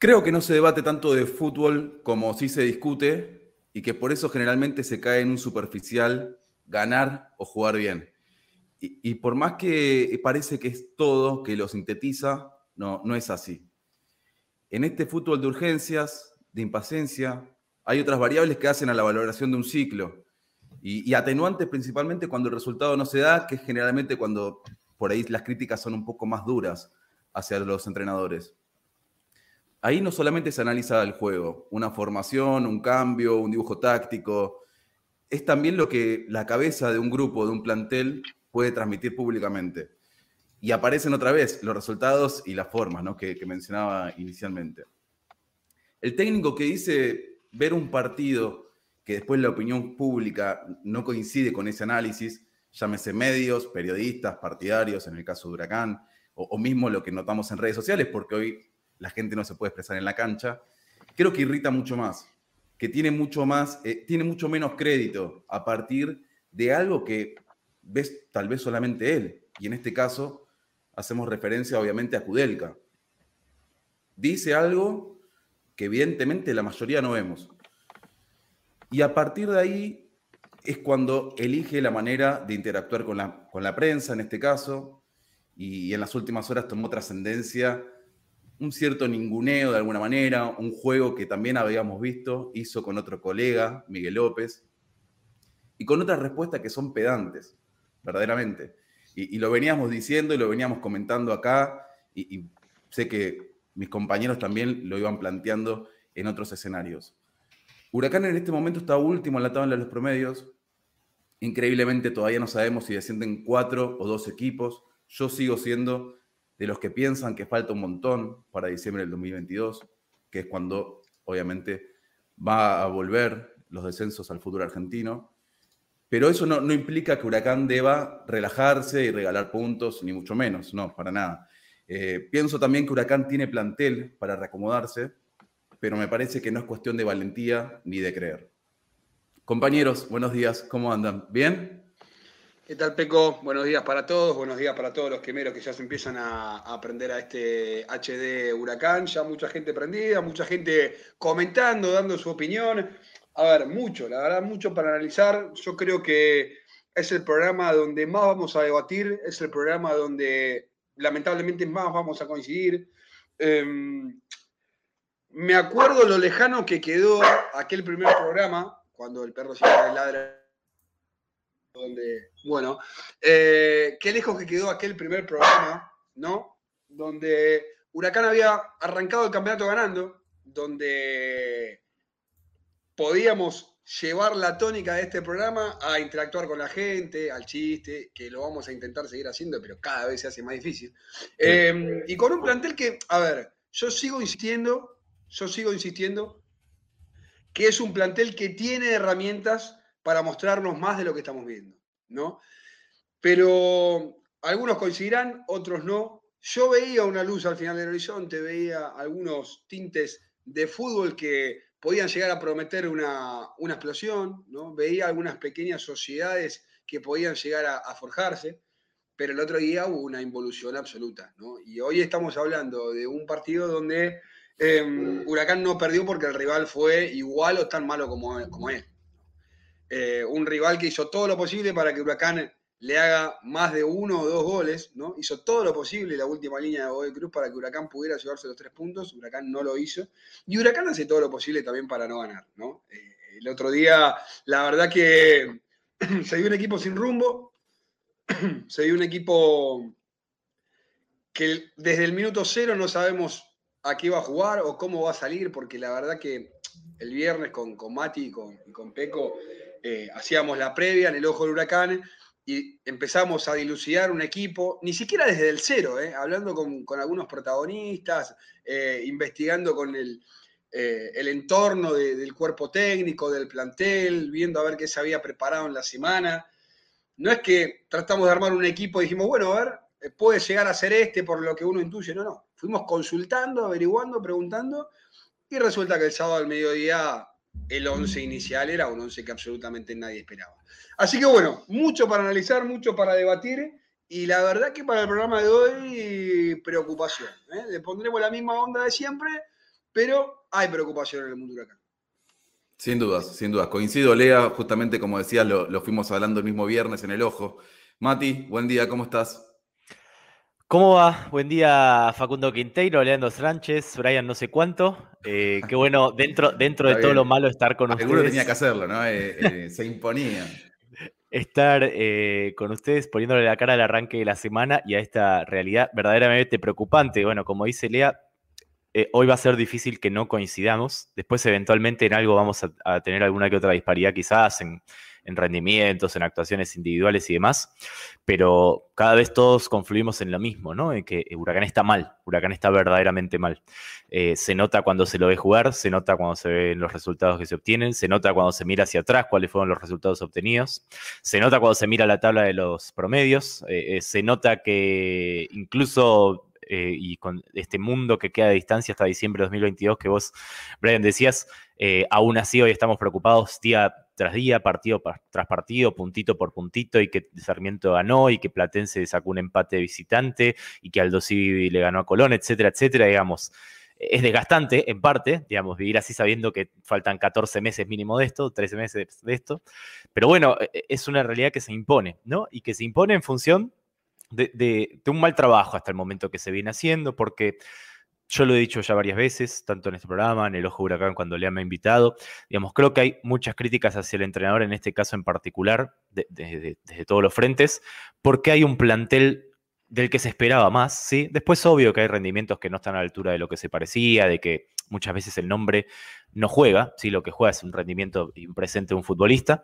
Creo que no se debate tanto de fútbol como sí se discute y que por eso generalmente se cae en un superficial ganar o jugar bien. Y, por más que parece que es todo, que lo sintetiza, no, no es así. En este fútbol de urgencias, de impaciencia, hay otras variables que hacen a la valoración de un ciclo. Y, y, atenuantes principalmente cuando el resultado no se da, que es generalmente cuando por ahí las críticas son un poco más duras hacia los entrenadores. Ahí no solamente se analiza el juego, una formación, un cambio, un dibujo táctico, es también lo que la cabeza de un grupo, de un plantel, puede transmitir públicamente. Y aparecen otra vez los resultados y las formas ¿no? que, mencionaba inicialmente. El técnico que dice ver un partido que después la opinión pública no coincide con ese análisis, llámese medios, periodistas, partidarios, en el caso de Huracán, o, mismo lo que notamos en redes sociales, porque hoy la gente no se puede expresar en la cancha, creo que irrita mucho más, que tiene mucho más, eh, tiene mucho menos crédito a partir de algo que ves tal vez solamente él. Y en este caso hacemos referencia obviamente a Kudelka. Dice algo que evidentemente la mayoría no vemos. Y a partir de ahí es cuando elige la manera de interactuar con la, con la prensa, en este caso, y, en las últimas horas tomó trascendencia un cierto ninguneo de alguna manera, un juego que también habíamos visto, hizo con otro colega, Miguel López, y con otras respuestas que son pedantes, verdaderamente. Y, lo veníamos diciendo y lo veníamos comentando acá, y, y sé que mis compañeros también lo iban planteando en otros escenarios. Huracán en este momento está último en la tabla de los promedios. Increíblemente todavía no sabemos si descienden cuatro o dos equipos. Yo sigo siendo de los que piensan que falta un montón para diciembre del 2022, que es cuando obviamente va a volver los descensos al fútbol argentino. Pero eso no, no implica que Huracán deba relajarse y regalar puntos, ni mucho menos, no, para nada. Eh, pienso también que Huracán tiene plantel para reacomodarse pero me parece que no es cuestión de valentía ni de creer. Compañeros, buenos días, ¿cómo andan? ¿Bien? ¿Qué tal, Peco? Buenos días para todos, buenos días para todos los quemeros que ya se empiezan a, aprender a este HD Huracán. Ya mucha gente prendida, mucha gente comentando, dando su opinión. A ver, mucho, la verdad, mucho para analizar. Yo creo que es el programa donde más vamos a debatir, es el programa donde lamentablemente más vamos a coincidir. Em, me acuerdo lo lejano que quedó aquel primer programa, cuando el perro siempre ladra. Donde, bueno, eh, qué lejos que quedó aquel primer programa, ¿no? Donde Huracán había arrancado el campeonato ganando, donde podíamos llevar la tónica de este programa a interactuar con la gente, al chiste, que lo vamos a intentar seguir haciendo, pero cada vez se hace más difícil. Eh, y con un plantel que, a ver, yo sigo insistiendo yo sigo insistiendo que es un plantel que tiene herramientas para mostrarnos más de lo que estamos viendo, ¿no? Pero algunos coincidirán, otros no. Yo veía una luz al final del horizonte, veía algunos tintes de fútbol que podían llegar a prometer una, explosión, ¿no? Veía algunas pequeñas sociedades que podían llegar a, a, forjarse, pero el otro día hubo una involución absoluta, ¿no? Y hoy estamos hablando de un partido donde Em, Huracán no perdió porque el rival fue igual o tan malo como, como él. Eh, un rival que hizo todo lo posible para que Huracán le haga más de uno o dos goles, ¿no? Hizo todo lo posible la última línea de Godoy Cruz para que Huracán pudiera llevarse los tres puntos. Huracán no lo hizo. Y Huracán hace todo lo posible también para no ganar, ¿no? Eh, el otro día, la verdad que se dio un equipo sin rumbo, se dio un equipo que desde el minuto cero no sabemos a qué va a jugar o cómo va a salir, porque la verdad que el viernes con, con Mati y con, con Peco eh, hacíamos la previa en el ojo del huracán y empezamos a dilucidar un equipo, ni siquiera desde el cero, eh, hablando con, algunos protagonistas, eh, investigando con el, el entorno del cuerpo técnico, del plantel, viendo a ver qué se había preparado en la semana. No es que tratamos de armar un equipo y dijimos, bueno, a ver, puede llegar a ser este por lo que uno intuye, no, no Fuimos consultando, averiguando, preguntando, y resulta que el sábado al mediodía el 11 inicial era un 11 que absolutamente nadie esperaba. Así que bueno, mucho para analizar, mucho para debatir, y la verdad que para el programa de hoy, preocupación. ¿eh? Le pondremos la misma onda de siempre, pero hay preocupación en el mundo huracán. Sin dudas, sin dudas. Coincido, Lea, justamente como decías, lo, fuimos hablando el mismo viernes en el ojo. Mati, buen día, ¿cómo estás? ¿Cómo va? Buen día, Facundo Quinteiro, Leandro Sánchez, Brian no sé cuánto. Eh, qué bueno, dentro, dentro de todo lo malo, estar con ustedes. Seguro tenía que hacerlo, ¿no? Eh, eh, se imponía. Estar con ustedes poniéndole la cara al arranque de la semana y a esta realidad verdaderamente preocupante. Bueno, como dice Lea, hoy va a ser difícil que no coincidamos. Después, eventualmente, en algo vamos a, tener alguna que otra disparidad, quizás en, rendimientos, en actuaciones individuales y demás. Pero cada vez todos confluimos en lo mismo, ¿no? En que Huracán está mal. Huracán está verdaderamente mal. Eh, se nota cuando se lo ve jugar, se nota cuando se ven los resultados que se obtienen, se nota cuando se mira hacia atrás cuáles fueron los resultados obtenidos, se nota cuando se mira la tabla de los promedios, eh, se nota que incluso eh, y con este mundo que queda de distancia hasta diciembre de 2022 que vos, Brian, decías, eh, aún así hoy estamos preocupados día tras día, partido tras partido, puntito por puntito, y que Sarmiento ganó, y que Platense sacó un empate de visitante, y que Aldo le ganó a Colón, etcétera, etcétera, digamos. Es desgastante, en parte, digamos, vivir así sabiendo que faltan 14 meses mínimo de esto, 13 meses de esto. Pero bueno, e, es una realidad que se impone, ¿no? Y que se impone en función de, un mal trabajo hasta el momento que se viene haciendo, porque yo lo he dicho ya varias veces, tanto en este programa, en el Ojo Huracán, cuando le ha invitado. Digamos, creo que hay muchas críticas hacia el entrenador, en este caso en particular, desde todos los frentes, porque hay un plantel del que se esperaba más, ¿sí? Después, obvio que hay rendimientos que no están a la altura de lo que se parecía, de que muchas veces el nombre no juega, ¿sí? lo que juega es un rendimiento y un presente de un futbolista.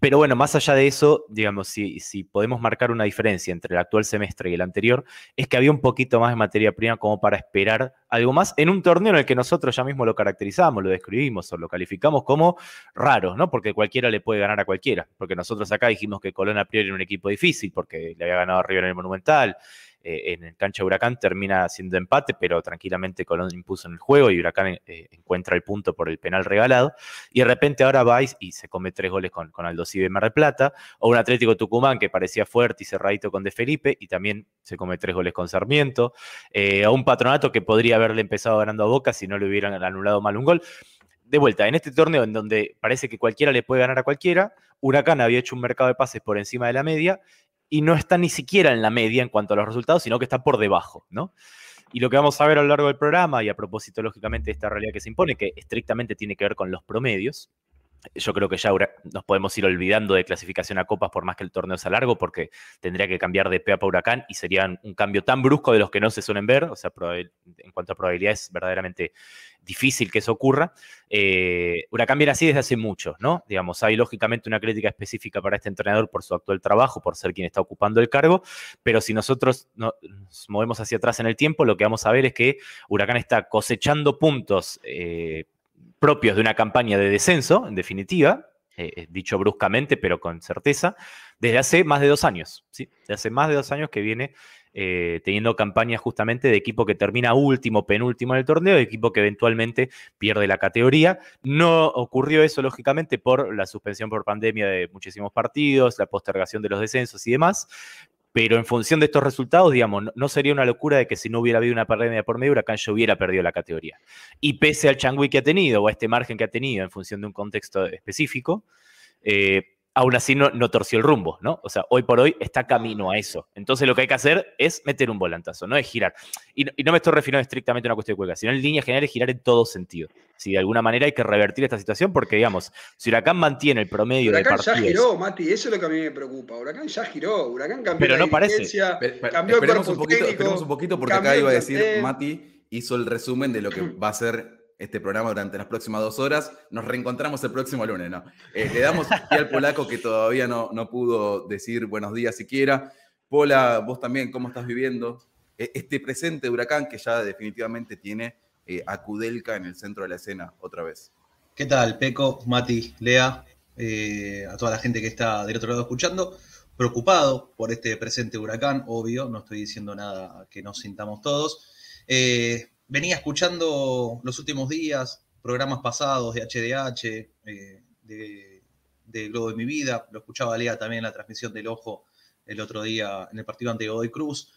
Pero bueno, más allá de eso, digamos, si, si podemos marcar una diferencia entre el actual semestre y el anterior, es que había un poquito más de materia prima como para esperar algo más en un torneo en el que nosotros ya mismo lo caracterizamos, lo describimos o lo calificamos como raro, ¿no? Porque cualquiera le puede ganar a cualquiera. Porque nosotros acá dijimos que Colón a priori era un equipo difícil porque le había ganado arriba en el Monumental, eh, en el cancha Huracán termina siendo empate, pero tranquilamente Colón impuso en el juego y Huracán eh, encuentra el punto por el penal regalado. Y de repente ahora vais y se come tres goles con, con Aldo Cibe Mar del Plata, o un Atlético Tucumán que parecía fuerte y cerradito con De Felipe y también se come tres goles con Sarmiento, eh, a un patronato que podría haberle empezado ganando a Boca si no le hubieran anulado mal un gol de vuelta, en este torneo en donde parece que cualquiera le puede ganar a cualquiera, Huracán había hecho un mercado de pases por encima de la media y no está ni siquiera en la media en cuanto a los resultados, sino que está por debajo, ¿no? Y lo que vamos a ver a lo largo del programa, y a propósito, lógicamente, de esta realidad que se impone, que estrictamente tiene que ver con los promedios, yo creo que ya nos podemos ir olvidando de clasificación a copas por más que el torneo sea largo, porque tendría que cambiar de PEA para Huracán y sería un cambio tan brusco de los que no se suelen ver. O sea, en cuanto a probabilidades, es verdaderamente difícil que eso ocurra. Eh, Huracán viene así desde hace mucho, ¿no? Digamos, hay lógicamente una crítica específica para este entrenador por su actual trabajo, por ser quien está ocupando el cargo, pero si nosotros nos movemos hacia atrás en el tiempo, lo que vamos a ver es que Huracán está cosechando puntos. Eh, propios de una campaña de descenso, en definitiva, eh, eh, dicho bruscamente, pero con certeza, desde hace más de dos años. ¿sí? Desde hace más de dos años que viene eh, teniendo campañas justamente de equipo que termina último, penúltimo en el torneo, de equipo que eventualmente pierde la categoría. No ocurrió eso, lógicamente, por la suspensión por pandemia de muchísimos partidos, la postergación de los descensos y demás, pero en función de estos resultados, digamos, no, sería una locura de que si no hubiera habido una pandemia por medio, Huracán ya hubiera perdido la categoría. Y pese al changui que ha tenido, o a este margen que ha tenido en función de un contexto específico, eh, aún así no, torció el rumbo, ¿no? O sea, hoy por hoy está camino a eso. Entonces lo que hay que hacer es meter un volantazo, no es girar. Y, no me estoy refiriendo estrictamente a una cuestión de cuelga, sino en línea general es girar en todo sentido. Si de alguna manera hay que revertir esta situación, porque digamos, si Huracán mantiene el promedio de partidos... Huracán ya giró, Mati, eso es lo que a mí me preocupa. Huracán ya giró, Huracán cambió Pero no la parece. cambió el un poquito, esperemos un poquito porque acá iba a decir, Mati hizo el resumen de lo que va a ser este programa durante las próximas dos horas. Nos reencontramos el próximo lunes, ¿no? Eh, le damos al polaco que todavía no, no pudo decir buenos días siquiera. Pola, vos también, ¿cómo estás viviendo e, este presente huracán que ya definitivamente tiene eh, a Kudelka en el centro de la escena otra vez? ¿Qué tal, Peco, Mati, Lea, eh, a toda la gente que está del otro lado escuchando? Preocupado por este presente huracán, obvio, no estoy diciendo nada que nos sintamos todos. Eh, venía escuchando los últimos días programas pasados de HDH, eh, de, de, Globo de mi vida, lo escuchaba Lea también en la transmisión del Ojo el otro día en el partido ante Godoy Cruz,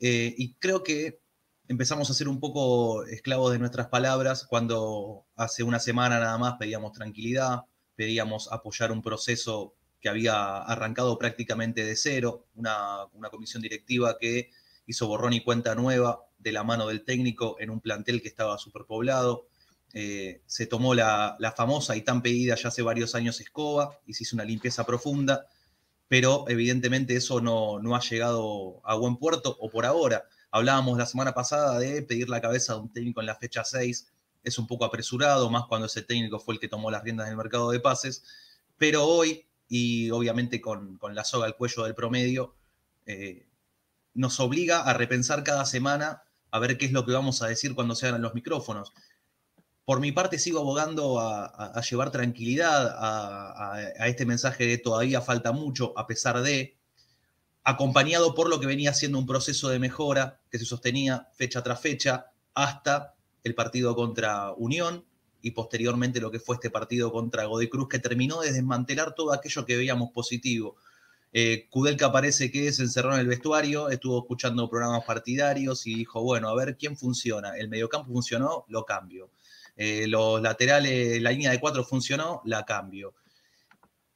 eh, y creo que empezamos a ser un poco esclavos de nuestras palabras cuando hace una semana nada más pedíamos tranquilidad, pedíamos apoyar un proceso que había arrancado prácticamente de cero, una, comisión directiva que hizo borrón y cuenta nueva de la mano del técnico en un plantel que estaba superpoblado. Eh, se tomó la, famosa y tan pedida ya hace varios años escoba y se hizo una limpieza profunda, pero evidentemente eso no, no ha llegado a buen puerto o por ahora. Hablábamos la semana pasada de pedir la cabeza de un técnico en la fecha 6, es un poco apresurado, más cuando ese técnico fue el que tomó las riendas del mercado de pases, pero hoy, y obviamente con, la soga al cuello del promedio, eh, nos obliga a repensar cada semana a ver qué es lo que vamos a decir cuando se hagan los micrófonos. Por mi parte sigo abogando a, llevar tranquilidad a, a, este mensaje de todavía falta mucho, a pesar de, acompañado por lo que venía siendo un proceso de mejora que se sostenía fecha tras fecha hasta el partido contra Unión y posteriormente lo que fue este partido contra Godoy Cruz, que terminó de desmantelar todo aquello que veíamos positivo. Eh, Kudelka parece que se encerró en el vestuario, estuvo escuchando programas partidarios y dijo, bueno, a ver quién funciona. El mediocampo funcionó, lo cambio. Eh, los laterales, la línea de cuatro funcionó, la cambio.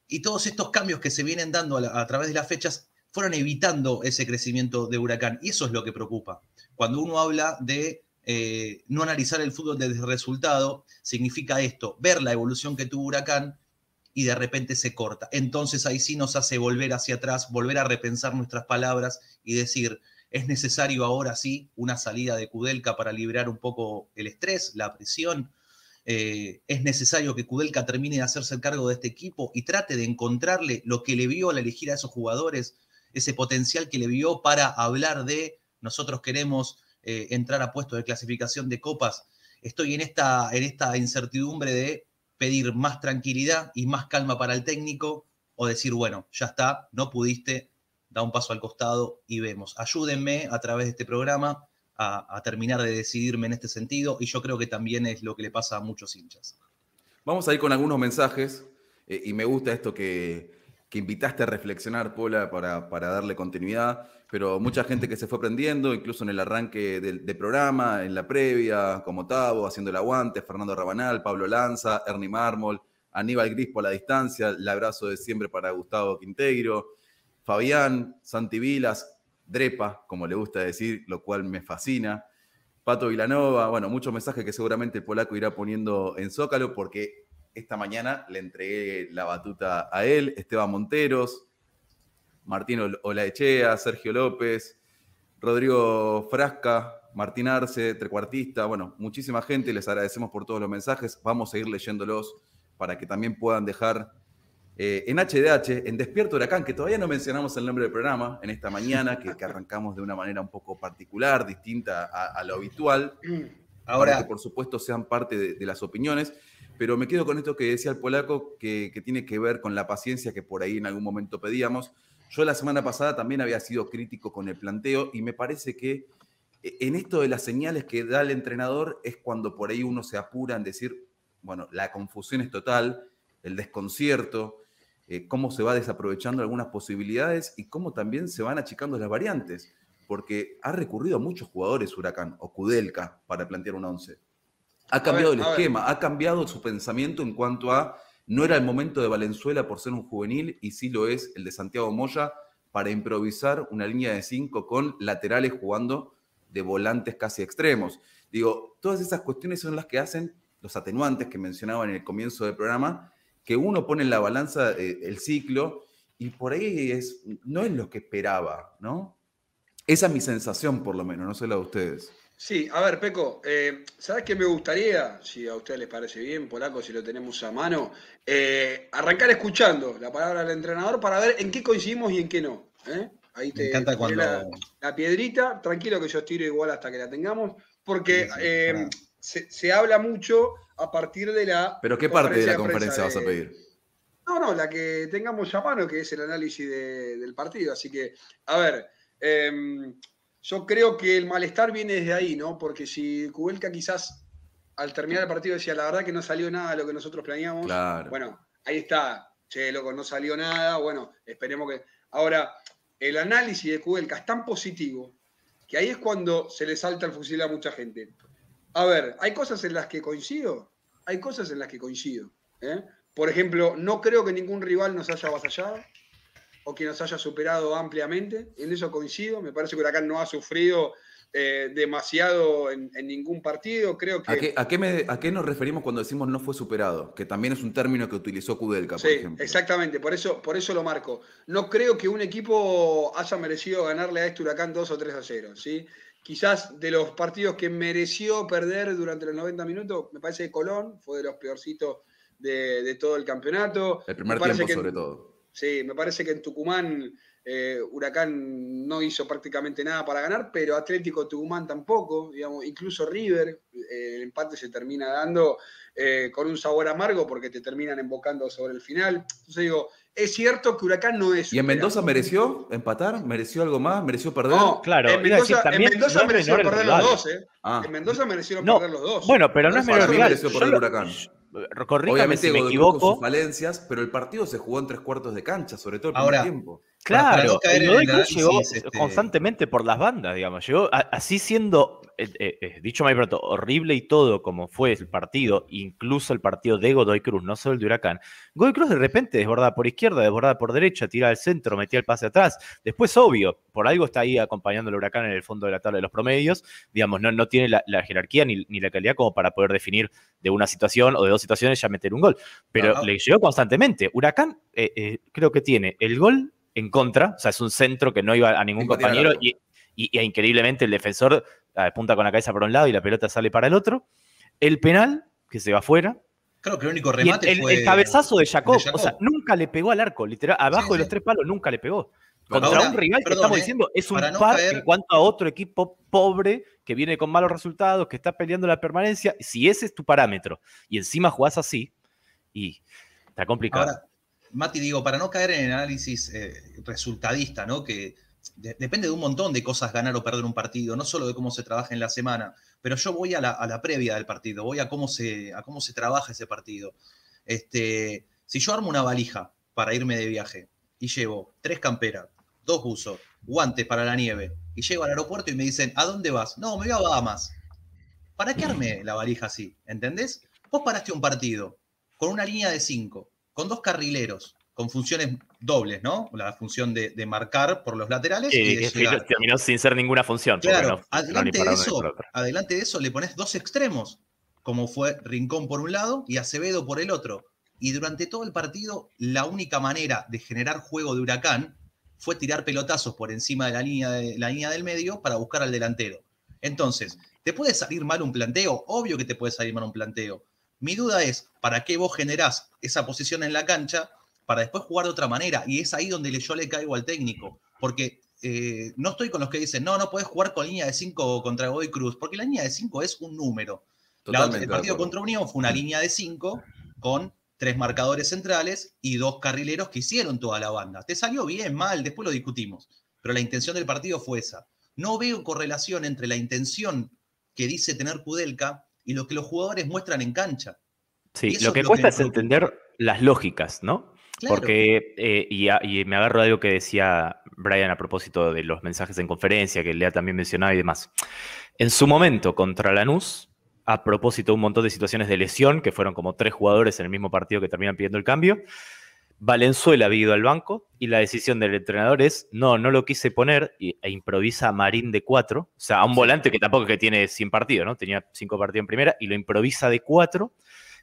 Y todos estos cambios que se vienen dando a través de las fechas fueron evitando ese crecimiento de Huracán. Y eso es lo que preocupa. Cuando uno habla de eh, no analizar el fútbol desde el resultado, significa esto, ver la evolución que tuvo Huracán y de repente se corta. Entonces ahí sí nos hace volver hacia atrás, volver a repensar nuestras palabras y decir, es necesario ahora sí una salida de Kudelka para liberar un poco el estrés, la presión. Eh, es necesario que Kudelka termine de hacerse el cargo de este equipo y trate de encontrarle lo que le vio al elegir a esos jugadores, ese potencial que le vio para hablar de nosotros queremos eh, entrar a puestos de clasificación de copas. Estoy en esta, en esta incertidumbre de pedir más tranquilidad y más calma para el técnico o decir, bueno, ya está, no pudiste, da un paso al costado y vemos. Ayúdenme a través de este programa a, terminar de decidirme en este sentido y yo creo que también es lo que le pasa a muchos hinchas. Vamos a ir con algunos mensajes eh, y me gusta esto que, que invitaste a reflexionar, Pola, para, para darle continuidad pero mucha gente que se fue aprendiendo, incluso en el arranque del, programa, en la previa, como Tavo, haciendo el aguante, Fernando Rabanal, Pablo Lanza, Ernie Mármol, Aníbal Grispo a la distancia, el abrazo de siempre para Gustavo Quintegro, Fabián, Santi Vilas, Drepa, como le gusta decir, lo cual me fascina, Pato Vilanova, bueno, muchos mensajes que seguramente el polaco irá poniendo en Zócalo porque esta mañana le entregué la batuta a él, Esteban Monteros, Martín Olaechea, Sergio López, Rodrigo Frasca, Martín Arce, trecuartista, bueno, muchísima gente, les agradecemos por todos los mensajes, vamos a ir leyéndolos para que también puedan dejar eh, en HDH, en Despierto Huracán, que todavía no mencionamos el nombre del programa en esta mañana, que, arrancamos de una manera un poco particular, distinta a, lo habitual, ahora que por supuesto sean parte de, las opiniones, pero me quedo con esto que decía el polaco, que tiene que ver con la paciencia que por ahí en algún momento pedíamos. Yo la semana pasada también había sido crítico con el planteo y me parece que eh, en esto de las señales que da el entrenador es cuando por ahí uno se apura en decir, bueno, la confusión es total, el desconcierto, eh, cómo se va desaprovechando algunas posibilidades y cómo también se van achicando las variantes, porque ha recurrido a muchos jugadores Huracán o Kudelka para plantear un once. Ha cambiado el esquema, ha cambiado su pensamiento en cuanto a no era el momento de Valenzuela por ser un juvenil y sí lo es el de Santiago Moya para improvisar una línea de cinco con laterales jugando de volantes casi extremos. Digo, todas esas cuestiones son las que hacen los atenuantes que mencionaba en el comienzo del programa, que uno pone en la balanza eh, el ciclo y por ahí es, no es lo que esperaba, ¿no? Esa es mi sensación, por lo menos, no sé la de ustedes. Sí, a ver, Peco, eh, ¿sabes qué me gustaría? Si a ustedes les parece bien, Polaco, si lo tenemos a mano, eh, arrancar escuchando la palabra del entrenador para ver en qué coincidimos y en qué no. ¿eh? Ahí te me encanta cuando... la, piedrita, tranquilo que yo estiro igual hasta que la tengamos, porque se, habla mucho a partir de la... ¿Pero qué parte de la conferencia vas a pedir? No, no, la que tengamos a mano, que es el análisis del partido. Así que, a ver, em, yo creo que el malestar viene desde ahí, ¿no? Porque si Kubelka quizás al terminar el partido decía, la verdad que no salió nada de lo que nosotros planeamos, bueno, ahí está, che, loco, no salió nada, bueno, esperemos que... Ahora, el análisis de Kubelka es tan positivo que ahí es cuando se le salta el fusil a mucha gente. A ver, hay cosas en las que coincido, hay cosas en las que coincido. ¿eh? Por ejemplo, no creo que ningún rival nos haya avasallado o que nos haya superado ampliamente. En eso coincido. Me parece que Huracán no ha sufrido eh, demasiado en, ningún partido. Creo que. ¿A qué, ¿A qué, nos referimos cuando decimos no fue superado? Que también es un término que utilizó Kudelka, por ejemplo. Exactamente, por eso, por eso lo marco. No creo que un equipo haya merecido ganarle a este Huracán 2 o 3 a 0. ¿sí? Quizás de los partidos que mereció perder durante los 90 minutos, me parece que Colón fue de los peorcitos de, todo el campeonato. El primer tiempo, sobre todo. Sí, me parece que en Tucumán eh, Huracán no hizo prácticamente nada para ganar, pero Atlético Tucumán tampoco, digamos, incluso River, eh, el empate se termina dando eh, con un sabor amargo porque te terminan embocando sobre el final. Entonces digo, es cierto que Huracán no es. ¿Y en Mendoza mereció empatar? ¿Mereció algo más? ¿Mereció perder? No, claro. En Mendoza, en Mendoza mereció perder los dos, ¿eh? Ah. En Mendoza merecieron perder los dos. Bueno, pero no es menor rival. mereció perder Huracán. Obviamente, si me equivoco. sus falencias, pero el partido se jugó en tres cuartos de cancha, sobre todo el primer tiempo. Claro, llegó este constantemente por las bandas, digamos. Llegó así siendo, eh, eh, eh, dicho más pronto, horrible y todo como fue el partido, incluso el partido de Godoy Cruz, no solo el de Huracán. Godoy Cruz de repente desbordada por izquierda, desbordada por derecha, tira al centro, metía el pase atrás. Después, obvio, por algo está ahí acompañando al Huracán en el fondo de la tabla de los promedios. Digamos, no, no tiene la, jerarquía ni, la calidad como para poder definir de una situación o de dos situaciones ya meter un gol. Pero le llegó constantemente. Huracán creo que tiene el gol en contra, o sea, es un centro que no iba a ningún compañero y, e increíblemente el defensor apunta con la cabeza para un lado y la pelota sale para el otro. El penal, que se va afuera. Creo que el único remate el, fue el, cabezazo de Jacob, o sea, nunca le pegó al arco, literal, abajo de los tres palos nunca le pegó. Contra un rival que estamos eh, diciendo es un par en cuanto a otro equipo pobre que viene con malos resultados, que está peleando la permanencia. Si ese es tu parámetro y encima jugás así, y está complicado. Mati, digo, para no caer en el análisis eh, resultadista, ¿no? Que depende de un montón de cosas ganar o perder un partido, no solo de cómo se trabaja en la semana, pero yo voy a la, previa del partido, voy a cómo, se, cómo se trabaja ese partido. Este, si yo armo una valija para irme de viaje y llevo tres camperas, dos buzos, guantes para la nieve, y llego al aeropuerto y me dicen, ¿a dónde vas? No, me voy a Bahamas. ¿Para qué arme la valija así? ¿Entendés? Vos paraste un partido con una línea de cinco, con dos carrileros, con funciones dobles, ¿no? La función de, marcar por los laterales. y de terminó sin ser ninguna función. Claro, adelante, de eso, adelante de eso le pones dos extremos, como fue Rincón por un lado y Acevedo por el otro. Y durante todo el partido, la única manera de generar juego de Huracán fue tirar pelotazos por encima de la línea, de, la línea del medio para buscar al delantero. Entonces, ¿te puede salir mal un planteo? Obvio que te puede salir mal un planteo. Mi duda es, ¿para qué vos generás esa posición en la cancha para después jugar de otra manera? Y es ahí donde yo le caigo al técnico, porque eh, no estoy con los que dicen, no, no puedes jugar con línea de 5 contra Godoy Cruz, porque la línea de 5 es un número. el partido contra Unión fue una línea de 5 con tres marcadores centrales y dos carrileros que hicieron toda la banda. Te salió bien, mal, después lo discutimos, pero la intención del partido fue esa. No veo correlación entre la intención que dice tener Kudelka y lo que los jugadores muestran en cancha. Sí, lo que cuesta es entender las lógicas, ¿no? Porque, eh, y, me agarro de algo que decía Brian a propósito de los mensajes en conferencia, que Lea también mencionaba y demás. En su momento contra Lanús, a propósito de un montón de situaciones de lesión, que fueron como tres jugadores en el mismo partido que terminan pidiendo el cambio, Valenzuela había ido al banco y la decisión del entrenador es, no, no lo quise poner e improvisa a Marín de cuatro, o sea, a un volante que tampoco que tiene 100 partidos, ¿no? Tenía cinco partidos en primera y lo improvisa de cuatro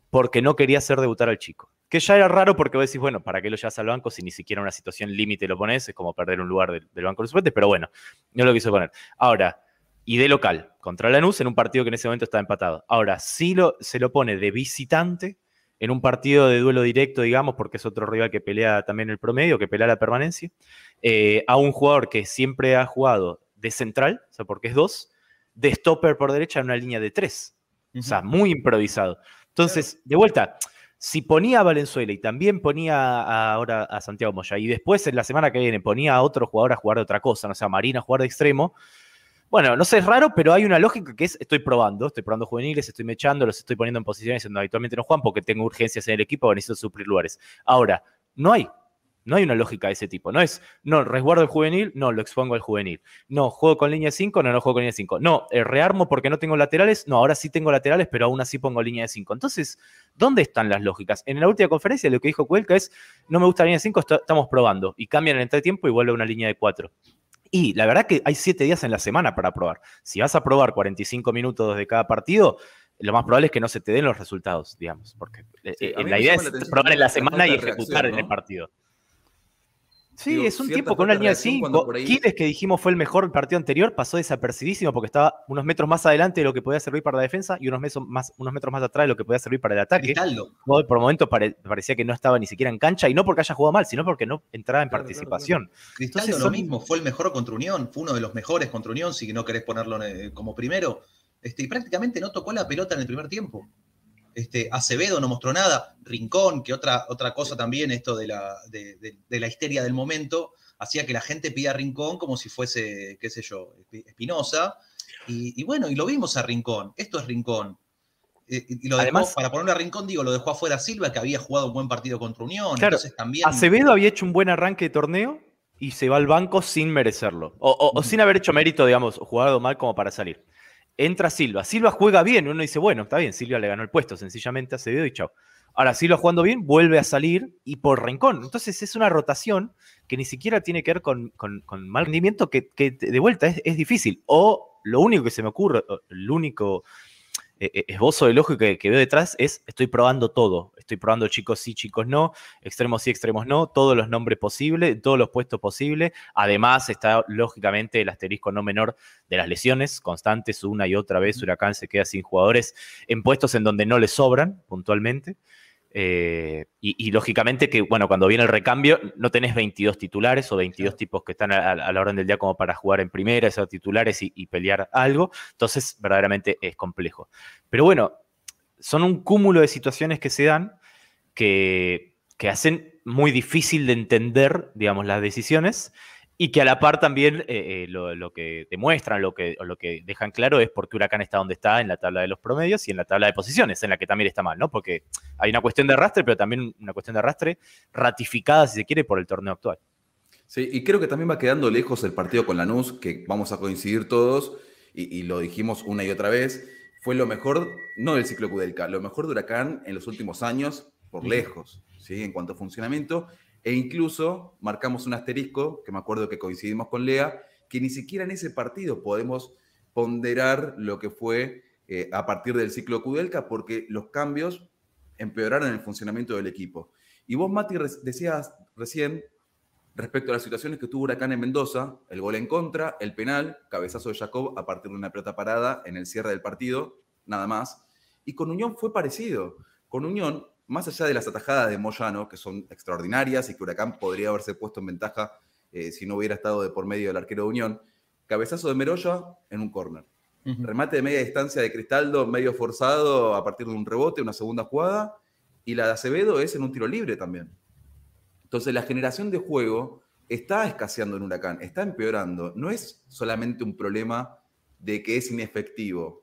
porque no quería hacer debutar al chico. Que ya era raro porque vos decís, bueno, ¿para qué lo llevas al banco si ni siquiera una situación límite lo pones? Es como perder un lugar del, banco de suplentes, pero bueno, no lo quiso poner. Ahora, y de local, contra Lanús en un partido que en ese momento está empatado. Ahora, si lo, se lo pone de visitante en un partido de duelo directo, digamos, porque es otro rival que pelea también el promedio, que pelea la permanencia, eh, a un jugador que siempre ha jugado de central, o sea, porque es dos, de stopper por derecha en una línea de tres. O sea, muy improvisado. Entonces, de vuelta, si ponía a Valenzuela y también ponía ahora a Santiago Moya, y después en la semana que viene ponía a otro jugador a jugar de otra cosa, no sea, Marina a jugar de extremo, bueno, no sé, es raro, pero hay una lógica que es, estoy probando, estoy probando juveniles, estoy mechando, los estoy poniendo en posiciones donde habitualmente no juegan porque tengo urgencias en el equipo o necesito suplir lugares. Ahora, no hay, No hay una lógica de ese tipo. No es, no, resguardo el juvenil, no, lo expongo al juvenil. No, juego con línea de 5, no, no juego con línea de 5. No, eh, rearmo porque no tengo laterales, no, ahora sí tengo laterales, pero aún así pongo línea de 5. Entonces, ¿dónde están las lógicas? En la última conferencia lo que dijo Cuelca es, no me gusta la línea de 5, estamos probando. Y cambian el entretiempo y vuelve a una línea de 4. Y la verdad que hay 7 días en la semana para probar. Si vas a probar 45 minutos de cada partido, lo más probable es que no se te den los resultados, digamos, porque eh, eh, la idea es probar en la semana y ejecutar en el partido. Sí, es un tipo con una línea de 5. Quiles, que dijimos fue el mejor partido anterior, pasó desapercibidísimo porque estaba unos metros más adelante de lo que podía servir para la defensa y unos metros más, unos metros más atrás de lo que podía servir para el ataque. Por momentos parecía que no estaba ni siquiera en cancha y no porque haya jugado mal, sino porque no entraba en participación. Cristaldo lo mismo, fue el mejor contra Unión, fue uno de los mejores contra Unión, si no querés ponerlo como primero. Este, y prácticamente no tocó la pelota en el primer tiempo. Este, Acevedo no mostró nada, Rincón, que otra, otra cosa también, esto de la, de, la histeria del momento, hacía que la gente pida Rincón como si fuese, qué sé yo, Espinosa. Y, bueno, y lo vimos a Rincón, esto es Rincón. Y, lo Además, para poner a Rincón, digo, lo dejó afuera Silva, que había jugado un buen partido contra Unión. entonces también... Acevedo había hecho un buen arranque de torneo y se va al banco sin merecerlo. O, o sin haber hecho mérito, digamos, jugado mal como para salir entra Silva. Silva juega bien, uno dice, bueno, está bien, Silva le ganó el puesto, sencillamente Acevedo y chao. Ahora, Silva jugando bien, vuelve a salir y por rincón. Entonces es una rotación que ni siquiera tiene que ver con, mal rendimiento, que, de vuelta es, es, difícil. O lo único que se me ocurre, el único esbozo de lógica que, que, veo detrás es estoy probando todo. Estoy probando chicos sí, chicos no, extremos sí, extremos no, todos los nombres posibles, todos los puestos posibles. Además está lógicamente el asterisco no menor de las lesiones constantes una y otra vez. Huracán se queda sin jugadores en puestos en donde no le sobran puntualmente. Eh, y, lógicamente que, bueno, cuando viene el recambio, no tenés 22 titulares o 22 tipos que están a, la orden del día como para jugar en primera, esos titulares y, pelear algo. Entonces, verdaderamente es complejo. Pero bueno, son un cúmulo de situaciones que se dan que, que hacen muy difícil de entender, digamos, las decisiones y que a la par también eh, eh, lo, que demuestran, lo que, lo que dejan claro es por qué Huracán está donde está en la tabla de los promedios y en la tabla de posiciones, en la que también está mal, ¿no? Porque hay una cuestión de arrastre, pero también una cuestión de arrastre ratificada, si se quiere, por el torneo actual. Sí, y creo que también va quedando lejos el partido con Lanús, que vamos a coincidir todos, y, lo dijimos una y otra vez, fue lo mejor, no del ciclo Kudelka, lo mejor de Huracán en los últimos años, por lejos, ¿sí? En cuanto a funcionamiento, e incluso marcamos un asterisco, que me acuerdo que coincidimos con Lea, que ni siquiera en ese partido podemos ponderar lo que fue eh, a partir del ciclo Kudelka, porque los cambios empeoraron el funcionamiento del equipo. Y vos, Mati, decías recién, respecto a las situaciones que tuvo Huracán en Mendoza, el gol en contra, el penal, cabezazo de Jacob a partir de una pelota parada en el cierre del partido, nada más. Y con Unión fue parecido. Con Unión más allá de las atajadas de Moyano, que son extraordinarias y que Huracán podría haberse puesto en ventaja eh, si no hubiera estado de por medio del arquero de Unión, cabezazo de Meroya en un córner. Remate de media distancia de Cristaldo, medio forzado a partir de un rebote, una segunda jugada, y la de Acevedo es en un tiro libre también. Entonces la generación de juego está escaseando en Huracán, está empeorando. No es solamente un problema de que es inefectivo,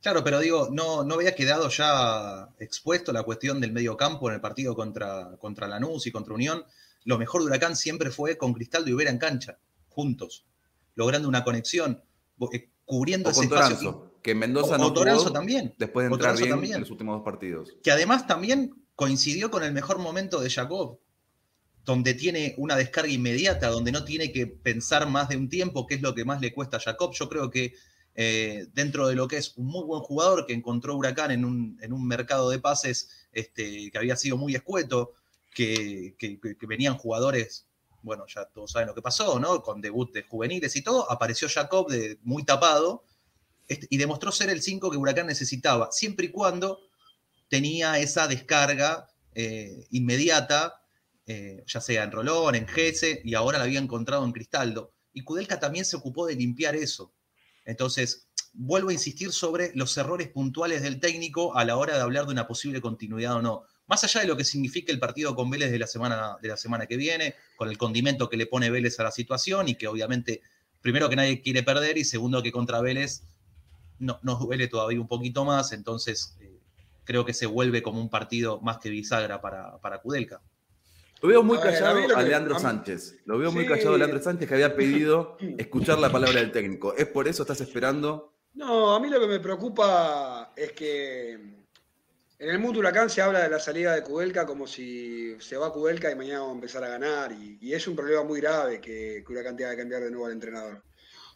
Claro, pero digo, no, no había quedado ya expuesto la cuestión del medio campo en el partido contra, contra Lanús y contra Unión. Lo mejor de Huracán siempre fue con Cristaldo y Ubera en cancha, juntos, logrando una conexión, eh, cubriendo ese espacio. que Mendoza no Toranzo también. Después de entrar bien en los últimos dos partidos. Que además también coincidió con el mejor momento de Jacob, donde tiene una descarga inmediata, donde no tiene que pensar más de un tiempo, que es lo que más le cuesta a Jacob. Yo creo que eh, dentro de lo que es un muy buen jugador que encontró Huracán en un, mercado de pases este, que había sido muy escueto, que, venían jugadores, bueno, ya todos saben lo que pasó, ¿no? Con debut de juveniles y todo, apareció Jacob de, muy tapado este, y demostró ser el 5 que Huracán necesitaba, siempre y cuando tenía esa descarga eh, inmediata, eh, ya sea en Rolón, en Gese, y ahora la había encontrado en Cristaldo. Y Kudelka también se ocupó de limpiar eso. Entonces, vuelvo a insistir sobre los errores puntuales del técnico a la hora de hablar de una posible continuidad o no. Más allá de lo que signifique el partido con Vélez de la semana, de la semana que viene, con el condimento que le pone Vélez a la situación y que obviamente, primero que nadie quiere perder y segundo que contra Vélez no, nos duele todavía un poquito más, entonces eh, creo que se vuelve como un partido más que bisagra para, para Kudelka. Lo veo muy callado a, Leandro Sánchez. Lo veo muy callado a Leandro Sánchez que había pedido escuchar la palabra del técnico. ¿Es por eso estás esperando? No, a mí lo que me preocupa es que en el mundo huracán se habla de la salida de Kudelka como si se va Kudelka y mañana vamos a empezar a ganar. Y, es un problema muy grave que, que Huracán tenga que cambiar de nuevo al entrenador.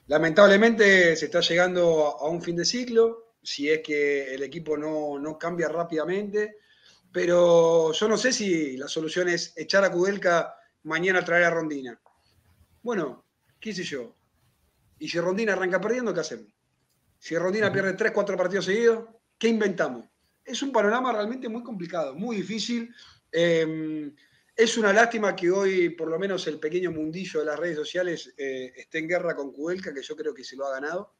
Lamentablemente se está llegando a un fin de ciclo, si es que el equipo no, no cambia rápidamente pero yo no sé si la solución es echar a Kudelka mañana a traer a Rondina. Bueno, qué sé yo. Y si Rondina arranca perdiendo, ¿qué hacemos? Si Rondina pierde 3, 4 partidos seguidos, ¿qué inventamos? Es un panorama realmente muy complicado, muy difícil. Em, es una lástima que hoy, por lo menos, el pequeño mundillo de las redes sociales eh, esté en guerra con Kudelka, que yo creo que se lo ha ganado.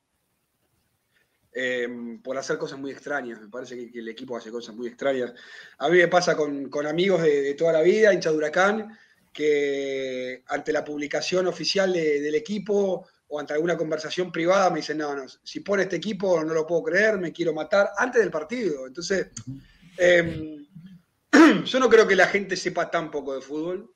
Em, por hacer cosas muy extrañas. Me parece que, el equipo hace cosas muy extrañas. A mí me pasa con, amigos de, toda la vida, hincha de Huracán, que ante la publicación oficial del equipo o ante alguna conversación privada me dicen, no, no, si pone este equipo no lo puedo creer, me quiero matar antes del partido. Entonces, em, yo no creo que la gente sepa tan poco de fútbol,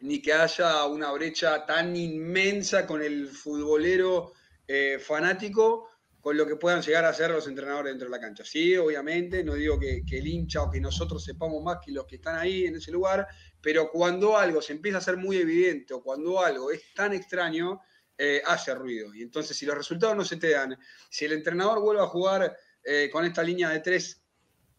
ni que haya una brecha tan inmensa con el futbolero eh, fanático con lo que puedan llegar a ser los entrenadores dentro de la cancha. Sí, obviamente, no digo que, el hincha o que nosotros sepamos más que los que están ahí en ese lugar, pero cuando algo se empieza a ser muy evidente o cuando algo es tan extraño, eh, hace ruido. Y entonces, si los resultados no se te dan, si el entrenador vuelve a jugar eh, con esta línea de tres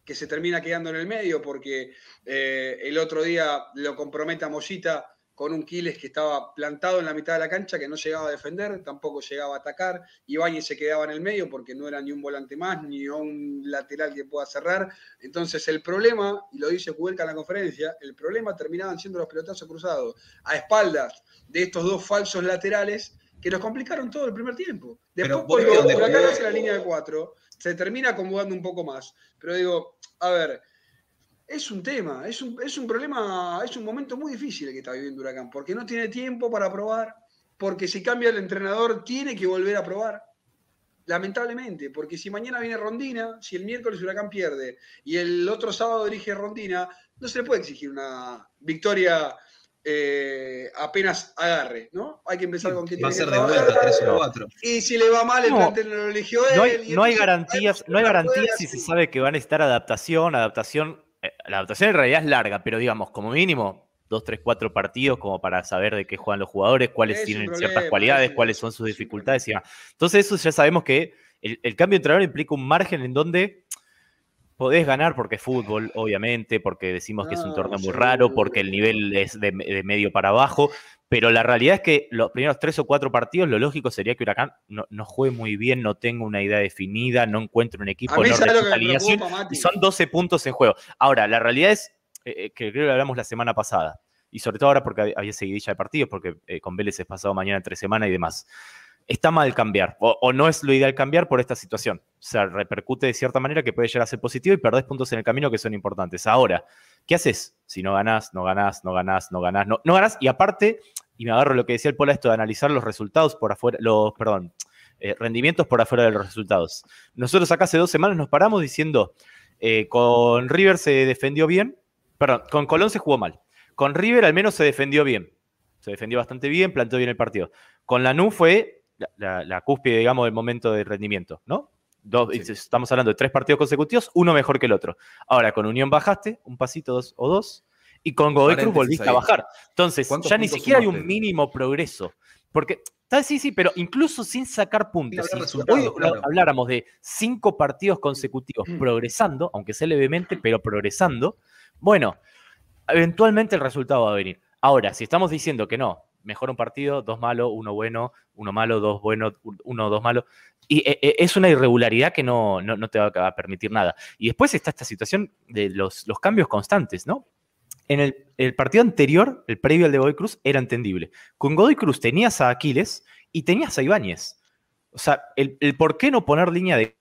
que se termina quedando en el medio, porque eh, el otro día lo compromete a Mollita con un Quiles que estaba plantado en la mitad de la cancha, que no llegaba a defender, tampoco llegaba a atacar. Ibáñez se quedaba en el medio porque no era ni un volante más, ni un lateral que pueda cerrar. Entonces el problema, y lo dice Cuelca en la conferencia, el problema terminaban siendo los pelotazos cruzados a espaldas de estos dos falsos laterales que nos complicaron todo el primer tiempo. Después cuando Huracán hace la línea de cuatro, se termina acomodando un poco más. Pero digo, a ver, es un tema, es un, es un problema, es un momento muy difícil el que está viviendo Huracán, porque no tiene tiempo para probar, porque si cambia el entrenador tiene que volver a probar. Lamentablemente, porque si mañana viene Rondina, si el miércoles Huracán pierde y el otro sábado dirige Rondina, no se le puede exigir una victoria eh, apenas agarre, ¿no? Hay que empezar con que va a ser de vuelta 3 o 4. Y si le va mal, el plantel lo eligió él. No hay, no hay garantías, no hay garantías si se sabe que van a estar adaptación, adaptación la adaptación en realidad es larga, pero digamos, como mínimo, dos, tres, cuatro partidos como para saber de qué juegan los jugadores, cuáles tienen ciertas cualidades, cuáles son sus dificultades y Entonces, eso ya sabemos que el, cambio de entrenador implica un margen en donde podés ganar porque es fútbol, obviamente, porque decimos que es un torneo muy raro, porque el nivel es de, medio para abajo, pero la realidad es que los primeros tres o cuatro partidos, lo lógico sería que Huracán no, juegue muy bien, no tenga una idea definida, no encuentre un equipo, no alineación, y son 12 puntos en juego. Ahora, la realidad es, eh, eh, que creo que hablamos la semana pasada, y sobre todo ahora porque había seguidilla de partidos, porque eh, con Vélez es pasado mañana tres semanas y demás está mal cambiar o, no es lo ideal cambiar por esta situación. O sea, repercute de cierta manera que puede llegar a ser positivo y perdés puntos en el camino que son importantes. Ahora, ¿qué haces si no ganás, no ganás, no ganás, no ganás, no, no ganás? Y aparte, y me agarro lo que decía el Pola, esto de analizar los resultados por afuera, los, perdón, eh, rendimientos por afuera de los resultados. Nosotros acá hace dos semanas nos paramos diciendo, eh, con River se defendió bien, perdón, con Colón se jugó mal. Con River al menos se defendió bien. Se defendió bastante bien, planteó bien el partido. Con Lanú fue la, cúspide, digamos, del momento de rendimiento, ¿no? Estamos hablando de tres partidos consecutivos, uno mejor que el otro. Ahora, con Unión bajaste un pasito dos, o dos, y con Godoy Cruz volviste a bajar. Entonces, ya ni siquiera hay un mínimo progreso. Porque, sí, sí, pero incluso sin sacar puntos, si hoy habláramos de cinco partidos consecutivos mm. progresando, aunque sea levemente, pero progresando, bueno, eventualmente el resultado va a venir. Ahora, si estamos diciendo que no, mejor un partido, dos malos, uno bueno, uno malo, dos buenos, uno, dos malos. Y eh, eh, es una irregularidad que no, no, te va a permitir nada. Y después está esta situación de los, los cambios constantes, ¿no? En el, partido anterior, el previo al de Godoy Cruz, era entendible. Con Godoy Cruz tenías a Aquiles y tenías a Ibáñez. O sea, el, el por qué no poner línea de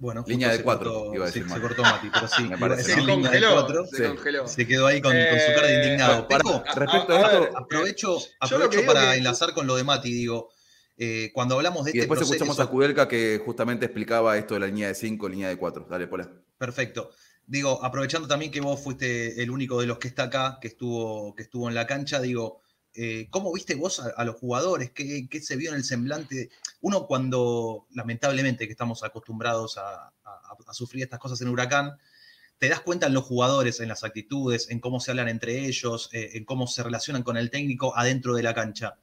bueno, línea de cuatro, iba a decir. se cortó Mati, pero sí, me parece. Se, línea de cuatro, se, congeló. se quedó ahí con, con su cara de indignado. Para, respecto a, esto, aprovecho, aprovecho para enlazar con lo de Mati, digo, eh, cuando hablamos de y este después escuchamos a Kudelka que justamente explicaba esto de la línea de cinco, línea de cuatro. Dale, Pola. Perfecto. digo, aprovechando también que vos fuiste el único de los que está acá, que estuvo, que estuvo en la cancha, digo, eh, ¿cómo viste vos a, los jugadores? ¿Qué, se vio en el semblante? Uno cuando, lamentablemente, que estamos acostumbrados a, sufrir estas cosas en Huracán, te das cuenta en los jugadores, en las actitudes, en cómo se hablan entre ellos, eh, en cómo se relacionan con el técnico adentro de la cancha,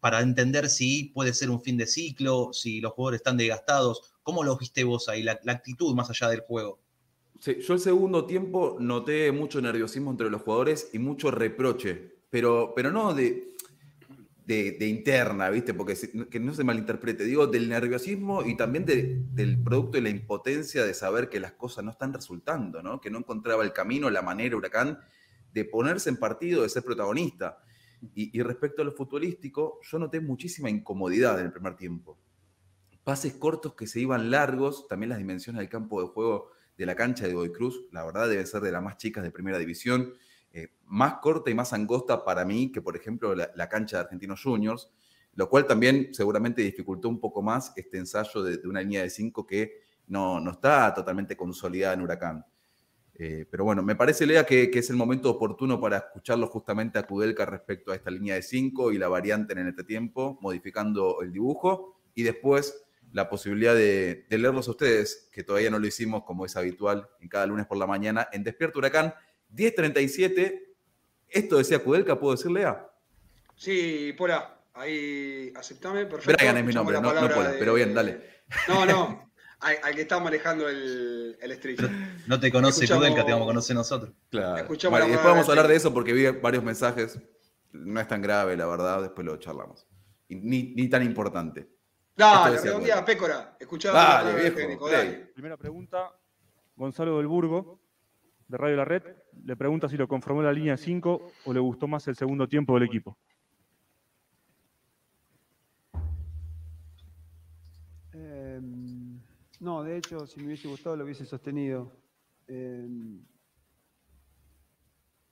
para entender si puede ser un fin de ciclo, si los jugadores están desgastados. ¿Cómo los viste vos ahí, la, actitud más allá del juego? Sí, yo el segundo tiempo noté mucho nerviosismo entre los jugadores y mucho reproche pero, pero no de, de, interna, ¿viste? Porque que no se malinterprete, digo del nerviosismo y también del producto de la impotencia de saber que las cosas no están resultando, ¿no? Que no encontraba el camino, la manera, Huracán, de ponerse en partido, de ser protagonista. Y, respecto a lo futbolístico, yo noté muchísima incomodidad en el primer tiempo. Pases cortos que se iban largos, también las dimensiones del campo de juego de la cancha de Godoy Cruz, la verdad deben ser de las más chicas de primera división. Eh, más corta y más angosta para mí que, por ejemplo, la, cancha de Argentinos Juniors, lo cual también seguramente dificultó un poco más este ensayo de, una línea de cinco que no, no, está totalmente consolidada en Huracán. Eh, pero bueno, me parece, Lea, que, es el momento oportuno para escucharlo justamente a Kudelka respecto a esta línea de cinco y la variante en este tiempo, modificando el dibujo y después la posibilidad de, de leerlos a ustedes, que todavía no lo hicimos como es habitual en cada lunes por la mañana en Despierto Huracán 10.37. Esto decía Kudelka, ¿puedo decirle a? Sí, Pola, ahí aceptame, perfecto. Brian es mi nombre, no, no pero bien, dale. No, no, al, que está manejando el, el stream. No te conoce Kudelka, te vamos a conocer nosotros. Claro. Bueno, después vamos a hablar de eso porque vi varios mensajes. No es tan grave, la verdad, después lo charlamos. Ni, ni tan importante. Dale, día, Pécora. Escuchaba dale, viejo, Primera pregunta, Gonzalo del Burgo de Radio La Red, le pregunta si lo conformó la línea 5 o le gustó más el segundo tiempo del equipo. Em, no, de hecho, si me hubiese gustado lo hubiese sostenido. Em,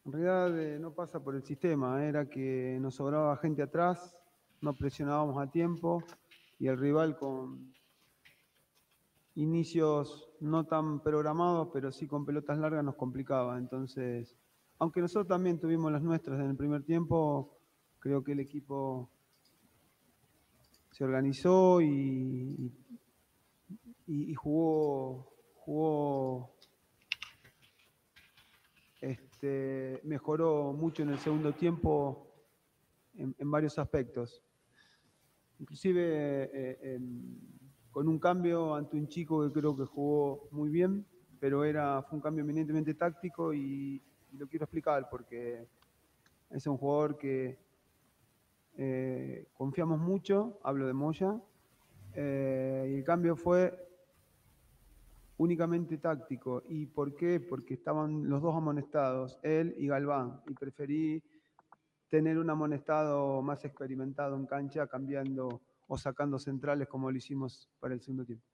en realidad eh, no pasa por el sistema, era que nos sobraba gente atrás, no presionábamos a tiempo y el rival con inicios no tan programados, pero sí con pelotas largas nos complicaba. Entonces, aunque nosotros también tuvimos las nuestras en el primer tiempo, creo que el equipo se organizó y, y, jugó, jugó este, mejoró mucho en el segundo tiempo en, varios aspectos. Inclusive eh, con un cambio ante un chico que creo que jugó muy bien, pero era, fue un cambio eminentemente táctico y, lo quiero explicar porque es un jugador que eh, confiamos mucho, hablo de Moya, eh, y el cambio fue únicamente táctico. ¿Y por qué? Porque estaban los dos amonestados, él y Galván, y preferí tener un amonestado más experimentado en cancha cambiando o sacando centrales como lo hicimos para el segundo tiempo.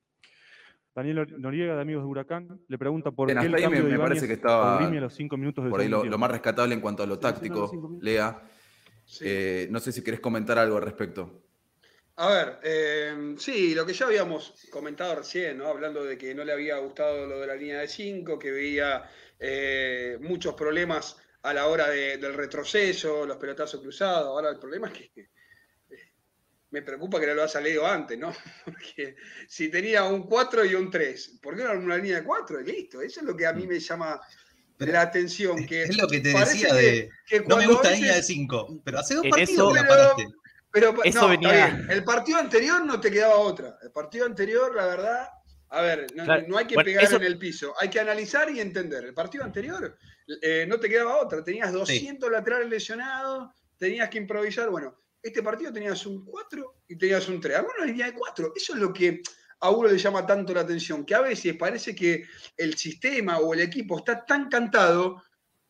Daniel Noriega, de Amigos de Huracán, le pregunta por qué el cambio me, de parece que estaba a los cinco minutos del por ahí lo, más rescatable en cuanto a lo táctico, Lea. Eh, no sé si querés comentar algo al respecto. A ver, eh, sí, lo que ya habíamos comentado recién, ¿no? hablando de que no le había gustado lo de la línea de 5, que veía eh, muchos problemas a la hora del retroceso, los pelotazos cruzados. Ahora el problema es que me preocupa que no lo haya leído antes, ¿no? Porque si tenía un 4 y un 3, ¿por qué no una línea de 4? Listo, eso es lo que a mí me llama la atención. Que es lo que te decía de. no me gusta la línea de 5, pero hace dos partidos que la paraste. Pero, no, bien. El partido anterior no te quedaba otra. El partido anterior, la verdad, a ver, no, hay que pegar en el piso, hay que analizar y entender. El partido anterior eh, no te quedaba otra. Tenías 200 laterales lesionados, tenías que improvisar. Bueno, este partido tenías un 4 y tenías un 3. Alguna una línea de 4. Eso es lo que a uno le llama tanto la atención, que a veces parece que el sistema o el equipo está tan cantado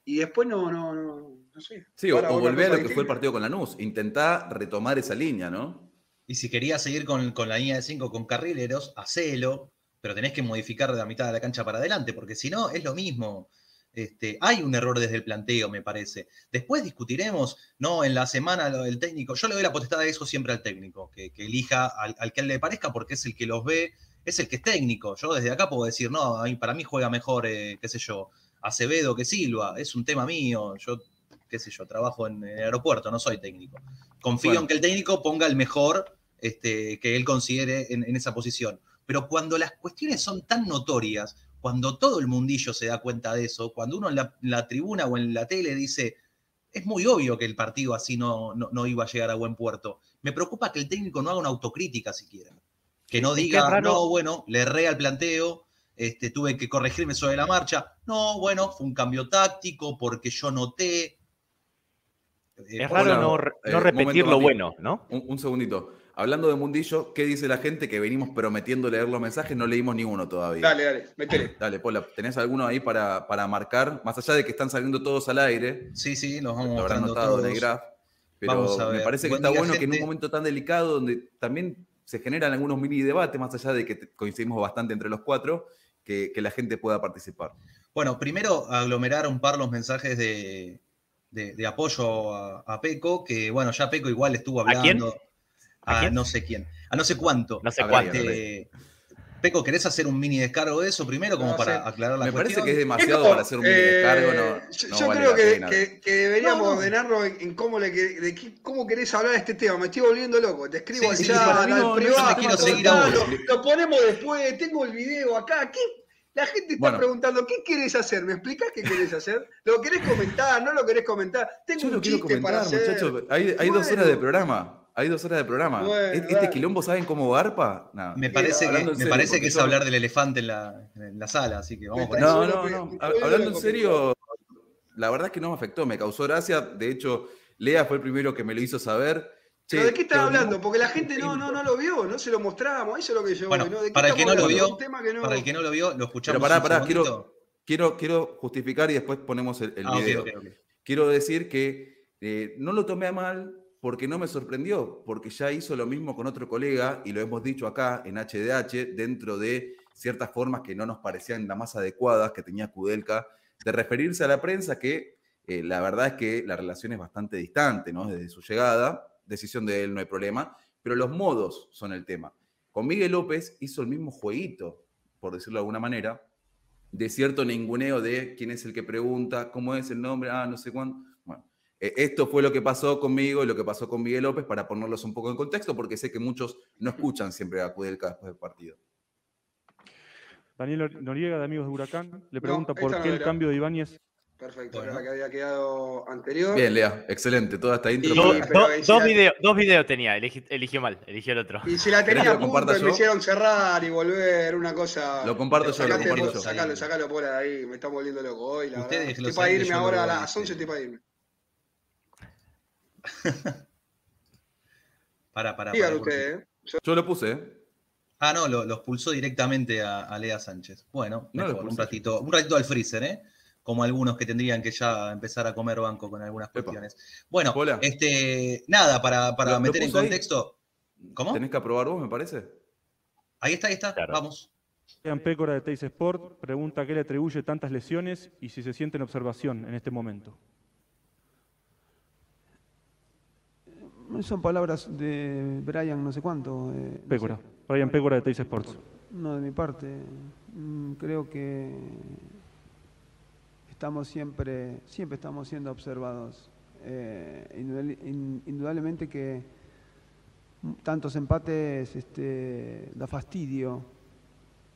y después no, no, no, no sé. Sí, o, volver a lo que fue el partido con Lanús, intentá retomar esa línea, ¿no? Y si querías seguir con, con la línea de 5 con carrileros, hacelo, pero tenés que modificar de la mitad de la cancha para adelante, porque si no, es lo mismo. Este, hay un error desde el planteo, me parece. Después discutiremos, no, en la semana del técnico. Yo le doy la potestad de eso siempre al técnico, que, elija al, que él le parezca porque es el que los ve, es el que es técnico. Yo desde acá puedo decir, no, para mí juega mejor, eh, qué sé yo, Acevedo que Silva. Es un tema mío. Yo, qué sé yo, trabajo en el aeropuerto, no soy técnico. Confío en que el técnico ponga el mejor este, que él considere en, esa posición. Pero cuando las cuestiones son tan notorias, cuando todo el mundillo se da cuenta de eso, cuando uno en la, tribuna o en la tele dice, es muy obvio que el partido así no, no, iba a llegar a buen puerto. Me preocupa que el técnico no haga una autocrítica siquiera. Que no diga, no, bueno, le erré al planteo, este, tuve que corregirme sobre la marcha. No, bueno, fue un cambio táctico porque yo noté. Es raro no, eh, repetir lo bueno, ¿no? un, segundito. Hablando de Mundillo, ¿qué dice la gente que venimos prometiendo leer los mensajes? No leímos ninguno todavía. Dale, dale, métele. Dale, Pola, ¿tenés alguno ahí para, para marcar? Más allá de que están saliendo todos al aire. Sí, sí, los vamos a notado en el graph. Pero me parece que está bueno que en un momento tan delicado, donde también se generan algunos mini debates, más allá de que coincidimos bastante entre los cuatro, que, la gente pueda participar. Bueno, primero aglomerar un par los mensajes de, de, apoyo a, Peco, que bueno, ya Peco igual estuvo hablando a, no sé quién, a no sé cuánto. No sé cuánto. Peco, ¿querés hacer un mini descargo de eso primero como para aclarar la Me parece que es demasiado para hacer un mini descargo. No, eh, yo, creo que, que, deberíamos ordenarlo en, cómo, le, de cómo querés hablar de este tema. Me estoy volviendo loco. Te escribo sí, allá, al privado. lo, ponemos después. Tengo el video acá. ¿Qué? La gente está preguntando, ¿qué querés hacer? ¿Me explicás qué querés hacer? ¿Lo querés comentar? ¿No lo querés comentar? Tengo yo un lo quiero comentar, para hacer. muchachos. Hay, hay dos horas de programa. Hay dos horas de programa. ¿Este quilombo saben cómo garpa? Me parece, que, me parece que es hablar del elefante en la, en la sala, así que vamos con No, no, no. Hablando en serio, la verdad es que no me afectó, me causó gracia. De hecho, Lea fue el primero que me lo hizo saber. ¿Pero de qué estás hablando? Porque la gente no, no, no lo vio, no se lo mostrábamos, eso es lo que yo. Bueno, para, el que no lo vio, para el que no lo vio, lo escuchamos. Pero pará, pará, quiero, quiero, quiero justificar y después ponemos el, el ah, video. Quiero decir que eh, no lo tomé a mal, porque no me sorprendió, porque ya hizo lo mismo con otro colega y lo hemos dicho acá en HDH, dentro de ciertas formas que no nos parecían las más adecuadas que tenía Kudelka, de referirse a la prensa que eh, la verdad es que la relación es bastante distante, ¿no? Desde su llegada, decisión de él no hay problema, pero los modos son el tema. Con Miguel López hizo el mismo jueguito, por decirlo de alguna manera, de cierto ninguneo de quién es el que pregunta, cómo es el nombre, ah, no sé cuándo. Eh, esto fue lo que pasó conmigo y lo que pasó con Miguel López para ponerlos un poco en contexto, porque sé que muchos no escuchan siempre a Kudelka después del partido. Daniel Noriega, de Amigos de Huracán, le pregunta por qué el cambio de Ibáñez. Perfecto, era la que había quedado anterior. Bien, Lea, excelente, toda esta intro. dos, videos tenía, eligió mal, eligió el otro. Y si la tenía a punto, me hicieron cerrar y volver, una cosa. Lo comparto yo, lo comparto yo. Sacalo, sacalo por ahí, me está volviendo loco hoy, la verdad. Estoy para irme ahora a las 11, estoy para irme. Para, para, ¿eh? Yo, lo puse, ¿eh? Ah, no, los pulsó directamente a, Lea Sánchez. Bueno, un ratito, un ratito al freezer, ¿eh? Como algunos que tendrían que ya empezar a comer banco con algunas cuestiones. Bueno, este, nada, para, meter en contexto. ¿Cómo? Tenés que aprobar vos, me parece. Ahí está, ahí está, vamos. Sean Pécora de Teis Sport pregunta qué le atribuye tantas lesiones y si se siente en observación en este momento. Son palabras de Brian no sé cuánto. Eh, Pécora. Brian Pécora de Teis Sports. No, de mi parte. Mm, creo que estamos siempre, siempre estamos siendo observados. Eh, indudablemente que tantos empates este, da fastidio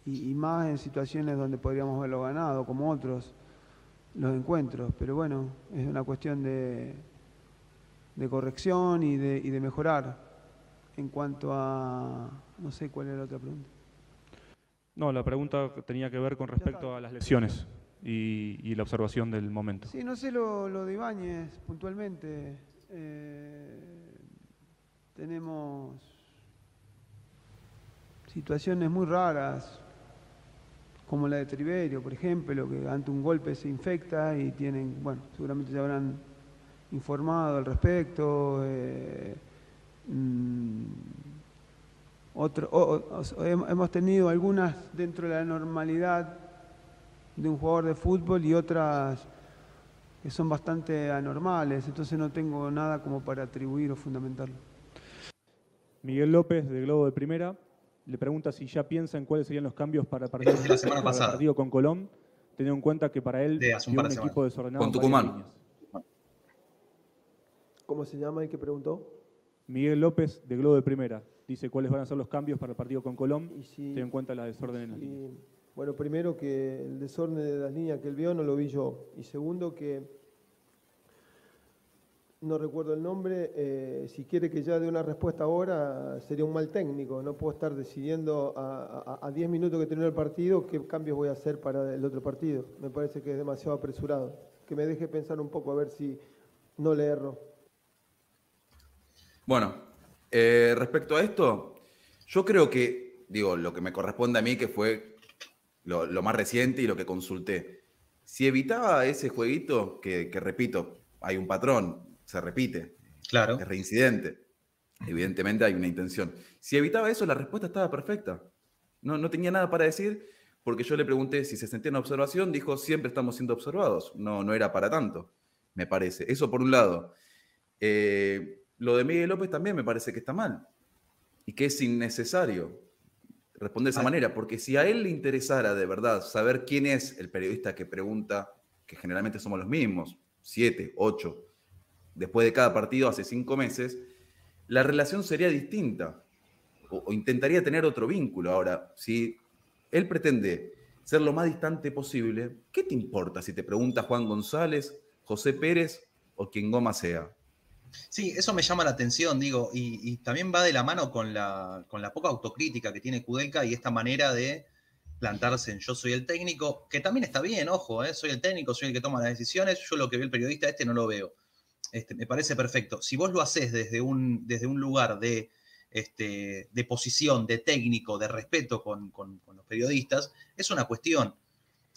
y, y, más en situaciones donde podríamos haberlo ganado, como otros, los encuentros. Pero bueno, es una cuestión de, de corrección y de, y de mejorar en cuanto a, no sé cuál era la otra pregunta. No, la pregunta tenía que ver con respecto a las lesiones y, la observación del momento. Sí, no sé lo, lo de Ibáñez puntualmente. Eh, tenemos situaciones muy raras, como la de Triverio, por ejemplo, que ante un golpe se infecta y tienen, bueno, seguramente ya habrán informado al respecto. Eh, mm, hemos tenido algunas dentro de la normalidad de un jugador de fútbol y otras que son bastante anormales, entonces no tengo nada como para atribuir o fundamentarlo. Miguel López, de Globo de Primera, le pregunta si ya piensa en cuáles serían los cambios para el partido, la semana para pasada. partido con Colón, teniendo en cuenta que para él De un equipo desordenado. Con Tucumán. ¿Cómo se llama el que preguntó? Miguel López, de Globo de Primera, dice cuáles van a ser los cambios para el partido con Colón, Y si- teniendo en cuenta la desorden en las líneas. Bueno, primero que el desorden de las líneas que él vio no lo vi yo. Y segundo que no recuerdo el nombre, eh, si quiere que ya dé una respuesta ahora sería un mal técnico. No puedo estar decidiendo a a- a 10 minutos que termine el partido qué cambios voy a hacer para el otro partido. Me parece que es demasiado apresurado. Que me deje pensar un poco a ver si no le erro. Bueno, eh, respecto a esto, yo creo que, digo, lo que me corresponde a mí, que fue lo, lo más reciente y lo que consulté, si evitaba ese jueguito, que, que repito, hay un patrón, se repite, Claro. es reincidente, evidentemente hay una intención. Si evitaba eso, la respuesta estaba perfecta. No, no tenía nada para decir, porque yo le pregunté si se sentía en observación, dijo, siempre estamos siendo observados, no, no era para tanto, me parece. Eso por un lado. Eh, lo de Miguel López también me parece que está mal y que es innecesario responder de esa Ah. manera, porque si a él le interesara de verdad saber quién es el periodista que pregunta, que generalmente somos los mismos, siete, ocho, después de cada partido hace cinco meses, la relación sería distinta o, o intentaría tener otro vínculo. Ahora, si él pretende ser lo más distante posible, ¿qué te importa si te pregunta Juan González, José Pérez o quien goma sea? Sí, eso me llama la atención, digo, y, también va de la mano con la, con la poca autocrítica que tiene Kudelka y esta manera de plantarse en yo soy el técnico, que también está bien, ojo, ¿eh? soy el técnico, soy el que toma las decisiones, yo lo que ve el periodista este no lo veo. Este, me parece perfecto. Si vos lo haces desde un, desde un lugar de, este, de posición, de técnico, de respeto con, con- con los periodistas, es una cuestión.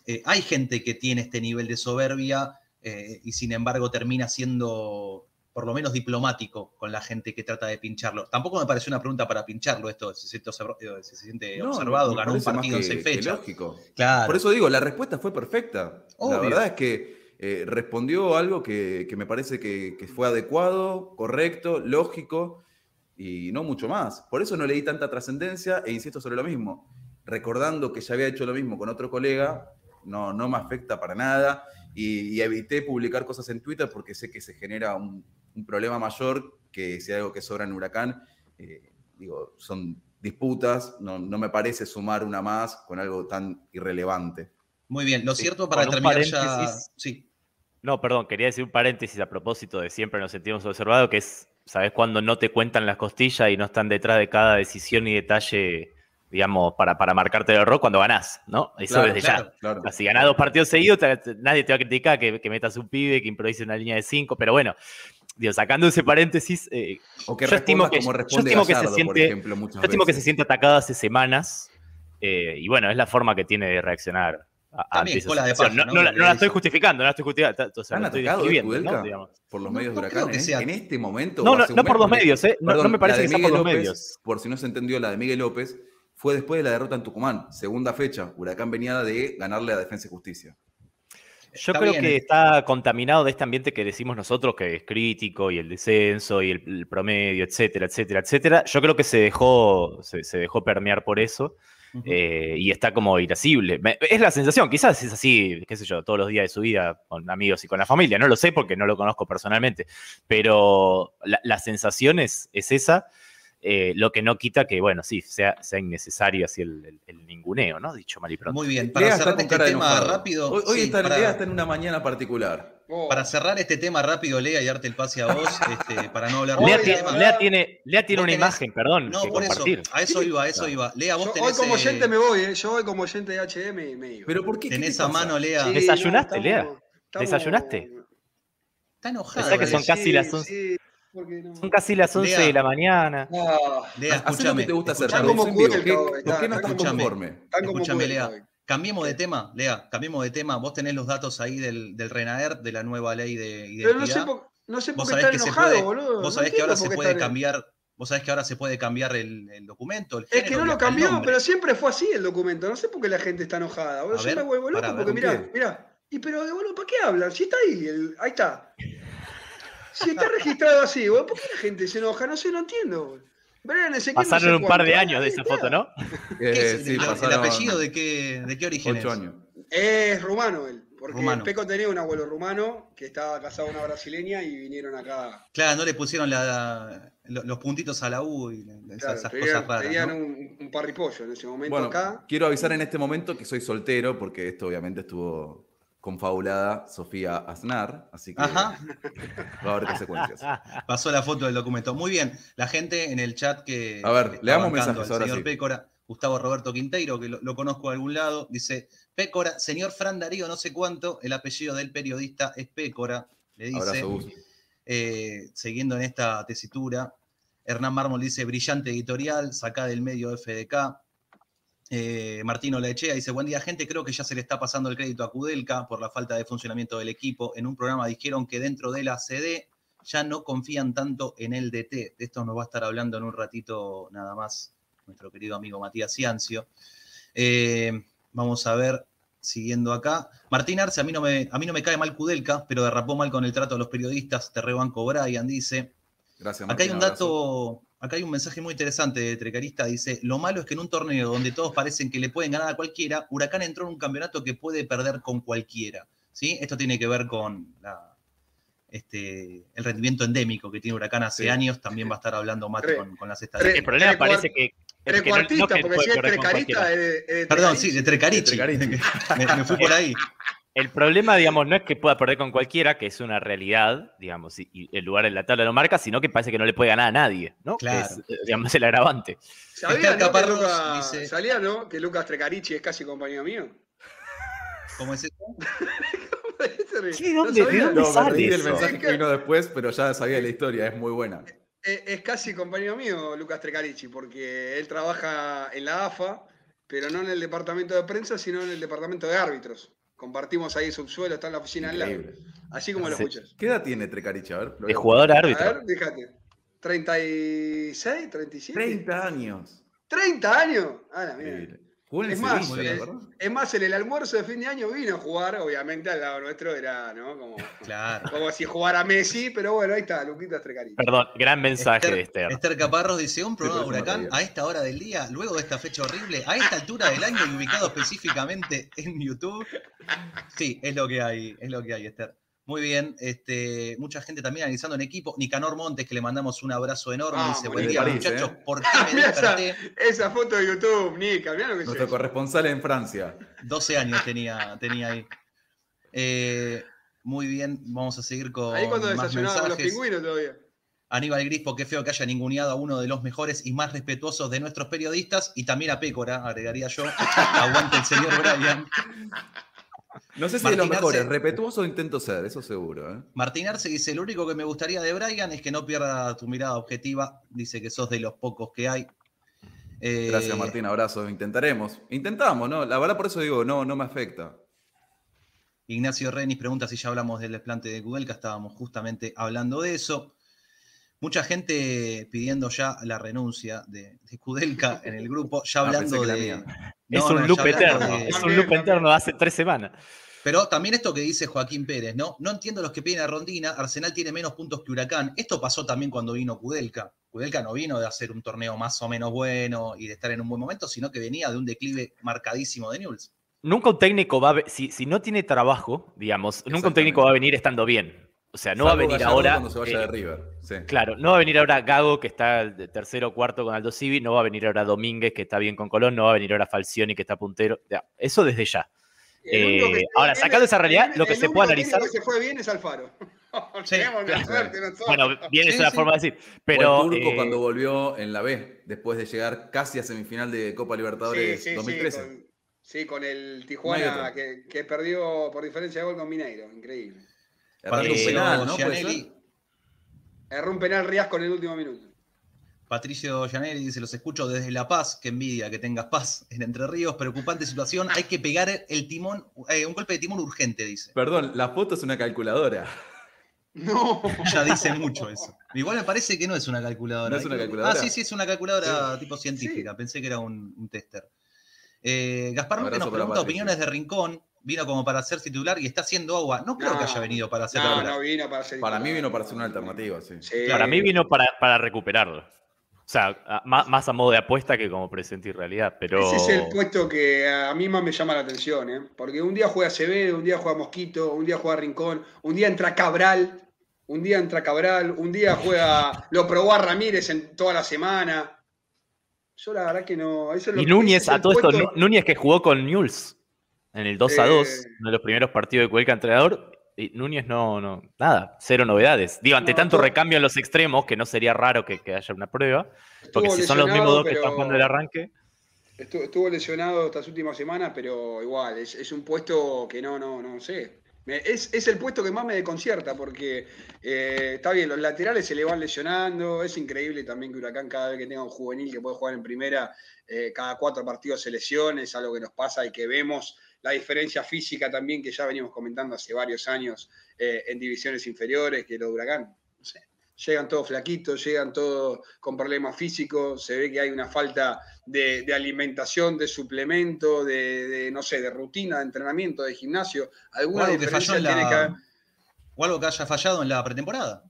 Eh, hay gente que tiene este nivel de soberbia eh, y sin embargo termina siendo por lo menos diplomático con la gente que trata de pincharlo. Tampoco me pareció una pregunta para pincharlo esto, se siente, observ- eh, se siente No, observado, me ganó un parece partido en seis fechas. lógico. Claro. Por eso digo, la respuesta fue perfecta. Obvio. La verdad es que eh, respondió algo que, que me parece que, que fue adecuado, correcto, lógico y no mucho más. Por eso no le di tanta trascendencia e insisto sobre lo mismo. Recordando que ya había hecho lo mismo con otro colega, no, no me afecta para nada y, y evité publicar cosas en Twitter porque sé que se genera un, un problema mayor que si hay algo que sobra en Huracán. eh, digo, son disputas, no, no me parece sumar una más con algo tan irrelevante. Muy bien, lo Sí, cierto para terminar ya. Sí, No, perdón, quería decir un paréntesis a propósito de siempre nos sentimos observados, que es, ¿sabes cuando no te cuentan las costillas y no están detrás de cada decisión y detalle, digamos, para, para marcarte el error cuando ganás, ¿no? Eso Claro, desde claro. ya. Claro. O sea, Si ganás dos partidos seguidos, nadie te va a criticar que, que metas un pibe, que improvise una línea de cinco, pero bueno, digo, sacando ese paréntesis, eh, O que Yo estimo que- como yo responde estimo que se Gallardo, por siente- ejemplo, yo estimo que se siente atacado hace semanas, eh, y bueno, es la forma que tiene de reaccionar. a- de paja, no, ¿no? no la- no estoy justificando, no la estoy justificando, o sea, ¿Han lo estoy atacado describiendo, ¿no? Kudelka Digamos. por los medios no de Huracán? ¿eh? sea- En este momento. No, no, por los medios, ¿eh? No, me parece que sea por los López, medios. Por si no se entendió, la de Miguel López fue después de la derrota en Tucumán, segunda fecha. Huracán venía de ganarle a Defensa y Justicia. Yo Está creo bien, que está contaminado de este ambiente que decimos nosotros, que es crítico y el descenso y el, el promedio, etcétera, etcétera, etcétera. Yo creo que se dejó, se, se dejó permear por eso eh, y está como irascible. Me- es la sensación, quizás es así, qué sé yo, todos los días de su vida con amigos y con la familia. No lo sé porque no lo conozco personalmente, pero la, la sensación es, es esa. Eh, lo que no quita que, bueno, sí, sea, sea innecesario así el, ninguneo, ¿no? Dicho mal y pronto. Muy bien, para cerrar este tema rápido. Hoy, hoy está, para, está en una mañana particular. Oh. Para cerrar este tema rápido, Lea, y darte el pase a vos, este, para no hablar Lea, tiene, Lea tiene, Lea tiene una imagen, perdón. No, por eso. A eso iba, a eso iba. Lea, vos tenés, Hoy como oyente me voy, ¿eh? Yo hoy como oyente de HM me iba. ¿Pero por qué? Tenés a mano, Lea. ¿Desayunaste, Lea? ¿Desayunaste? Está enojado. Pensá que son eh. casi las 11 porque no. Son casi las 11 Lea. de la mañana. Ah, Lea, escúchame. que te gusta hacer, como ¿Qué- ¿Por está- qué no está estás como- conforme? Escúchame, Lea. Cambiemos de tema, Lea, cambiemos de tema. Vos tenés los datos ahí del, del RENAER, de la nueva ley de identidad. Pero no sé por, no sé por qué está enojado, puede, boludo. vos No sabés que ahora se puede cambiar, vos sabés que ahora se puede cambiar el, el documento, el Es que no lo cambió, pero siempre fue así el documento. No sé por qué la gente está enojada. boludo. Yo ver, me vuelvo loco porque ¿con mirá, mirá. Y pero, boludo, ¿para qué hablan? Si está ahí, el- ahí está. Si está registrado así, ¿por qué la gente se enoja? No sé, no entiendo. boludo. Brian Ezequiel no Pasaron sé un par de años de esa foto, ¿no? ¿Qué Eh, es? sí, ¿El, apellido de qué, de qué origen Ocho es? años. Es rumano él, porque Rumano. Peco tenía un abuelo rumano que estaba casado con una brasileña y vinieron acá. Claro, no le pusieron la- los puntitos a la U y la- esas, Claro, esas tenían cosas raras. tenían ¿no? un, un parripollo en ese momento Bueno, acá. quiero avisar en este momento que soy soltero, porque esto obviamente estuvo confabulada Sofía Aznar, así que Ajá. va a haber consecuencias. Pasó la foto del documento. Muy bien, la gente en el chat que. A ver, leamos bancando mensajes, al ahora señor sí. Pécora, Gustavo Roberto Quinteiro, que lo, lo conozco de algún lado, dice: Pécora, señor Fran Darío, no sé cuánto, el apellido del periodista es Pécora, le dice. Eh, siguiendo en esta tesitura. Hernán Mármol dice, brillante editorial, saca del medio FDK. Eh, Martino Laechea dice, buen día gente, creo que ya se le está pasando el crédito a Kudelka por la falta de funcionamiento del equipo. En un programa dijeron que dentro de la CD ya no confían tanto en el DT. De esto nos va a estar hablando en un ratito nada más nuestro querido amigo Matías Ciancio. Eh, vamos a ver, siguiendo acá. Martín Arce, a mí, no me, a mí no me cae mal Kudelka, pero derrapó mal con el trato a los periodistas. Te rebanco Brian, dice. Gracias, Acá hay Martín, un abrazo. Acá hay un mensaje muy interesante de Trecarista. Dice, lo malo es que en un torneo donde todos parecen que le pueden ganar a cualquiera, Huracán entró en un campeonato que puede perder con cualquiera. ¿sí? Esto tiene que ver con la- este, el rendimiento endémico que tiene Huracán hace Sí. años. También va a estar hablando Mate con, con las El estadísticas. problema Tres parece que. es que no- no Trecuartista, que porque si es trecarista, Perdón, sí, de Trecarichi. De Trecarichi. me, me fui por ahí. El problema, digamos, no es que pueda perder con cualquiera, que es una realidad, digamos, y, y el lugar en la tabla lo marca, sino que parece que no le puede ganar a nadie, ¿no? Que Claro. es, eh, digamos, el agravante. ¿Sabía, no, que Lucas, dice- ¿Sabía, no? Que Lucas Trecarichi es casi compañero mío? ¿Cómo es eso? ¿Qué? ¿No ¿Dónde- de sabía? dónde No, me sale del eso? mensaje que vino después, pero ya sabía la historia, es muy buena. Es, es casi compañero mío, Lucas Trecarichi, porque él trabaja en la AFA, pero no en el departamento de prensa, sino en el departamento de árbitros. Compartimos ahí subsuelo, está en la oficina al lado. Así como lo escuchas. ¿Qué edad tiene Trecarichi? A ver, lo De a- jugador a A árbitro. ver, fíjate. ¿36? ¿37? 30 años. 30 años. Ah. Increíble. Jugó en el Es más, Sevilla, ¿verdad? es más, en el almuerzo de fin de año vino a jugar, obviamente al lado nuestro era, ¿no? Como, Claro. como si jugara Messi, pero bueno, ahí está, Luquitas Trecarichi. Perdón, gran mensaje de Esther, Esther. Esther Caparros dice, un programa de huracán a esta hora del día, luego de esta fecha horrible, a esta altura del año y ubicado específicamente en YouTube. Sí, es lo que hay, es lo que hay, Esther. Muy bien, este, mucha gente también analizando en equipo. Nicanor Montes, que le mandamos un abrazo enorme, Vamos, dice, buen día París, muchachos, ¿eh? ¿por qué me esa, desperté? esa foto de YouTube, Nica, mirá lo que es Nuestro corresponsal en Francia. 12 años tenía, tenía ahí. Eh, muy bien, vamos a seguir con Ahí cuando más desayunaban los mensajes. pingüinos todavía. Aníbal Grispo, qué feo que haya ninguneado a uno de los mejores y más respetuosos de nuestros periodistas y también a Pécora, agregaría yo. Aguante el señor Brian. No sé si de los Martín mejores, Arce. respetuoso intento ser, eso seguro. ¿eh? Martín Arce dice, lo único que me gustaría de Brian es que no pierda tu mirada objetiva. Dice que sos de los pocos que hay. Eh, Gracias, Martín, abrazo. Intentaremos. Intentamos, ¿no? La verdad, por eso digo, no, no me afecta. Ignacio Renis pregunta si ya hablamos del desplante de Kudelka, estábamos justamente hablando de eso. Mucha gente pidiendo ya la renuncia de, de Kudelka en el grupo, ya Ah, hablando la de... Es un loop eterno. Es un loop eterno de hace tres semanas. Pero también esto que dice Joaquín Pérez, ¿no? No entiendo los que piden a Rondina, Arsenal tiene menos puntos que Huracán. Esto pasó también cuando vino Kudelka. Kudelka no vino de hacer un torneo más o menos bueno y de estar en un buen momento, sino que venía de un declive marcadísimo de Newell's. Nunca un técnico va a si, si no tiene trabajo, digamos, nunca un técnico va a venir estando bien. O sea, no va a venir Gallardo ahora. Cuando se vaya eh, de River. Sí. Claro, no va a venir ahora Gago, que está de tercero o cuarto con Aldo Civi, no va a venir ahora Domínguez, que está bien con Colón, no va a venir ahora Falcioni, que está puntero. Ya, Eso desde ya. Eh, ahora, sacando esa es- realidad, el- lo que el se puede analizar. que se fue bien es Alfaro. Sí, claro. suerte. Bueno, bien es Sí, una sí. forma de decir. Pero, el turco eh, cuando volvió en la B, después de llegar casi a semifinal de Copa Libertadores Sí, sí, sí, 2013. con, sí, con el Tijuana que, que perdió por diferencia de gol con Mineiro. Increíble. Patricio penal, ¿no? Erró un penal Riasco en el último minuto. Patricio Gianelli dice, los escucho desde La Paz, que envidia que tengas paz en Entre Ríos, preocupante situación, hay que pegar el timón, eh, un golpe de timón urgente, dice. Perdón, la foto es una calculadora. No. Ya dice mucho eso. Igual me parece que no es una calculadora. ¿No es una calculadora? Ah, sí, sí, es una calculadora tipo científica. Pensé que era un, un tester. Eh, Gaspar Abrazo nos pregunta opiniones de Rincón. Vino como para ser titular y está haciendo agua. No creo No. que haya venido para ser No, titular. no vino para ser Para mí vino para ser una alternativa, sí. Sí. para mí vino para, para recuperarlo. O sea, más, a modo de apuesta que como presente y realidad. Pero... Ese es el puesto que a mí más me llama la atención, ¿eh? porque un día juega Acevedo, un día juega Mosquito, un día juega Rincón, un día entra Cabral, un día entra Cabral, un día juega, lo probó a Ramírez en toda la semana. Yo la verdad que no. y Núñez, a todo esto, Núñez que jugó con Newell's en el 2 a 2, eh, uno de los primeros partidos de Cueca entrenador, y Núñez no, no, nada, cero novedades. Digo, ante tanto recambio en los extremos, que no sería raro que, haya una prueba, porque si son los mismos dos que están jugando el arranque. Estuvo, lesionado estas últimas semanas, pero igual, es, un puesto que no, no, no sé. Es, el puesto que más me desconcierta, porque eh, está bien, los laterales se le van lesionando, es increíble también que Huracán cada vez que tenga un juvenil que puede jugar en primera, eh, cada cuatro partidos se lesione, es algo que nos pasa y que vemos la diferencia física también que ya venimos comentando hace varios años eh, en divisiones inferiores, que los de Huracán, no sé, llegan todos flaquitos, llegan todos con problemas físicos, se ve que hay una falta de, alimentación, de suplemento, de, no sé, de rutina, de entrenamiento, de gimnasio. Alguna diferencia tiene que O algo que haya fallado en la pretemporada.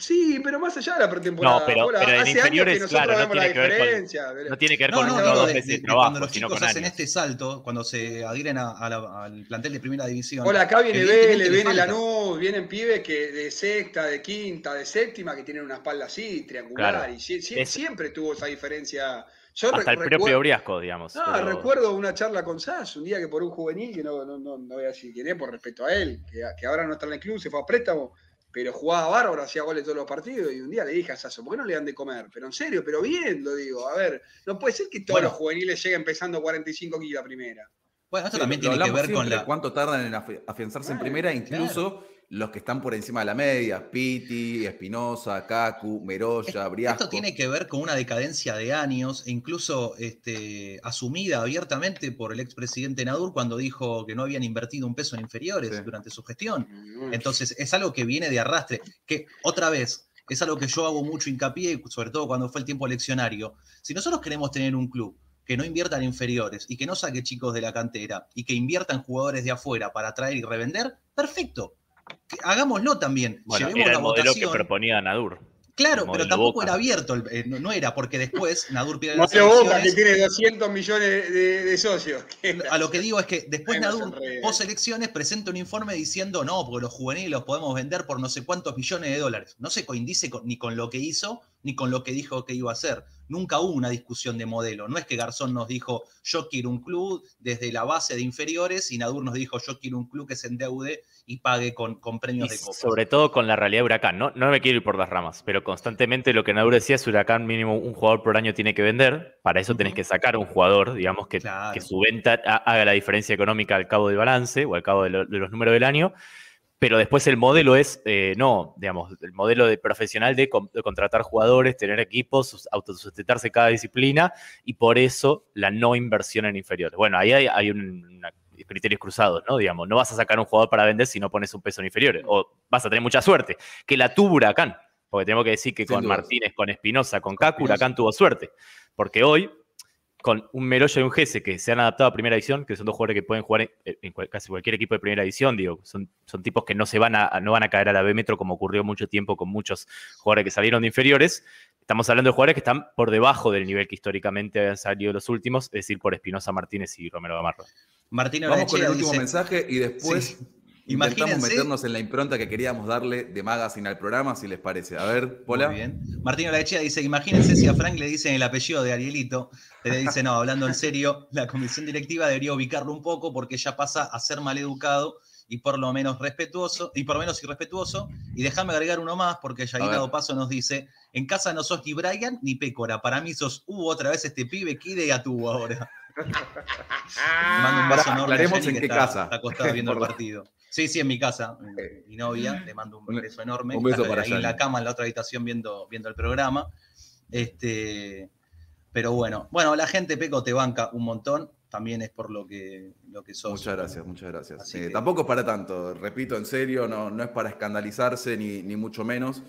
Sí, pero más allá de la pretemporada. No, pero, en inferiores, claro, no tiene, que ver no tiene que ver con no, dos veces de, trabajo, cuando los chicos hacen este salto, cuando se adhieren al plantel de primera división. Hola, acá viene Vélez, viene Lanús, vienen pibes que de sexta, de quinta, de séptima, que tienen una espalda así, triangular, y siempre tuvo esa diferencia. Yo Hasta el propio Briasco, digamos. No, recuerdo una charla con Sass, un día que por un juvenil, que no, no, no, voy a decir quién es, por respeto a él, que, que ahora no está en el club, se fue a préstamo, pero jugaba bárbaro, hacía goles todos los partidos y un día le dije a Sasso, ¿por qué no le dan de comer? Pero en serio, pero bien, lo digo. A ver, no puede ser que todos los juveniles lleguen pesando 45 kilos a primera. Bueno, esto también tiene que ver con la... cuánto tardan en afianzarse en primera, incluso los que están por encima de la media, Piti, Espinosa, Kaku, Meroya, Briasco. Esto tiene que ver con una decadencia de años, e incluso este, asumida abiertamente por el expresidente Nadur cuando dijo que no habían invertido un peso en inferiores durante su gestión. Entonces, es algo que viene de arrastre, que otra vez, es algo que yo hago mucho hincapié, sobre todo cuando fue el tiempo eleccionario. Si nosotros queremos tener un club que no invierta en inferiores y que no saque chicos de la cantera y que invierta en jugadores de afuera para traer y revender, perfecto hagámoslo también. Bueno, era el modelo que proponía Nadur. Claro, pero tampoco era abierto, eh, no, era, porque después Nadur pierde las Boca, que tiene 200 millones de, socios. A lo que digo es que después Nadur, post elecciones, presenta un informe diciendo, no, porque los juveniles los podemos vender por no sé cuántos millones de dólares. No se coincide ni con lo que hizo, ni con lo que dijo que iba a hacer. Nunca hubo una discusión de modelo. No es que Garzón nos dijo, yo quiero un club desde la base de inferiores, y Nadur nos dijo, yo quiero un club que se endeude y pague con, con premios de copa. Sobre todo con la realidad de Huracán. No, no me quiero ir por las ramas, pero constantemente lo que Nadur decía es Huracán mínimo un jugador por año tiene que vender. Para eso tenés que sacar un jugador, digamos, que, que su venta haga la diferencia económica al cabo del balance o al cabo de, los números del año. Pero después el modelo es, eh, no, digamos, el modelo de profesional de, contratar jugadores, tener equipos, autosustentarse cada disciplina y por eso la no inversión en inferiores. Bueno, ahí hay, hay una criterios cruzados, ¿no? Digamos, no vas a sacar un jugador para vender si no pones un peso en inferiores. O vas a tener mucha suerte. Que la tuvo Huracán. Porque tengo que decir que con Martínez, con Espinosa, con Cacu, Huracán tuvo suerte. Porque hoy, con un Meroya y un Gese que se han adaptado a primera edición, que son dos jugadores que pueden jugar en, casi cualquier equipo de primera edición, digo, son, son tipos que no se van a, no van a caer a la B metro como ocurrió mucho tiempo con muchos jugadores que salieron de inferiores. Estamos hablando de jugadores que están por debajo del nivel que históricamente habían salido los últimos, es decir, por Espinosa Martínez y Romero Gamarra. Vamos con el último mensaje y después intentamos meternos en la impronta que queríamos darle de Magazine al programa, si les parece. A ver, Pola. Muy bien. Martín Olachea dice, imagínense si a Frank le dicen el apellido de Arielito, le dice, no, hablando en serio, la comisión directiva debería ubicarlo un poco porque ya pasa a ser maleducado y por lo menos respetuoso, y por lo menos irrespetuoso. Y déjame agregar uno más, porque Yaguita Paso nos dice: En casa no sos ni Brian ni Pécora. Para mí sos hubo otra vez este pibe, ¿qué idea tuvo ahora? mando un beso enorme a en qué casa. Está acostado viendo el partido. Sí, sí, en mi casa. Mi novia, le mando un beso enorme. Un beso para ahí en la cama, en la otra habitación, viendo, viendo el programa. Este, pero bueno, bueno, la gente Peco te banca un montón. También es por lo que, lo que sos. Muchas gracias, muchas gracias. Eh, tampoco es para tanto, repito, en serio, no, no es para escandalizarse ni, ni mucho menos.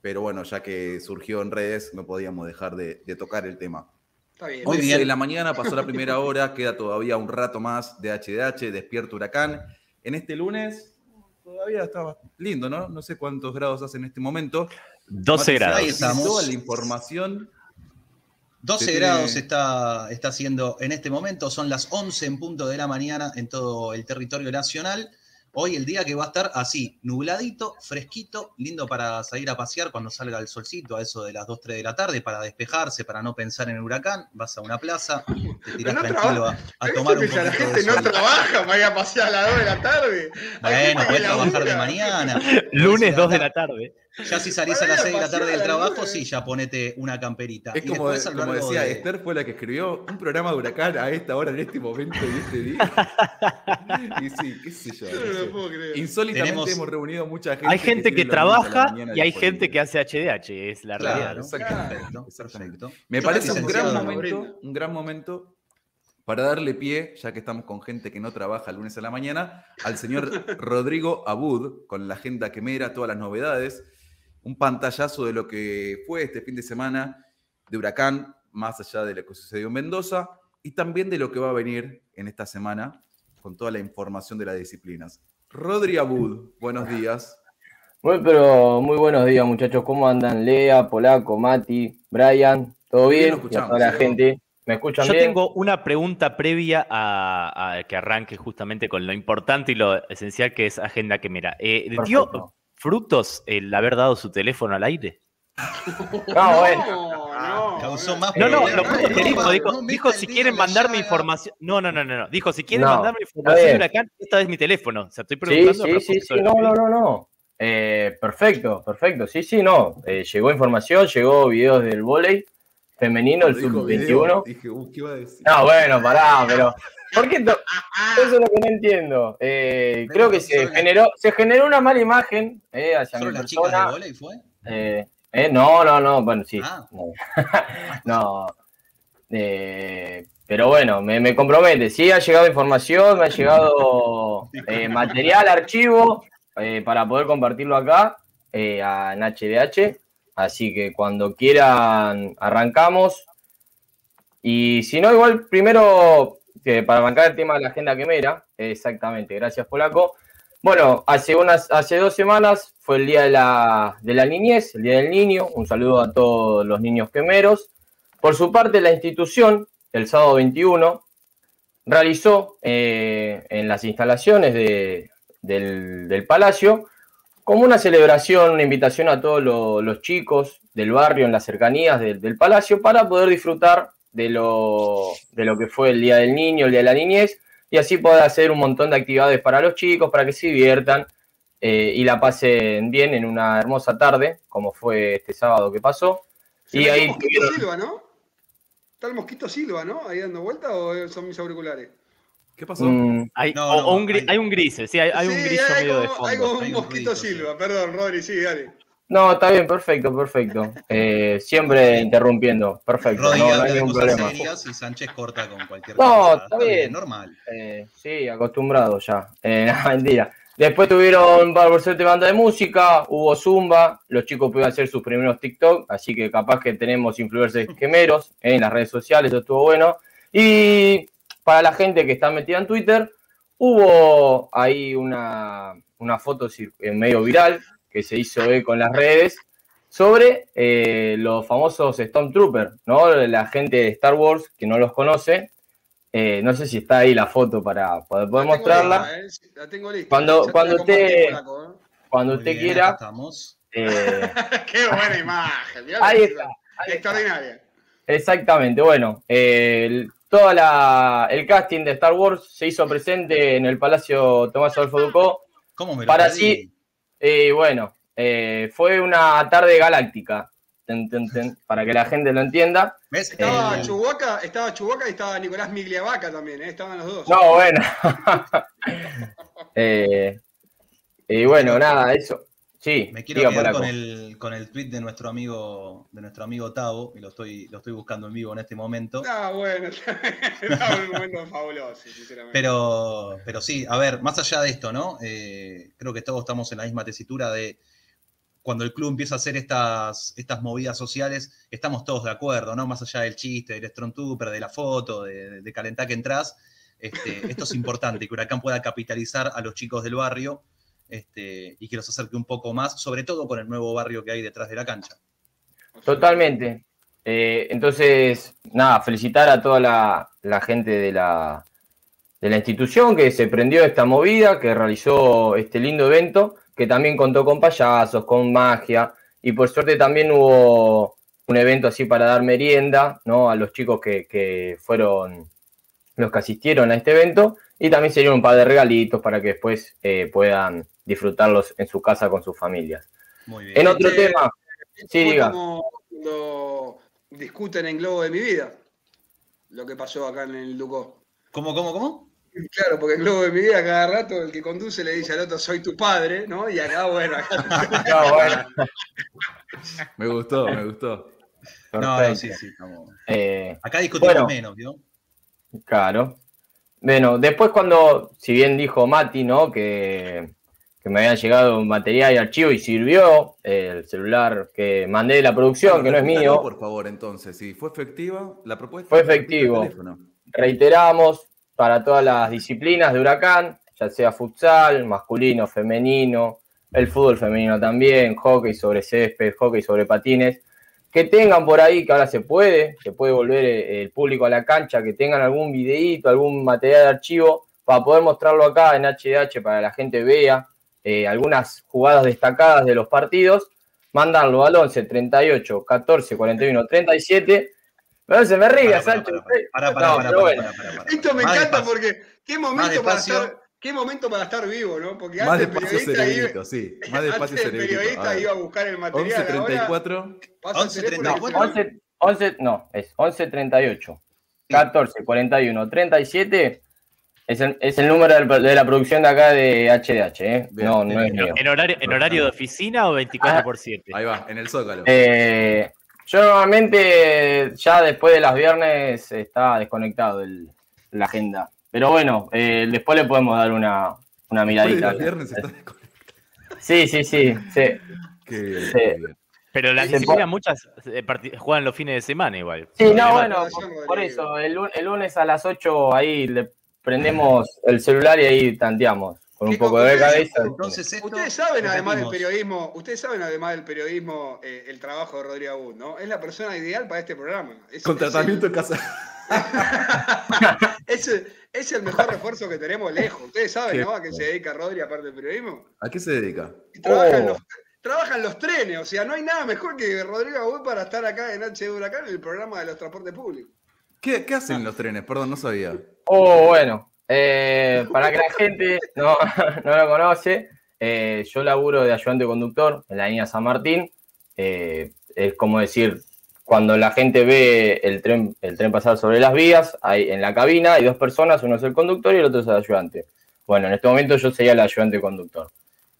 Pero bueno, ya que surgió en redes, no podíamos dejar de tocar el tema. Hoy en la mañana pasó la primera hora, queda todavía un rato más de HDH, despierto huracán. En este lunes todavía estaba lindo, ¿no? No sé cuántos grados hace en este momento. 12 Mati, grados. Ahí estamos. Toda la información. 12 Se grados está, está haciendo en este momento, son las 11 en punto de la mañana en todo el territorio nacional. Hoy el día que va a estar así, nubladito, fresquito, lindo para salir a pasear cuando salga el solcito a eso de las 2, 3 de la tarde, para despejarse, para no pensar en el huracán, vas a una plaza, te tirás no tranquilo a, a ¿Has tomar un que la poquito de gente no sol. trabaja para ir a pasear a las 2 de la tarde? Bueno, gente puedes trabajar de mañana. Lunes 2 de la tarde. Ya si salís a las ir a 6 de la tarde del trabajo, sí, ya ponete una camperita. Es Y como, como decía, de- Esther fue la que escribió un programa de huracán a esta hora, en este momento y este día. y sí, qué sé yo. Yo no lo puedo creer. Insólitamente Tenemos- hemos reunido mucha gente. Hay gente que trabaja y hay gente que hace HDH, es la realidad. ¿no? Exactamente. Me Yo parece un gran momento, un gran momento para darle pie, ya que estamos con gente que no trabaja el lunes a la mañana, al señor Rodrigo Abud, con la agenda quemera, todas las novedades, un pantallazo de lo que fue este fin de semana de Huracán, más allá de lo que sucedió en Mendoza, y también de lo que va a venir en esta semana, con toda la información de las disciplinas. Rodri Abud, buenos días. Muy, pero muy buenos días, muchachos. ¿Cómo andan? Lea, Polaco, Mati, Brian, ¿todo Bien, bien? lo y a escuchamos, toda la ¿sí? gente. ¿Me escuchan Yo bien? tengo una pregunta previa a, a que arranque justamente con lo importante y lo esencial que es Agenda Quemera. Eh, ¿Dio Perfecto. Frutos el haber dado su teléfono al aire? No, bueno. No. Causó más No, no, lo que dijo, dijo, si quieren mandarme información. No, no, no, no, no. Dijo, si quieren No, mandarme información de. Huracán, esta es mi teléfono. O sea, estoy Sí, preguntando. a sí, sí, sí, no, no, no, no. Eh, perfecto, perfecto. Sí, sí, no. Eh, llegó información, llegó videos del volei femenino, el Cuando dijo video, sub-21. Dije, uh, ¿qué iba a decir? No, bueno, pará, pero. ¿Por qué? to- Eso es lo que no entiendo. Eh, creo que se generó, se generó una mala imagen eh, hacia ¿Solo mi las chicas de persona. volei fue? Eh, eh, no, no, no, bueno, sí. Ah. No. No. Eh, pero bueno, me, me compromete. Sí, ha llegado información, me ha llegado eh, material, archivo, eh, para poder compartirlo acá eh, a- en HDH. Así que cuando quieran, arrancamos. Y si no, igual primero, que para arrancar el tema de la agenda quemera, exactamente, gracias Polaco. Bueno, hace, unas, hace dos semanas fue el día de la, de la niñez, el día del niño. Un saludo a todos los niños quemeros. Por su parte, la institución, el sábado 21, realizó eh, en las instalaciones de- del Palacio como una celebración, una invitación a todos lo- los chicos del barrio en las cercanías del- del Palacio para poder disfrutar de lo, de lo que fue el Día del Niño, el Día de la Niñez, y así poder hacer un montón de actividades para los chicos, para que se diviertan eh, y la pasen bien en una hermosa tarde, como fue este sábado que pasó. Se Y ahí mosquito tuvieron- Silva, ¿no? ¿Está el mosquito Silva, no? Ahí dando vuelta o son mis auriculares? ¿Qué pasó? Mm, Hay, No, o- no, o un gri- hay- hay un gris, sí, hay, hay un Sí, hay medio de como, hay fondo. como un Hay un mosquito sí. Silva. Perdón, Rodri, sí, dale. no, está bien, perfecto, perfecto. Eh, siempre interrumpiendo, perfecto, Rodri no, no hay ningún problema. y Sánchez corta con cualquier No, cosa. está bien. Normal. Eh, sí, acostumbrado ya. Eh, no, mentira. Después tuvieron para de banda de música, hubo Zumba, los chicos pudieron hacer sus primeros TikTok, así que capaz que tenemos influencers gemeros en las redes sociales, eso estuvo bueno. Y para la gente que está metida en Twitter, hubo ahí una, una foto eh, medio viral que se hizo eco en las redes sobre eh, los famosos Stormtroopers, ¿no? La gente de Star Wars que no los conoce. Eh, no sé si está ahí la foto para, poder La tengo mostrarla. lista, ¿eh? La tengo lista. Cuando- cuando usted- Polaco, Cuando usted bien, quiera. estamos. eh, ¿eh? Qué buena imagen. ahí está. ahí está. Extraordinaria. Exactamente, bueno, eh, el- todo el casting de Star Wars se hizo presente en el Palacio Tomás Adolfo Ducó. ¿Cómo me lo Para sí- Y bueno, eh, fue una tarde galáctica, ten, ten, ten, para que la gente lo entienda. ¿Ves? Estaba Eh, Chubaca, estaba Chubaca y estaba Nicolás Migliavaca también, ¿eh? estaban los dos. No, bueno. Eh, y bueno, nada, eso. Sí, Me quiero diga, quedar con el, con el tweet de nuestro amigo, de nuestro amigo Tavo, y lo estoy, lo estoy buscando en vivo en este momento. Ah, bueno, estaba en un momento fabuloso, sinceramente. Pero, pero sí, a ver, más allá de esto, ¿no? Eh, creo que todos estamos en la misma tesitura de cuando el club empieza a hacer estas, estas movidas sociales, estamos todos de acuerdo, ¿no? Más allá del chiste, del Stormtrooper, de la foto, de, de calentar que entras. Este, esto es importante, que Huracán pueda capitalizar a los chicos del barrio este, y que los acerque un poco más, sobre todo con el nuevo barrio que hay detrás de la cancha. Totalmente. Eh, entonces, nada, felicitar a toda la, gente de la, de la institución que se prendió esta movida, que realizó este lindo evento, que también contó con payasos, con magia, y por suerte también hubo un evento así para dar merienda, ¿no? A los chicos que, que fueron los que asistieron a este evento, y también se dieron un par de regalitos para que después eh, puedan disfrutarlos en su casa con sus familias. Muy bien. En otro Este, tema, sí, Fue diga. como cuando discuten en Globo de mi vida, lo que pasó acá en el Ducó. ¿Cómo, cómo, cómo? Claro, porque en Globo de mi vida cada rato el que conduce le dice al otro soy tu padre, ¿no? Y acá, bueno, acá No, bueno, Me gustó, me gustó. No, no, perfecto. sí, sí. estamos- Eh, Acá discutimos Bueno. menos, ¿vio? Claro. Bueno, después cuando, si bien dijo Mati, ¿no? Que, que me habían llegado material y archivo y sirvió el celular que mandé de la producción, que no es mío, Por favor, entonces, si fue efectiva la propuesta. Fue efectivo. reiteramos para todas las disciplinas de Huracán, ya sea futsal, masculino, femenino, el fútbol femenino también, hockey sobre césped, hockey sobre patines, que tengan por ahí, que ahora se puede, se puede volver eh, el público a la cancha, que tengan algún videíto, algún material de archivo para poder mostrarlo acá en HDH para que la gente vea eh, algunas jugadas destacadas de los partidos, mandarlo al 11 38 14 41 37. No se me ríe, Sancho. Para, para, para, para. Esto me Más encanta despacio. porque qué momento para estar, qué momento para estar vivo, ¿no? Porque Más antes el despacio periodista iba, cerebrito, sí. Más despacio antes el periodista A iba a buscar el material. 11.34. Ahora pasa el 11, teléfono y 34. 11, 11, no, es 11 38 14 41 37 es el, es el número de la producción de acá de HDH, ¿eh? Bien, no, bien, no es mío. ¿En horario, ¿En horario de oficina o 24 por 7? Ahí va, en el Zócalo. Eh, yo normalmente ya después de las viernes está desconectado el- la agenda. Pero bueno, eh, después le podemos dar una, una Después de miradita. los viernes está desconectado. Sí, sí, sí, sí. Qué bien, Sí. qué bien. Pero las disciplinas muchas eh, juegan los fines de semana igual. Sí, no, bueno, por, eso, el, lu- el lunes a las 8 ahí le prendemos el celular y ahí tanteamos con un poco de cabeza. Entonces, esto, Ustedes saben, además del periodismo, ustedes saben además del periodismo eh, el trabajo de Rodrigo Abud, ¿no? Es la persona ideal para este programa. Es, Con es el- tratamiento en casa. es, el, es el mejor refuerzo que tenemos lejos. Ustedes saben, ¿no? A qué se dedica Rodri aparte del periodismo. ¿A qué se dedica? Oh. los, trabajan los trenes, o sea, no hay nada mejor que Rodrigo Abud para estar acá en H de Huracán, el programa de los transportes públicos. ¿Qué, qué hacen los trenes? Perdón, no sabía. Oh, bueno, eh, para que la gente no, no lo conoce, eh, yo laburo de ayudante conductor en la línea San Martín. Eh, es como decir, cuando la gente ve el tren, el tren pasar sobre las vías, hay, en la cabina hay dos personas, uno es el conductor y el otro es el ayudante. Bueno, en este momento yo sería el ayudante conductor.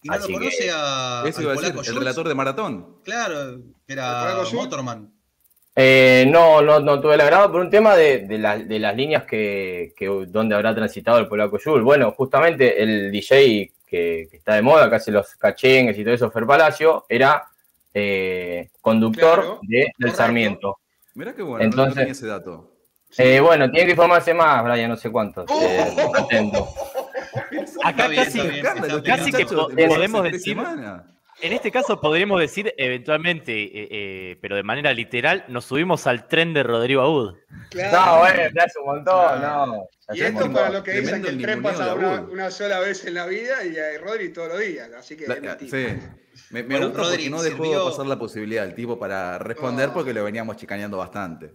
¿Y no lo Así que- conoce a, Eso al iba a decir, polaco el relator de maratón. Claro, que ¿El era? Motorman. Eh, no, no, no tuve el agrado por un tema de, de, la- de las líneas que, que donde habrá transitado el polaco Yul. Bueno, justamente el DJ que, que está de moda, que hace los cachengues y todo eso, Fer Palacio, era eh, conductor Claro, de, del correcto. Sarmiento. Mirá qué bueno, no- no, Entonces- tenía ese dato. Eh, bueno, tiene que informarse más, Brian, no sé cuántos. Oh. eh, atento. Acá casi, casi que podemos decir-. En este caso podríamos decir eventualmente, eh, eh, pero de manera literal, nos subimos al tren de Rodrigo Aud. No, bueno, ya hace un montón, Claro. no. Y esto montón. para los que dicen que el tren pasa una, Abud. una sola vez en la vida y a Rodri todos los días. Así que La- sí. Me, me Bueno, gusta Rodri, porque no dejó sirvió- pasar la posibilidad al tipo para responder Oh. porque lo veníamos chicaneando bastante.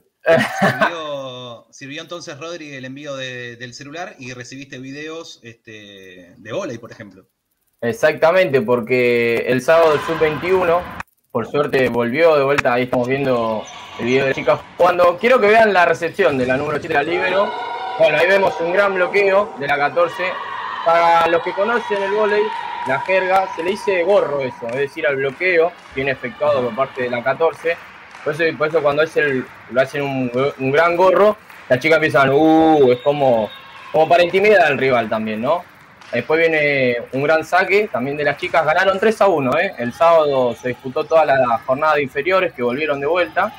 Sirvió, sirvió entonces, Rodri, el envío de- del celular y recibiste videos este, de volei, por ejemplo. Exactamente, porque el sábado el sub-21, por suerte volvió de vuelta, ahí estamos viendo el video de chicas. Cuando quiero que vean la recepción de la número 7 de la Libero, bueno, ahí vemos un gran bloqueo de la 14. Para los que conocen el volei, la jerga, se le dice gorro eso, es decir, al bloqueo, viene efectuado por parte de la 14. Por eso, por eso cuando lo hacen un, gran gorro, las chicas empiezan, uh, es como para intimidar al rival también, ¿no? Después viene un gran saque también de las chicas. Ganaron 3 a 1. ¿eh? El sábado se disputó toda la jornada de inferiores que volvieron de vuelta.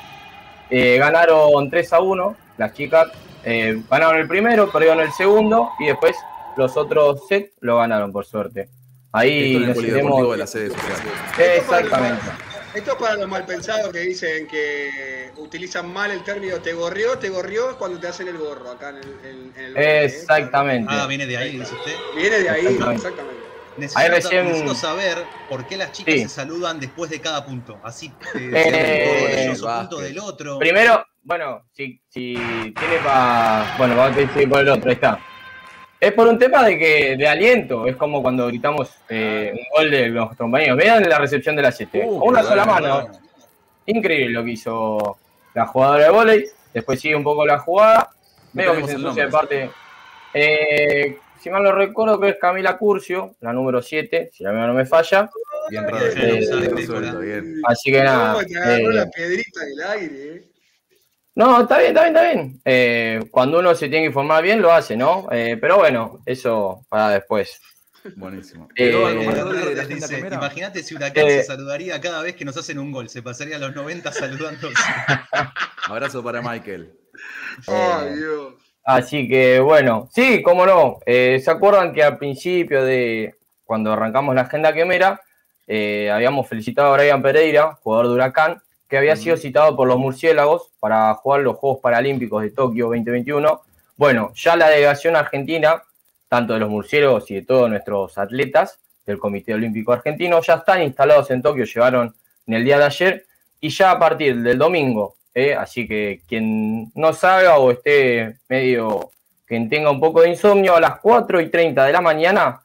Eh, ganaron 3 a 1. Las chicas eh, ganaron el primero, perdieron el segundo y después los otros sets lo ganaron por suerte. Ahí Esto en el nos iremos- de la sede social. Exactamente. Esto es para los malpensados que dicen que utilizan mal el término te gorrió, te gorrió es cuando te hacen el gorro acá en el, en- en el barrio, ¿eh? Exactamente. Ah, viene de ahí, dice usted. Viene de ahí, Exactamente. exactamente. Necesito, Ahí recién- necesito saber por qué las chicas Sí. se saludan después de cada punto. Así eh, Eh, básquet. punto del otro. Primero, bueno, si, si tiene para. Bueno, vamos a decir por el otro, ahí está. Es por un tema de que de aliento, es como cuando gritamos eh, un gol de los compañeros. Vean la recepción de la 7. Uh, Con una sola mano. Increíble lo que hizo la jugadora de volei. Después sigue un poco la jugada. No Veo que se ensucia de parte. Eh, si mal no recuerdo, creo que es Camila Curcio, la número 7, si la memoria no me falla. Bien raro. Eh, bien resuelto, bien. Así que nada. Agarró eh, la piedrita del aire, eh. No, está bien, está bien, está bien. Eh, cuando uno se tiene que informar bien, lo hace, ¿no? Eh, pero bueno, eso para después. Buenísimo. Eh, ¿Quedó algo más eh, Dice? Imagínate si Huracán Eh, se saludaría cada vez que nos hacen un gol. Se pasaría a los 90 saludándose. Abrazo para Michael. Ay, Dios. Así que bueno, sí, cómo no. Eh, ¿Se acuerdan que al principio de cuando arrancamos la agenda quemera, eh, habíamos felicitado a Brian Pereira, jugador de Huracán, que había sido citado por los murciélagos para jugar los Juegos Paralímpicos de Tokio 2021? Bueno, ya la delegación argentina, tanto de los murciélagos y de todos nuestros atletas del Comité Olímpico Argentino, ya están instalados en Tokio, llegaron en el día de ayer, y ya a partir del domingo, ¿eh? así que quien no salga o esté medio, quien tenga un poco de insomnio, a las 4 y 30 de la mañana,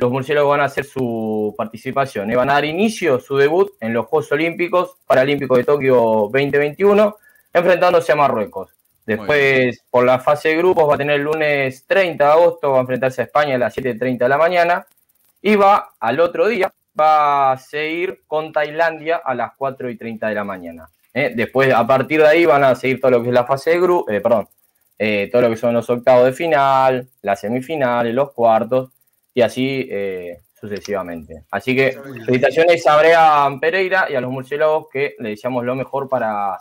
los murciélagos van a hacer su participación, ¿eh? van a dar inicio, su debut en los Juegos Olímpicos, Paralímpicos de Tokio 2021, enfrentándose a Marruecos. Después, por la fase de grupos, va a tener el lunes 30 de agosto, va a enfrentarse a España a las 7.30 de la mañana. Y va al otro día, va a seguir con Tailandia a las 4 y 30 de la mañana. ¿eh? Después, a partir de ahí, van a seguir todo lo que es la fase de grupo, perdón, eh, todo lo que son los octavos de final, las semifinales, los cuartos, y así eh, sucesivamente. Así que felicitaciones a Brian Pereira y a los murciélagos que le deseamos lo mejor para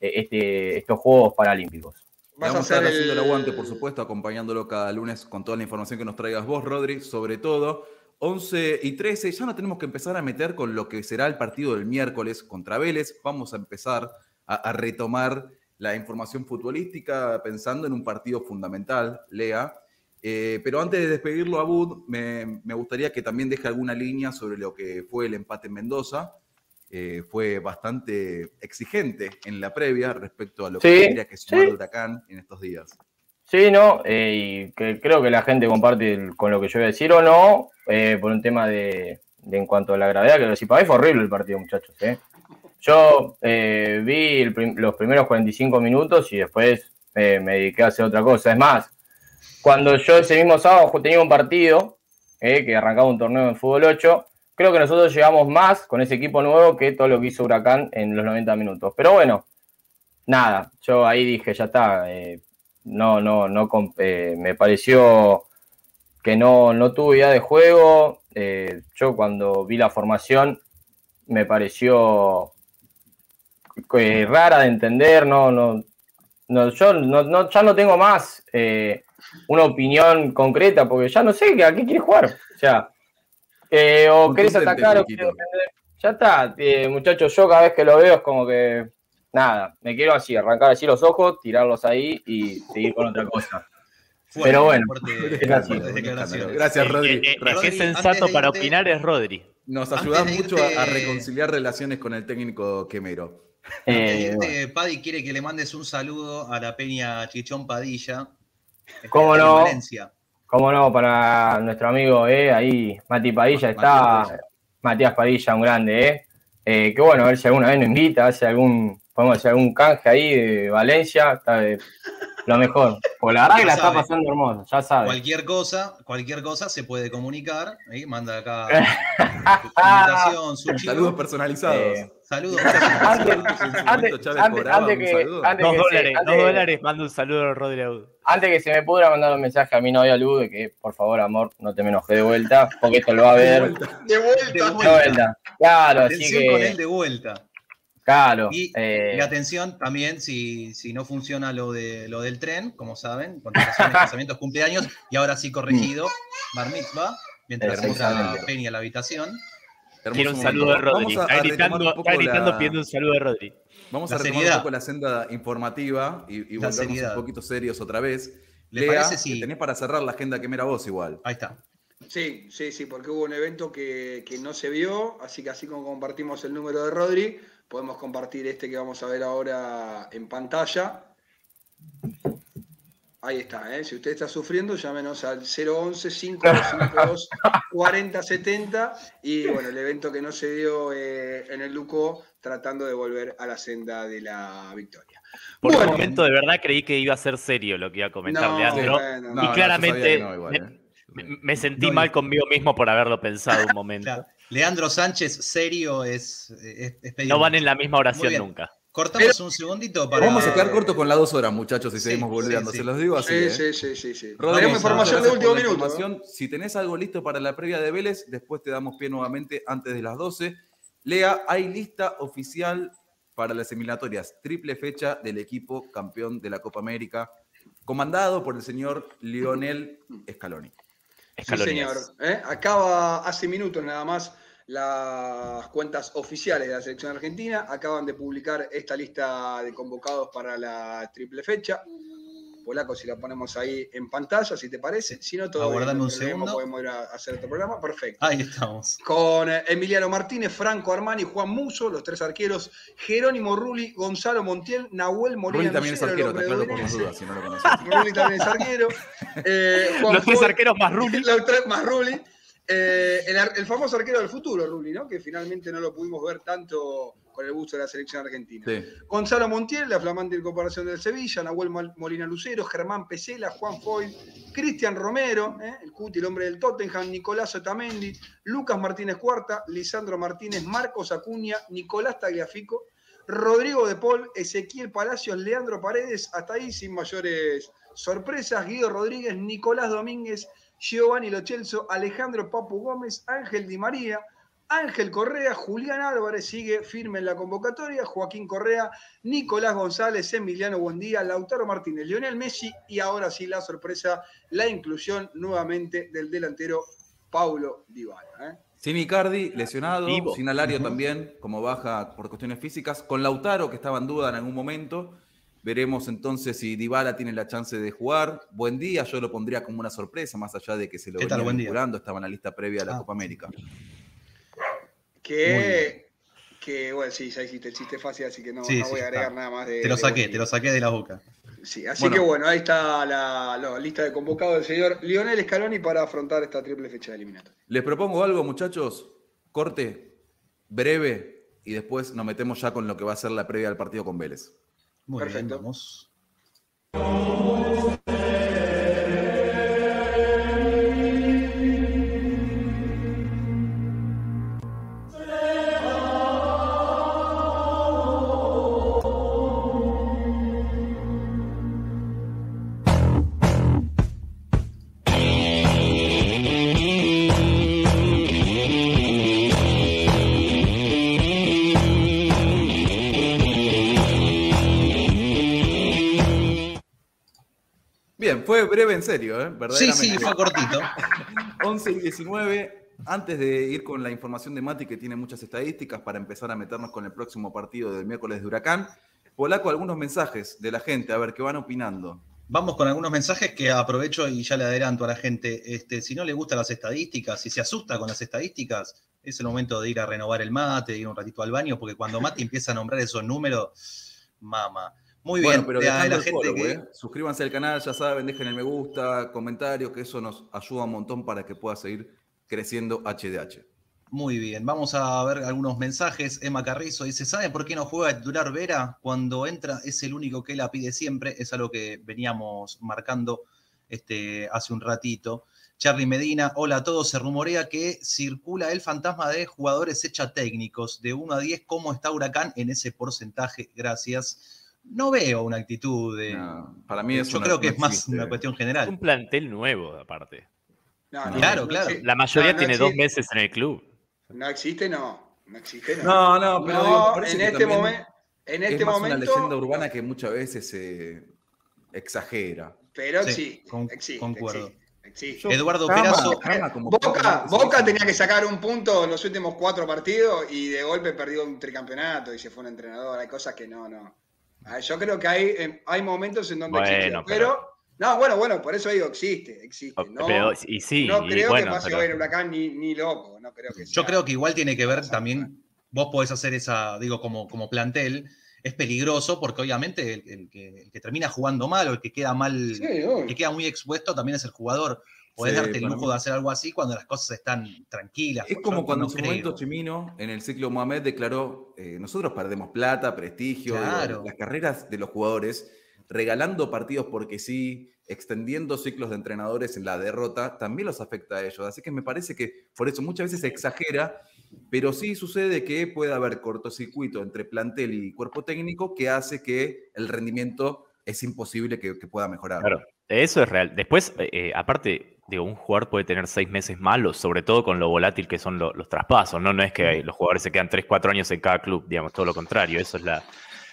eh, este, estos Juegos Paralímpicos. Vamos a estar haciendo el el- aguante, por supuesto, acompañándolo cada lunes con toda la información que nos traigas vos, Rodri, sobre todo. 11 y 13, ya no tenemos que empezar a meter con lo que será el partido del miércoles contra Vélez. Vamos a empezar a, a retomar la información futbolística pensando en un partido fundamental, Lea. Eh, pero antes de despedirlo a Bud, me, me gustaría que también deje alguna línea sobre lo que fue el empate en Mendoza. Eh, fue bastante exigente en la previa respecto a lo que tendría que sumar sí. Huracán en estos días. Sí, ¿no? Eh, y que creo que la gente comparte el- con lo que yo voy a decir o no, eh, por un tema de, de en cuanto a la gravedad, que lo decía, para mí fue horrible el partido, muchachos. ¿eh? Yo vi el los primeros 45 minutos y después me dediqué a hacer otra cosa. Es más, cuando yo ese mismo sábado tenía un partido, eh, que arrancaba un torneo en fútbol 8, creo que nosotros llegamos más con ese equipo nuevo que todo lo que hizo Huracán en los 90 minutos. Pero bueno, nada, yo ahí dije, ya está. eh, no, no, no, eh, me pareció que no, no tuve idea de juego. eh, yo cuando vi la formación me pareció rara de entender, no, no, no, yo no, ya no tengo más una opinión concreta porque ya no sé a qué quieres jugar. O sea, eh, o querés atacar o Chiquito. querés defender. Ya está, eh, muchachos, yo cada vez que lo veo es como que nada, me quiero así, arrancar así los ojos, tirarlos ahí y seguir con otra cosa. Fuerte, Pero bueno, fuerte- es así. fuertes declaraciones. Gracias, Rodri. el- el Gracias. que es sensato para irte- opinar es Rodri. Nos ayudas mucho a, irte- a reconciliar relaciones con el técnico Quemero. Eh, Paddy quiere que le mandes un saludo a la peña Chichón Padilla. ¿Cómo en no? Cómo no, para nuestro amigo, eh, ahí, Mati Padilla está. Matías Matías Padilla, un grande, eh. Eh, que bueno, a ver si alguna vez nos invita, hace algún, podemos hacer algún canje ahí de Valencia, está de lo mejor. Porque la verdad que la está pasando hermosa, ya sabes. Cualquier cosa, cualquier cosa se puede comunicar. ¿eh? Manda acá su invitación, su. Saludos personalizados. Eh, Saludos. Antes, antes, antes, que, Dos que dólares, antes- dos dólares, mando un saludo a Rodri Aud. Antes que se me pudra mandar un mensaje a mi novia Luz de que, por favor, amor, no te me enojes de vuelta, porque esto lo va a ver. De De vuelta. De vuelta. Claro, así Atención con él que. de vuelta. Claro. Y, eh, y atención también si, si no funciona lo, de, lo del tren, como saben, contestaciones, casamientos, cumpleaños, y ahora sí corregido, bar mitzvah, mientras entra Peña a la habitación. Quiero un saludo de Rodri. Está gritando, está la- pidiendo un saludo de Rodri. Vamos La a retomar seriedad. un poco la senda informativa y, y volvernos seriedad. un poquito serios otra vez. ¿Le Lea, parece si- que tenés para cerrar la agenda que mera vos igual. Ahí está. Sí, sí, sí, porque hubo un evento que, que no se vio, así que así como compartimos el número de Rodri, podemos compartir este que vamos a ver ahora en pantalla. Ahí está, ¿eh? si usted está sufriendo, llámenos al 011 552 4070 y bueno, el evento que no se dio eh, en el Luco tratando de volver a la senda de la victoria. Por Bueno. un momento de verdad creí que iba a ser serio lo que iba a comentar No, Leandro. bueno, No, y claramente no, igual, me, ¿eh? me- me sentí mal conmigo mismo por haberlo pensado un momento. Claro. Leandro Sánchez, serio, es, es, No van en la misma oración nunca. Cortamos un segundito para. Vamos a quedar cortos con las dos horas, muchachos, si Sí, seguimos sí. Se los digo así. Sí, ¿eh? sí, sí, sí, Tenemos información de último minuto. ¿no? información. Si tenés algo listo para la previa de Vélez, después te damos pie nuevamente antes de las 12. Lea, hay lista oficial para las eliminatorias. Triple fecha del equipo campeón de la Copa América, comandado por el señor Lionel Scaloni. Sí, señor. ¿eh? Acaba hace minutos nada más las cuentas oficiales de la selección argentina. Acaban de publicar esta lista de convocados para la triple fecha. Polaco, si la ponemos ahí en pantalla, si te parece. Si no, todo Aguardame un segundo. Podemos ir a hacer otro programa. Perfecto. Ahí estamos. Con eh, Emiliano Martínez, Franco Armani, Juan Muso, los tres arqueros, Jerónimo Rulli, Gonzalo Montiel, Nahuel Molina. Rulli también es Lucero, arquero, el te aclaro por las dudas, si no lo conoces. Rulli también es arquero. Eh, Juan Los tres arqueros más Rulli. los tres más Rulli. Eh, el, el famoso arquero del futuro, Rulli, ¿no? Que finalmente no lo pudimos ver tanto con el busto de la selección argentina. Sí. Gonzalo Montiel, la flamante incorporación del Sevilla, Nahuel Mol- Molina Lucero, Germán Pesela, Juan Foy, Cristian Romero, ¿eh? el Cuti, el hombre del Tottenham, Nicolás Otamendi, Lucas Martínez Cuarta, Lisandro Martínez, Marcos Acuña, Nicolás Tagliafico, Rodrigo de Paul, Ezequiel Palacios, Leandro Paredes, hasta ahí sin mayores sorpresas, Guido Rodríguez, Nicolás Domínguez, Giovanni Lochelso, Alejandro Papu Gómez, Ángel Di María, Ángel Correa, Julián Álvarez sigue firme en la convocatoria, Joaquín Correa, Nicolás González, Emiliano Buendía, Lautaro Martínez, Lionel Messi y ahora sí la sorpresa, la inclusión nuevamente del delantero Paulo Dybala. ¿eh? Sin Icardi, lesionado, Vivo. sin Alario también, como baja por cuestiones físicas, con Lautaro, que estaba en duda en algún momento. Veremos entonces si Dybala tiene la chance de jugar. Buen día, yo lo pondría como una sorpresa, más allá de que se lo ¿Qué venía tal? Buen día. vinculando, estaba en la lista previa a la Ah. Copa América. Que, que, bueno, sí, ya hiciste el chiste fácil, así que no, Sí, no sí, voy a agregar está. nada más de. Te lo de saqué, te lo saqué de la boca. Sí, así Bueno. que bueno, ahí está la, la lista de convocados del señor Lionel Scaloni para afrontar esta triple fecha de eliminatoria. Les propongo algo, muchachos. Corte breve y después nos metemos ya con lo que va a ser la previa del partido con Vélez. Muy bien, Perfecto. vamos. Bien, breve en serio, ¿eh? Sí, sí, fue cortito. 11 y 19. Antes de ir con la información de Mati, que tiene muchas estadísticas, para empezar a meternos con el próximo partido del miércoles de Huracán, Polaco, algunos mensajes de la gente, a ver qué van opinando. Vamos con algunos mensajes que aprovecho y ya le adelanto a la gente. Este, si no le gustan las estadísticas, si se asusta con las estadísticas, es el momento de ir a renovar el mate, de ir un ratito al baño, porque cuando Mati empieza a nombrar esos números, mama. Muy bien, Bueno, pero a dejando la gente follow, que. ¿eh? Suscríbanse al canal, ya saben, dejen el me gusta, comentarios, que eso nos ayuda un montón para que pueda seguir creciendo HDH. Muy bien, vamos a ver algunos mensajes. Emma Carrizo dice: ¿Saben por qué no juega de titular Vera? Cuando entra es el único que la pide siempre. Es algo que veníamos marcando este, hace un ratito. Charlie Medina, hola a todos. Se rumorea que circula el fantasma de jugadores hecha técnicos. De 1 a 10, ¿cómo está Huracán en ese porcentaje? Gracias. No veo una actitud de. No, para mí es Yo una- creo que no es más existe. una cuestión Un general. plantel nuevo, aparte. No, Claro, claro. La mayoría No, no tiene dos meses en el club. No existe, no. No existe, no. No, no, pero No, digo, parece en que este también momento. En este es más momento. una leyenda urbana que muchas veces se exagera. Pero Sí, sí, con- existe, concuerdo. existe. Eduardo Karma, Perazo. karma, como Boca, Boca tenía que sacar un punto en los últimos cuatro partidos y de golpe perdió un tricampeonato y se fue un entrenador. Hay cosas que no, no. Ah, Yo creo que hay, eh, hay momentos en donde Bueno, existe. pero- Pero, no, bueno, bueno, por eso digo, existe, existe. No, Pero, y sí, no y creo bueno, que pase pero- hoy en Huracán ni, ni loco. No creo que Yo creo que igual tiene que ver también, vos podés hacer esa, digo, como, como plantel, es peligroso porque obviamente el, el que, el que termina jugando mal o el que queda mal, Sí, el que queda muy expuesto también es el jugador. Podés Sí, darte el lujo mí. de hacer algo así cuando las cosas están tranquilas. Es como cuando no en su creo. momento Chimino, en el ciclo Mohamed, declaró, eh, nosotros perdemos plata, prestigio, Claro. las carreras de los jugadores, regalando partidos porque sí, extendiendo ciclos de entrenadores en la derrota, también los afecta a ellos. Así que me parece que por eso muchas veces se exagera, pero sí sucede que puede haber cortocircuito entre plantel y cuerpo técnico que hace que el rendimiento es imposible que, que pueda mejorar. Claro, eso es real. Después, eh, eh, aparte, digo, un jugador puede tener seis meses malos, sobre todo con lo volátil que son lo- los traspasos, ¿no? No es que los jugadores se quedan tres, cuatro años en cada club, digamos, todo lo contrario, eso es la,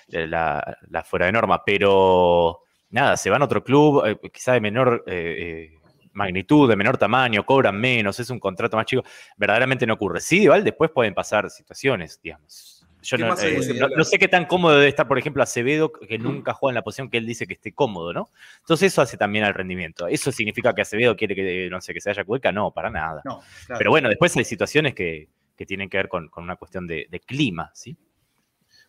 la, la fuera de norma. Pero nada, se van a otro club, eh, quizá de menor eh, eh, magnitud, de menor tamaño, cobran menos, es un contrato más chico. Verdaderamente no ocurre. Sí, igual después pueden pasar situaciones, digamos. Yo ¿Qué no, eh, no- sé qué tan cómodo debe estar, por ejemplo, Acevedo, que nunca juega en la posición que él dice que esté cómodo, ¿no? Entonces eso hace también al rendimiento. ¿Eso significa que Acevedo quiere que, no sé, que se haya Cueca? No, para nada. No, claro. Pero bueno, después hay situaciones que, que tienen que ver con, con una cuestión de, de clima, ¿sí?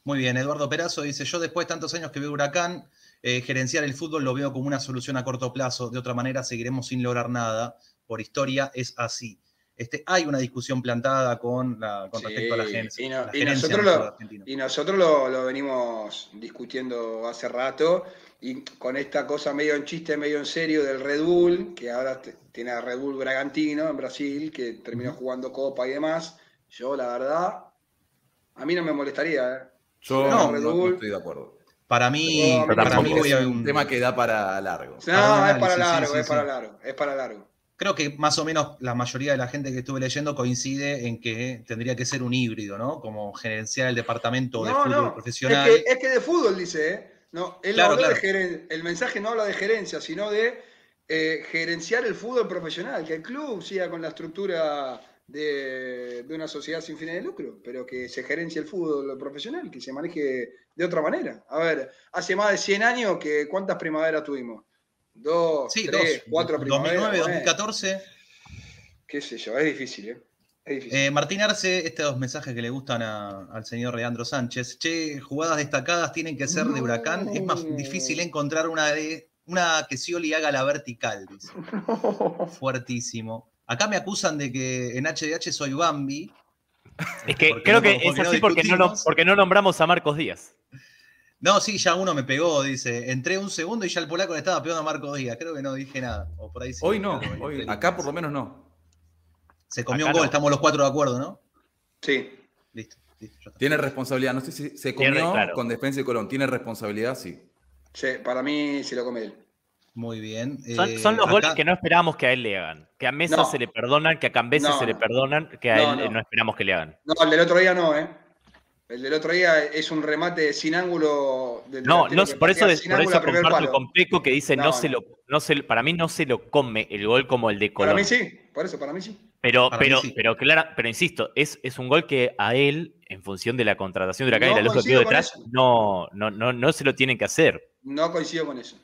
Muy bien, Eduardo Perazo dice, yo después de tantos años que veo Huracán, eh, gerenciar el fútbol lo veo como una solución a corto plazo, de otra manera seguiremos sin lograr nada, por historia es así. Este, hay una discusión plantada con, la, con Sí, respecto a la agencia. y no- la y gerencia nosotros lo- fútbol argentino. Y nosotros lo, lo venimos discutiendo hace rato y con esta cosa medio en chiste, medio en serio del Red Bull, que ahora tiene a Red Bull Bragantino en Brasil, que terminó jugando Copa y demás. Yo, la verdad, a mí no me molestaría. ¿eh? Yo No, no, Red no Bull. estoy de acuerdo. Para mí, No, para mí Es un tema que da para largo. No, Para un es para análisis, sí, largo, sí, es para largo, es para largo. Creo que más o menos la mayoría de la gente que estuve leyendo coincide en que tendría que ser un híbrido, ¿no? Como gerenciar el departamento de No, fútbol no, profesional. Es que, es que de fútbol dice, ¿eh? No, él Claro, no habló claro. de geren- el mensaje no habla de gerencia, sino de eh, gerenciar el fútbol profesional, que el club siga con la estructura de, de una sociedad sin fines de lucro, pero que se gerencie el fútbol profesional, que se maneje de otra manera. A ver, hace más de 100 años que ¿cuántas primaveras tuvimos? Dos, Sí, tres, dos. cuatro primaveras. 2009, bueno, 2014. qué sé yo, es difícil, ¿eh? Es difícil. Eh, Martín Arce, estos mensajes que le gustan a- al señor Leandro Sánchez. Che, jugadas destacadas tienen que ser de Huracán. Es más difícil encontrar una de una que Scioli haga la vertical, dice. Fuertísimo. Acá me acusan de que en HDH soy Bambi. Es que creo no- que es así porque no, porque no nombramos a Marcos Díaz. No, sí, ya uno me pegó, dice. Entré un segundo y ya el polaco le estaba pegando a Marco Díaz. Creo que no dije nada. O por ahí sí. Hoy no, hoy- acá por lo menos no. Se comió acá un gol, no. estamos los cuatro de acuerdo, ¿no? Sí. Listo. Tiene responsabilidad. No sé si se Tiene, comió claro. con Defensa y Colón. ¿Tiene responsabilidad? Sí. Sí, para mí se lo come él. Muy bien. Son, Eh, son los acá- goles que no esperábamos que a él le hagan. Que a Mesa No. se le perdonan, que a Cambese No, se le perdonan, que a No, él no. no. esperamos que le hagan. No, el del otro día no, ¿eh? El del otro día es un remate sin ángulo. Del No, no por eso, por ángulo eso comparto con Peco que dice no, No, se lo, no se, para mí no se lo come el gol como el de Colón. Para mí sí, por eso, para mí sí. Pero, Para pero, sí. pero, clara, pero insisto, es, es un gol que a él, en función de la contratación de Huracán No y la luz que detrás, no, no, no, no se lo tienen que hacer. No coincido con eso.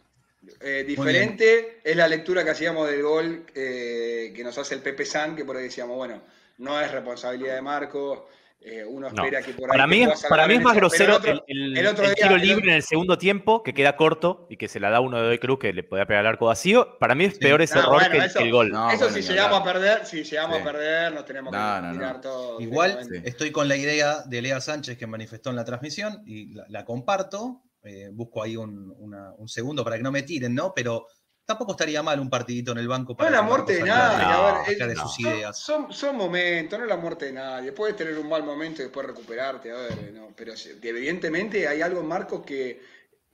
Eh, diferente es la lectura que hacíamos del gol eh, que nos hace el Pepe San, que por ahí decíamos, bueno, no es responsabilidad de Marco. Eh, uno No. espera que por ahí. Para mí, es- para mí es más grosero el otro- el, el- el otro el día- tiro el libre otro- en el segundo tiempo, que queda corto y que se la da uno de Doy Cruz que le podía pegar al arco vacío. Para mí es Sí. peor ese No, error bueno, que, el- eso- que el gol. No, eso bueno, si llegamos a perder, si llegamos Sí. a perder, nos tenemos que No, no, no. tirar todo. Igual estoy con la idea de Lea Sánchez que manifestó en la transmisión y la, la comparto. Eh, busco ahí un, una- un segundo para que no me tiren, ¿no? Pero tampoco estaría mal un partidito en el banco No para es la muerte de nadie, No, a ver, sus son, ideas. son, son momentos, no es la muerte de nadie. Puedes tener un mal momento y después recuperarte, a ver, no, pero evidentemente hay algo en Marcos que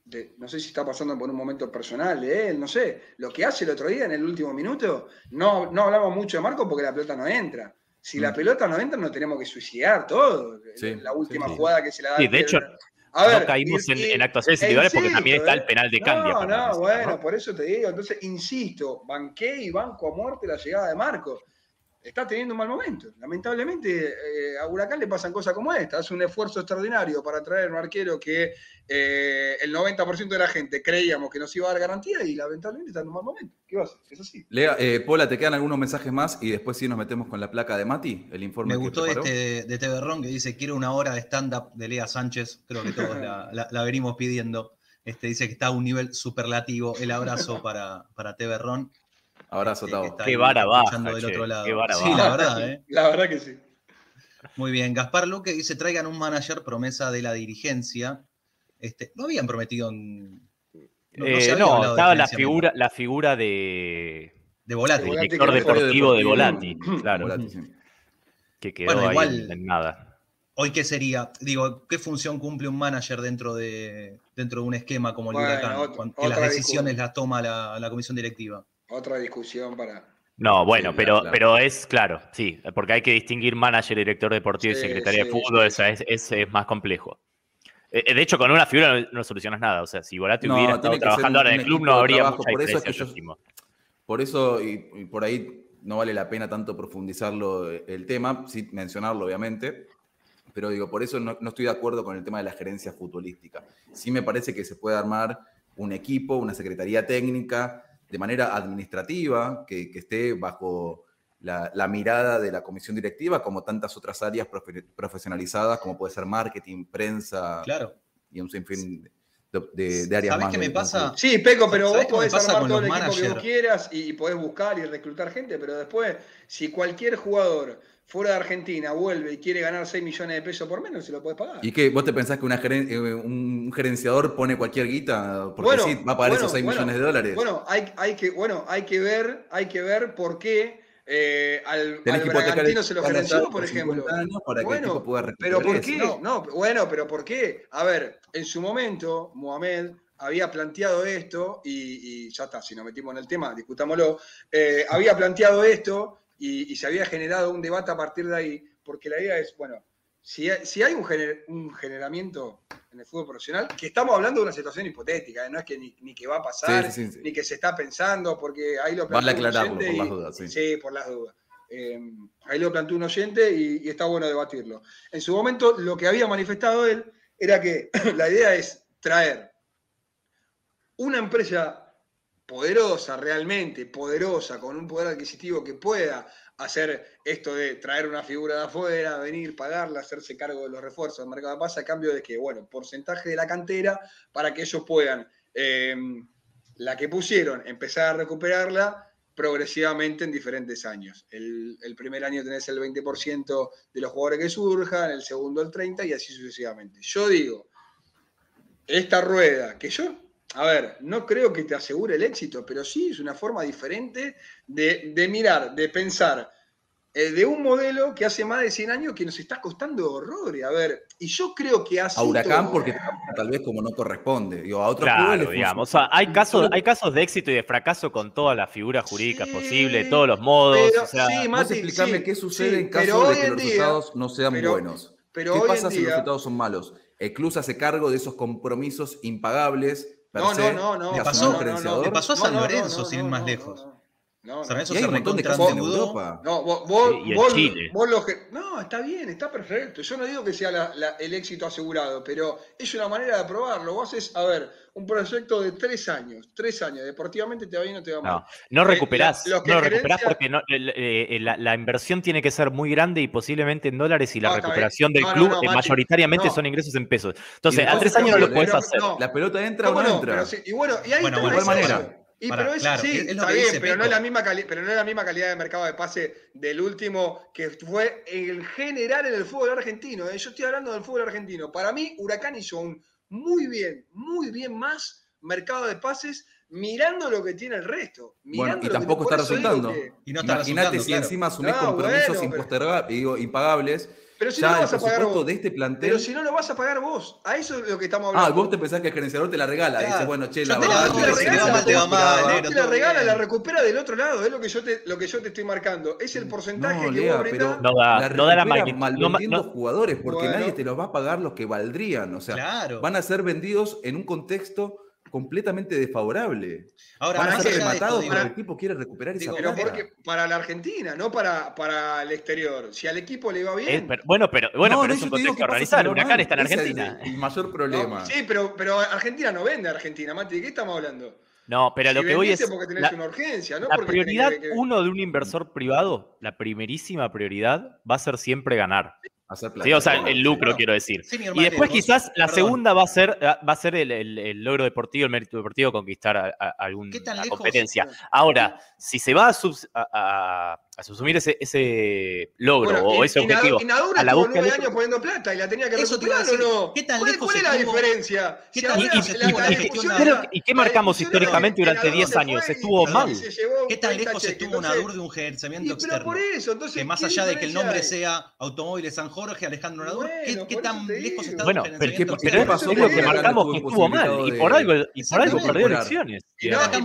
de- no sé si está pasando por un momento personal de él, no sé. Lo que hace el otro día en el último minuto, no, no hablamos mucho de Marcos porque la pelota no entra. Si la Mm. pelota no entra, nos tenemos que suicidar todo. Sí, la última sí, sí. jugada que se la da Sí, de hecho, A ver, no caímos y- en, y- en actuaciones e individuales porque también está ¿eh? el penal de cambio. No, no, bueno, por eso te digo. Entonces, insisto, banqué y banco a muerte la llegada de Marcos. Está teniendo un mal momento. Lamentablemente, eh, a Huracán le pasan cosas como esta. Hace un esfuerzo extraordinario para traer un arquero que eh, el 90% de la gente creíamos que nos iba a dar garantía y lamentablemente está en un mal momento. ¿Qué va a hacer? Es así. Lea, eh, Pola, ¿te quedan algunos mensajes más? Y después sí nos metemos con la placa de Mati, el informe Me que gustó preparó. este de, Ron que dice quiero una hora de stand-up de Lea Sánchez. Creo que todos la, la- la venimos pidiendo. Este, dice que está a un nivel superlativo. El abrazo para, para TV Ron. Abrazo, este, que Tavo. Qué vara escuchando del otro lado. qué vara sí, la verdad, ¿eh? La verdad que sí. Muy bien. Gaspar Luque dice traigan un manager promesa de la dirigencia. Este, no habían prometido en- no- no Eh, No, estaba la figura, la figura de, de Volati. Volati, director deportivo de. Volati, claro, Volati, sí. que quedó Bueno, ahí igual- en- nada. Hoy, ¿qué sería? Digo, ¿qué función cumple un manager dentro de, dentro de un esquema como el Bueno, Huracán? ot- cuando- que las decisiones las toma la, la comisión directiva. Otra discusión para. No, bueno, Sí, pero, claro. pero es claro, sí, porque hay que distinguir manager, director deportivo y secretaria sí, de fútbol, es, es- es más complejo. Eh, De hecho, con una figura no, no solucionas nada. O sea, si Volati No, hubiera estado trabajando ahora en el club, no habría trabajo. mucha Por eso es que yo. Por eso, y, y por ahí no vale la pena tanto profundizarlo eh, el tema, sí mencionarlo obviamente, pero digo, por eso no, no estoy de acuerdo con el tema de la gerencia futbolística. Sí me parece que se puede armar un equipo, una secretaría técnica, de manera administrativa, que, que esté bajo la, la mirada de la comisión directiva, como tantas otras áreas profe- profesionalizadas, como puede ser marketing, prensa Claro. y un sinfín de, de- de áreas ¿Sabés más. qué me pasa? Sí, Peco, pero ¿Sabés vos podés armar todo el equipo que vos quieras y, y podés buscar y reclutar gente, pero después, si cualquier jugador fuera de Argentina vuelve y quiere ganar 6 millones de pesos por menos, se lo podés pagar. ¿Y qué? ¿Vos te pensás que una geren- eh, un gerenciador pone cualquier guita? Porque Bueno, sí, va a pagar bueno, esos 6 bueno, millones de dólares. Bueno, hay, hay que, bueno, hay que ver, hay que ver por qué eh, al, al Bragantino se lo gerenció, por por 50 ejemplo. para que el tipo pueda Pero ¿por qué? No, bueno, pero ¿por qué? A ver, en su momento, Mohamed había planteado esto, y, y ya está, si nos metimos en el tema, discutámoslo, eh, había planteado esto y, y se había generado un debate a partir de ahí, porque la idea es, bueno, si hay, si hay un, gener- un generamiento en el fútbol profesional, que estamos hablando de una situación hipotética, ¿eh? no es que ni, ni que va a pasar, Sí, sí, sí, sí. ni que se está pensando, porque ahí lo Vale planteó un oyente por las dudas, sí. Sí, por las dudas. Eh, ahí lo planteó un oyente y, y está bueno debatirlo. En su momento, lo que había manifestado él era que la idea es traer una empresa poderosa, realmente poderosa, con un poder adquisitivo que pueda hacer esto de traer una figura de afuera, venir, pagarla, hacerse cargo de los refuerzos del mercado de paz a cambio de que, bueno, porcentaje de la cantera para que ellos puedan, eh, la que pusieron, empezar a recuperarla progresivamente en diferentes años. El, el primer año tenés el 20% de los jugadores que surjan, el segundo el 30% y así sucesivamente. Yo digo, esta rueda, que yo, a ver, no creo que te asegure el éxito, pero sí es una forma diferente de, de mirar, de pensar, eh, de un modelo que hace más de 100 años que nos está costando horrores. A ver, y yo creo que así... A Huracán todo- porque tal vez como no corresponde. Digo, a otros Claro, digamos. O sea, hay casos, hay casos de éxito y de fracaso con todas las figuras jurídicas Sí, posibles, todos los modos. pero- o sea, sí, Mati, explicarme sí, qué sucede sí, en caso de que los día- resultados no sean pero- buenos. pero ¿Qué pasa si los resultados son malos? El club se hace cargo de esos compromisos impagables. No, no, no, no. Le pasó- no, no, gerenciador. le pasó a No, San no, no, Lorenzo, no, sin ir no, más no, lejos. No. San Lorenzo Y hay se un montón de casos en. Europa. No, vos, vos, y en vos- Chile. vos lo que- No, está bien, está perfecto. Yo no digo que sea la- la- el éxito asegurado, pero es una manera de probarlo. Vos haces, a ver, un proyecto de tres años. Tres años. Deportivamente te va bien o te va mal. no, no Eh, recuperás, la- los que no lo recuperás gerencia- porque no- eh, la, la inversión tiene que ser muy grande y posiblemente en dólares y la No, recuperación del club no, eh, Mati, mayoritariamente no. son ingresos en pesos. Entonces, a tres años no lo podés hacer. no. ¿La pelota entra o ¿Cómo no entra? Pero sí, y bueno, y ahí Bueno, está bueno, la igual manera. Y pero es, claro, sí, es- está bien, dice pero no, es la misma cali- pero no es la misma calidad de mercado de pase del último que fue en general en el fútbol argentino. ¿eh? Yo estoy hablando del fútbol argentino. Para mí, Huracán hizo un muy bien, muy bien más mercado de pases mirando lo que tiene el resto. Bueno, y que- tampoco está resultando. que- Y no está Imagínate resultando, si claro. encima asumís No, compromisos bueno, pero- impagables Pero si ya no lo vas a pagar vos. de este plantel. Pero si no lo vas a pagar vos. A eso es lo que estamos Ah, hablando. vos te pensás que el gerenciador te la regala. Claro. Dice, bueno, che, Yo la te la la regala, la la la recupera del otro lado. Es lo que yo te, lo que yo te estoy marcando. Es el porcentaje No, que Lea, vos pero. No da- no da la recupera magnitud, mal no ma- vendiendo no- jugadores porque Bueno. nadie te los va a pagar los que valdrían. O sea, Claro. van a ser vendidos en un contexto completamente desfavorable. Ahora, van a ser rematados el equipo quiere recuperar esa Digo, Pero plata. porque para la Argentina, no para, para el exterior. Si al equipo le va bien. Pero- bueno, pero, bueno, No, pero no, es un contexto organizado. Huracán está en es Argentina. el mayor ¿no? problema. Sí, pero, pero Argentina no vende a Argentina, Mati. ¿De qué estamos hablando? No, pero Si lo que voy es. porque tenés la- una urgencia, ¿no? La porque tenés prioridad que- que- uno de un inversor privado, la primerísima prioridad, va a ser siempre ganar. Hacer plata. Sí, o sea, el lucro, quiero decir. Senior Y después vos- quizás la perdón. segunda va a ser, va a ser el, el- el logro deportivo, el mérito deportivo, conquistar a, a- alguna ¿Qué tan lejos- competencia. Ahora, si se va a, subs- a- a- subsumir ese, ese logro Bueno, o ese objetivo y Nadura a la búsqueda nueve años poniendo plata y la tenía que Eso te o no. ¿Qué tan ¿Cuál, lejos cuál es la diferencia? ¿Qué tan lejos la- la ¿y qué marcamos históricamente durante Nadura 10 se años? Estuvo mal. ¿Qué tan 30 lejos estuvo Nadur de un gerenciamiento externo? por eso, entonces, Que más ¿qué allá de que el nombre sea Automóviles San Jorge, Alejandro Nadur, ¿qué- ¿qué, tan lejos está Bueno, pero, es, lo te que marcamos que estuvo mal. Y por algo, y por algo perdió elecciones.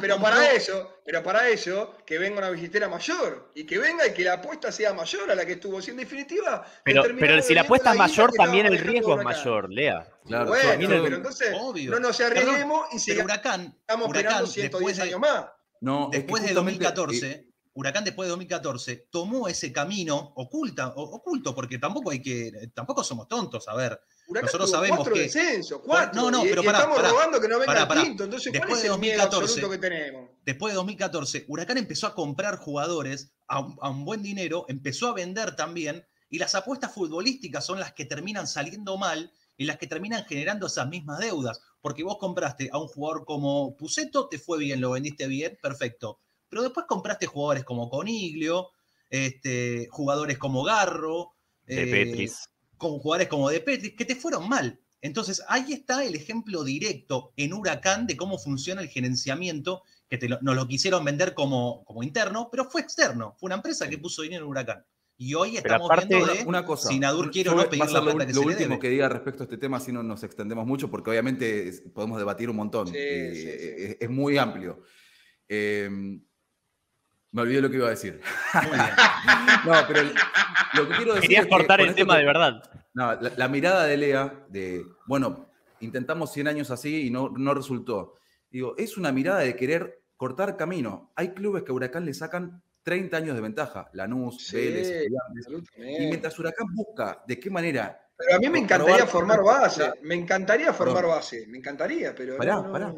Pero para eso, pero para eso, que venga una visitera mayor y que venga y que la apuesta sea mayor a la que estuvo. Si en definitiva. Pero, pero si la apuesta es mayor, también el riesgo es mayor, Lea. Claro, bueno, pero entonces Obvio. no nos Perdón, arriesguemos y sigamos Huracán, esperando Huracán 110 después de, años más. No, es que después de justamente, 2014, eh, Huracán después de 2014 tomó ese camino oculta, o- oculto, porque tampoco hay que, tampoco somos tontos, a ver. Huracán Nosotros tuvo sabemos cuatro que- descensos, cuatro. No, no, y, pero y pará, estamos pará, rogando que no venga pará, el quinto. Entonces, ¿cuál Después es de el miedo 2014, absoluto que tenemos? Después de 2014, Huracán empezó a comprar jugadores a un, a un buen dinero, empezó a vender también, y las apuestas futbolísticas son las que terminan saliendo mal y las que terminan generando esas mismas deudas. Porque vos compraste a un jugador como Puceto, te fue bien, lo vendiste bien, perfecto. Pero después compraste jugadores como Coniglio, este, jugadores como Garro, De eh, Petris. Con jugadores como De Petris, que te fueron mal. Entonces, ahí está el ejemplo directo en Huracán de cómo funciona el gerenciamiento, que te lo- nos lo quisieron vender como, como interno, pero fue externo. Fue una empresa que puso dinero en Huracán. Y hoy estamos aparte- viendo Una, de una cosa. si Nadur quiere o no pedir la lo, plata que lo se último debe. que diga respecto a este tema, si no nos extendemos mucho, porque obviamente es- podemos debatir un montón. Sí, Eh, sí, sí. Es, es muy amplio. Eh, me olvidé lo que iba a decir. Muy bien. No, pero lo que quiero decir. Querías es que cortar el tema que- de verdad. No, la, la mirada de Lea, de, bueno, intentamos 100 años así y no, no resultó. Digo, es una mirada de querer cortar camino. Hay clubes que a Huracán le sacan 30 años de ventaja. Lanús, Sí, Vélez. Y mientras Huracán busca de qué manera. Pero a mí me encantaría formar base. Me encantaría formar base. Me encantaría, pero. Pará, no, no, pará.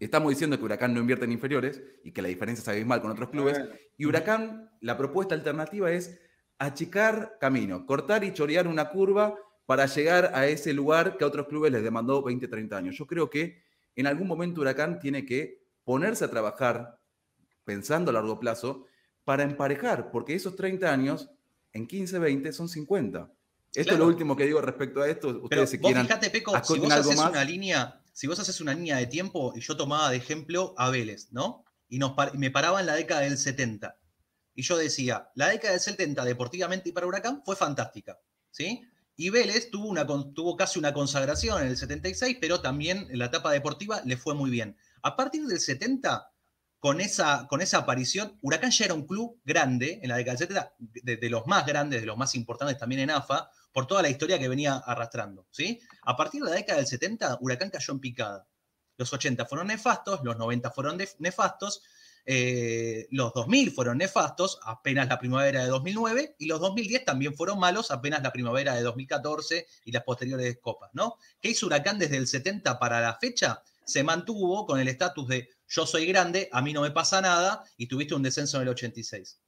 Estamos diciendo que Huracán no invierte en inferiores y que la diferencia es abismal con otros clubes. Y Huracán, la propuesta alternativa es achicar camino, cortar y chorear una curva para llegar a ese lugar que a otros clubes les demandó 20, 30 años. Yo creo que en algún momento Huracán tiene que ponerse a trabajar pensando a largo plazo para emparejar, porque esos 30 años en 15, 20 son 50. Esto es lo último que digo respecto a esto. Pero Ustedes vos fíjate, Peco, si vos haces más. una línea, si vos haces una línea de tiempo, y yo tomaba de ejemplo a Vélez, ¿no? Y, me paraba en la década del 70. Y yo decía, la década del 70, deportivamente y para Huracán, fue fantástica, ¿sí? Y Vélez tuvo, una, tuvo casi una consagración en el 76, pero también en la etapa deportiva le fue muy bien. A partir del 70, con esa, con esa aparición, Huracán ya era un club grande en la década del 70, de, de los más grandes, de los más importantes también en AFA, por toda la historia que venía arrastrando, ¿sí? A partir de la década del 70, Huracán cayó en picada. Los 80 fueron nefastos, los 90 fueron nef- nefastos, eh, los 2000 fueron nefastos, apenas la primavera de 2009, y los 2010 también fueron malos, apenas la primavera de 2014 y las posteriores copas, ¿no? ¿Qué hizo Huracán desde el 70 para la fecha? Se mantuvo con el estatus de yo soy grande, a mí no me pasa nada, y tuviste un descenso en el 86.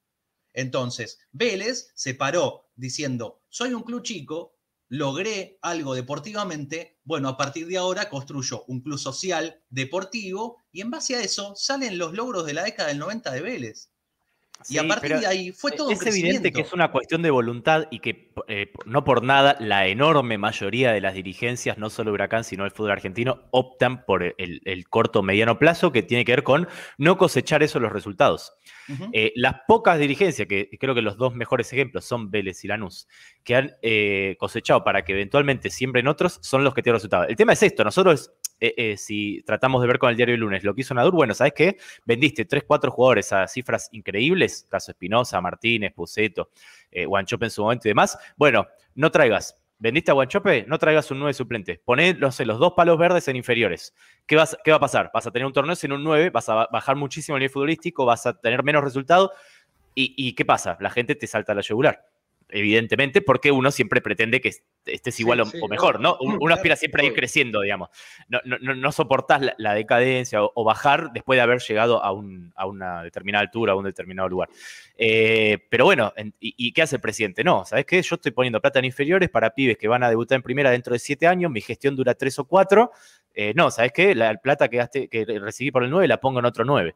Entonces, Vélez se paró diciendo, soy un club chico, logré algo deportivamente, bueno, a partir de ahora construyo un club social, deportivo, y en base a eso salen los logros de la década del 90 de Vélez. Y a partir de ahí fue todo Es evidente que es una cuestión de voluntad y que eh, no por nada la enorme mayoría de las dirigencias, no solo Huracán, sino el fútbol argentino, optan por el, el corto mediano plazo que tiene que ver con no cosechar esos los resultados. Eh, las pocas dirigencias, que creo que los dos mejores ejemplos son Vélez y Lanús, que han eh, cosechado para que eventualmente siembren otros, son los que tienen resultados. El tema es esto, nosotros, eh, si tratamos de ver con el diario el lunes lo que hizo Nadur, bueno, ¿sabes qué? Vendiste 3, 4 jugadores a cifras increíbles, caso Espinosa, Martínez, Puceto, Guanchope en su momento y demás. Bueno, no traigas vendiste a Guanchope, no traigas un 9 suplente. Poné, no sé, los dos palos verdes en inferiores. ¿Qué, vas, ¿Qué va a pasar? Vas a tener un torneo sin un 9, vas a bajar muchísimo el nivel futbolístico, vas a tener menos resultados. ¿Y, ¿Y, qué pasa? La gente te salta a la yugular evidentemente, porque uno siempre pretende que estés igual o, mejor, ¿no? Uno aspira siempre a ir creciendo, digamos. No, no, no soportás la, decadencia o, bajar después de haber llegado a, una determinada altura, a un determinado lugar. Eh, pero bueno, y, qué hace el presidente? No, ¿sabes qué? Yo estoy poniendo plata en inferiores para pibes que van a debutar en primera dentro de siete años, mi gestión dura tres o cuatro. Eh, no, ¿sabes qué? La plata que, que recibí por el 9 la pongo en otro 9.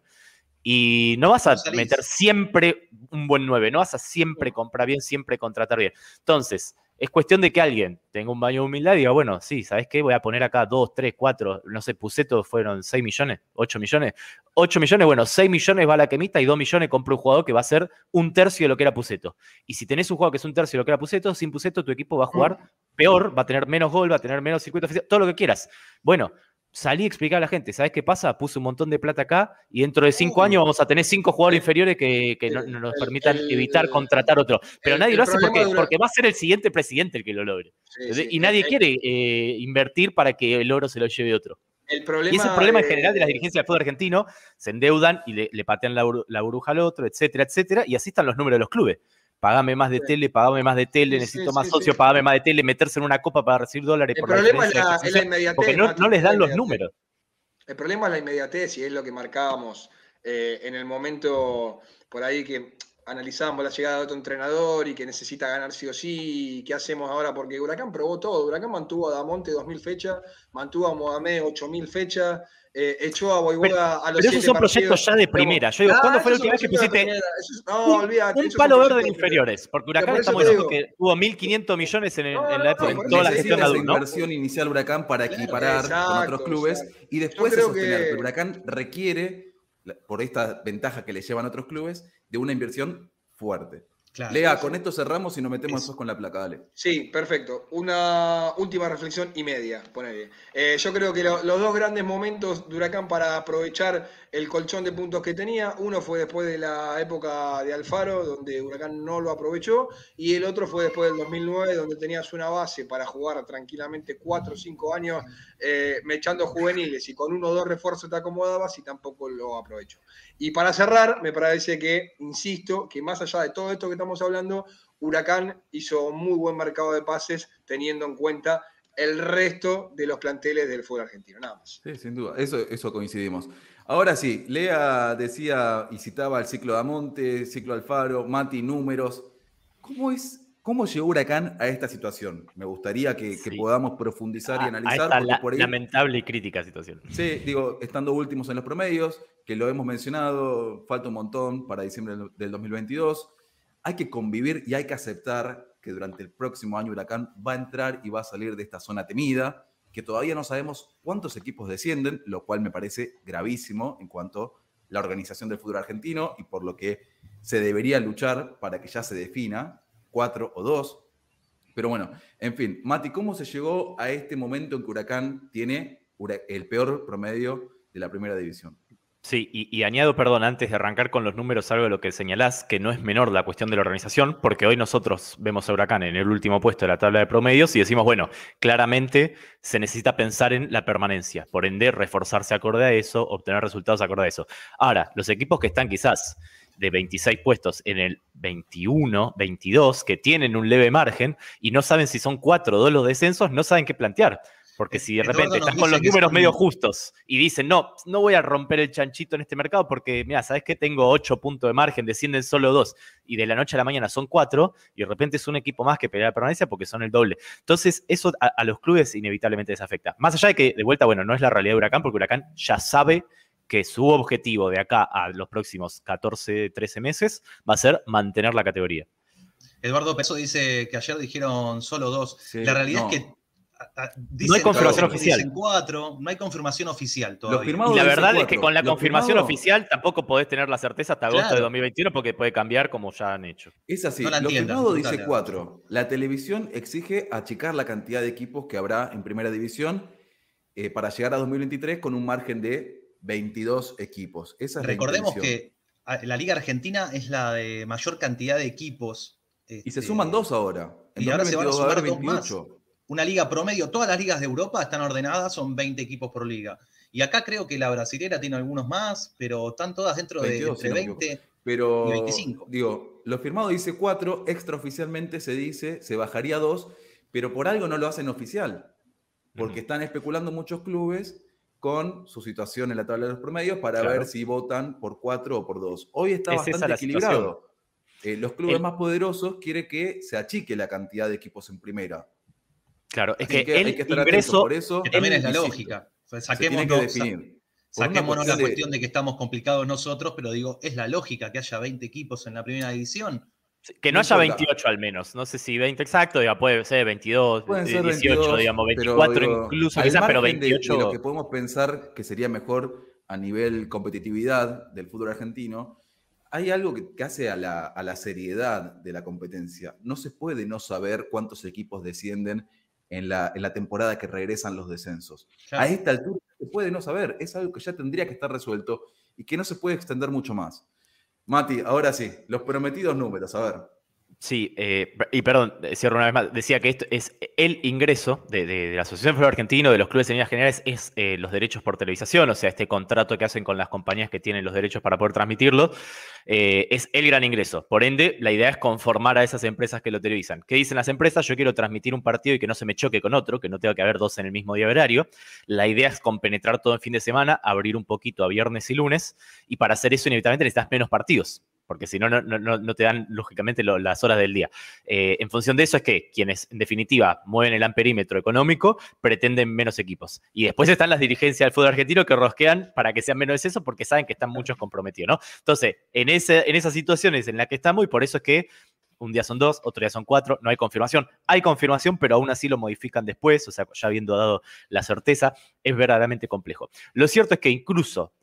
Y no vas a meter siempre un buen 9, no vas a siempre comprar bien, siempre contratar bien. Entonces, es cuestión de que alguien tenga un baño de humildad y diga, bueno, sí, ¿sabes qué? Voy a poner acá 2, 3, 4, no sé, Puseto fueron 6 millones, 8 millones. 8 millones, bueno, 6 millones va a la quemita y 2 millones compro un jugador que va a ser un tercio de lo que era Puseto. Y si tenés un jugador que es un tercio de lo que era Puseto, sin Puseto tu equipo va a jugar peor, va a tener menos gol, va a tener menos circuito todo lo que quieras. Bueno, salí a explicar a la gente, ¿sabes qué pasa? Puse un montón de plata acá y dentro de cinco años vamos a tener cinco jugadores inferiores que, no, nos permitan evitar contratar otro. Pero nadie lo hace porque, porque, va a ser el siguiente presidente el que lo logre. y nadie quiere eh, invertir para que el oro se lo lleve otro. y ese es el problema en general de las dirigencias del fútbol argentino. Se endeudan y le, patean la, la, burbuja al otro, etcétera, etcétera. Y así están los números de los clubes pagame más de tele, pagame más de tele, necesito más socios, pagame más de tele, meterse en una copa para recibir dólares. El problema es la, inmediatez. Porque no, les dan los números. El problema es la inmediatez y es lo que marcábamos eh, en el momento por ahí que analizábamos la llegada de otro entrenador y que necesita ganar sí o sí, ¿qué hacemos ahora? Porque Huracán probó todo, Huracán mantuvo a Damonte 2.000 fechas, mantuvo a Mohamed 8.000 fechas, eh, echó a Boivoda a los Pero esos son proyectos ya de primera. Yo digo, ¿cuándo fue la última vez que pusiste no, un, olvídate, un palo verde en inferiores? Porque Huracán estamos diciendo que tuvo 1.500 millones en, en la época, en toda la gestión de ¿no? inversión inicial Huracán para equiparar con otros clubes y después de sostener. Que... Huracán requiere, por esta ventaja que le llevan otros clubes, de una inversión fuerte. Lea, con esto cerramos y nos metemos después con la placa, dale. Sí, perfecto. Una última reflexión y media, ponele. Eh, yo creo que los dos grandes momentos de Huracán para aprovechar el colchón de puntos que tenía, uno fue después de la época de Alfaro, donde Huracán no lo aprovechó, y el otro fue después del 2009, donde tenías una base para jugar tranquilamente cuatro o cinco años eh, mechando juveniles y con uno o dos refuerzos te acomodabas y tampoco lo aprovechó. Y para cerrar, me parece que, insisto, que más allá de todo esto que estamos hablando, Huracán hizo muy buen mercado de pases teniendo en cuenta el resto de los planteles del fútbol argentino, nada más. Sí, sin duda, eso, eso coincidimos. Ahora sí, Lea decía y citaba el ciclo de Amonte, ciclo Alfaro, Mati, números. ¿Cómo es ¿Cómo llegó Huracán a esta situación? Me gustaría que, podamos profundizar y analizar. A esta lamentable y crítica situación. Sí, digo, estando últimos en los promedios, que lo hemos mencionado, falta un montón para diciembre del 2022. Hay que convivir y hay que aceptar que durante el próximo año Huracán va a entrar y va a salir de esta zona temida, que todavía no sabemos cuántos equipos descienden, lo cual me parece gravísimo en cuanto a la organización del fútbol argentino y por lo que se debería luchar para que ya se defina cuatro o dos. Pero bueno, en fin, Mati, ¿cómo se llegó a este momento en que Huracán tiene el peor promedio de la primera división? Sí, y, añado, perdón, antes de arrancar con los números, algo de lo que señalás, que no es menor la cuestión de la organización, porque hoy nosotros vemos a Huracán en el último puesto de la tabla de promedios y decimos, bueno, claramente se necesita pensar en la permanencia, por ende, reforzarse acorde a eso, obtener resultados acorde a eso. Ahora, los equipos que están quizás de 26 puestos en el 21, 22, que tienen un leve margen y no saben si son cuatro o dos los descensos, no saben qué plantear. Porque si de repente estás con los números medio justos y dicen, no, no voy a romper el chanchito en este mercado porque, mira, ¿sabes qué? Tengo 8 puntos de margen, descienden solo dos y de la noche a la mañana son cuatro y de repente es un equipo más que pelea la permanencia porque son el doble. Entonces, eso a, los clubes inevitablemente les afecta. Más allá de que, de vuelta, bueno, no es la realidad de Huracán porque Huracán ya sabe que su objetivo de acá a los próximos 14, 13 meses va a ser mantener la categoría. Eduardo Peso dice que ayer dijeron solo dos. Sí, la realidad no. es que a- No hay confirmación dicen oficial. cuatro, no hay confirmación oficial todavía. Y la verdad es que con la Los confirmación oficial tampoco podés tener la certeza hasta agosto de Claro. 2021 porque puede cambiar como ya han hecho. Es así, No lo firmado dice cuatro. La televisión exige achicar la cantidad de equipos que habrá en primera división eh, para llegar a 2023 con un margen de 22 equipos. Esa es la Recordemos que a- la Liga Argentina es la de mayor cantidad de equipos. Y se este, suman dos ahora. En y ahora se van a 2022 va a haber sumar dos más. 28. Una liga promedio, todas las ligas de Europa están ordenadas, son 20 equipos por liga. Y acá creo que la brasilera tiene algunos más, pero están todas dentro 22, de si entre no me 20. Pero, y 25. digo, lo firmado dice cuatro, extraoficialmente se dice, se bajaría dos, pero por algo no lo hacen oficial. Porque están especulando muchos clubes con su situación en la tabla de los promedios para Claro. ver si votan por cuatro o por dos. Hoy está Es bastante equilibrado. Eh, los clubes El- más poderosos quieren que se achique la cantidad de equipos en primera. Claro, es Así que, el hay que estar atentos. ingreso, Por eso, Que también es la insisto, lógica. Tiene saquémonos, que definir. Por una saquémonos la cuestión de- cuestión de que estamos complicados nosotros, pero digo, es la lógica que haya 20 equipos en la primera división. Que no no haya importa. 28 al menos. No sé si 20 exacto, diga, puede ser 22, Pueden eh, ser 18, 22, digamos, pero 24 digo, incluso, quizás, pero margen de- 28. De, lo que podemos pensar que sería mejor a nivel competitividad del fútbol argentino, hay algo que, que hace a la, a la seriedad de la competencia. No se puede no saber cuántos equipos descienden en la, en la temporada que regresan los descensos. Claro. A esta altura se puede no saber, es algo que ya tendría que estar resuelto y que no se puede extender mucho más. Mati, ahora sí, los prometidos números, a ver. Sí, eh, y perdón, eh, cierro una vez más. Decía que esto es el ingreso de, la Asociación Fútbol Argentino, de los clubes en líneas generales, es eh, los derechos por televisación, o sea, este contrato que hacen con las compañías que tienen los derechos para poder transmitirlo, eh, es el gran ingreso. Por ende, la idea es conformar a esas empresas que lo televisan. ¿Qué dicen las empresas? Yo quiero transmitir un partido y que no se me choque con otro, que no tenga que haber dos en el mismo día horario. La idea es compenetrar todo en fin de semana, abrir un poquito a viernes y lunes, y para hacer eso, inevitablemente necesitas menos partidos porque si no, no, no, no te dan lógicamente lo- las horas del día. Eh, en función de eso es que quienes en definitiva mueven el amperímetro económico pretenden menos equipos. Y después están las dirigencias del fútbol argentino que rosquean para que sean menos eso porque saben que están muchos comprometidos, ¿no? Entonces, en, ese, en esas situaciones en las que estamos y por eso es que un día son dos, otro día son cuatro, no hay confirmación. Hay confirmación, pero aún así lo modifican después, o sea, ya habiendo dado la certeza, es verdaderamente complejo. Lo cierto es que incluso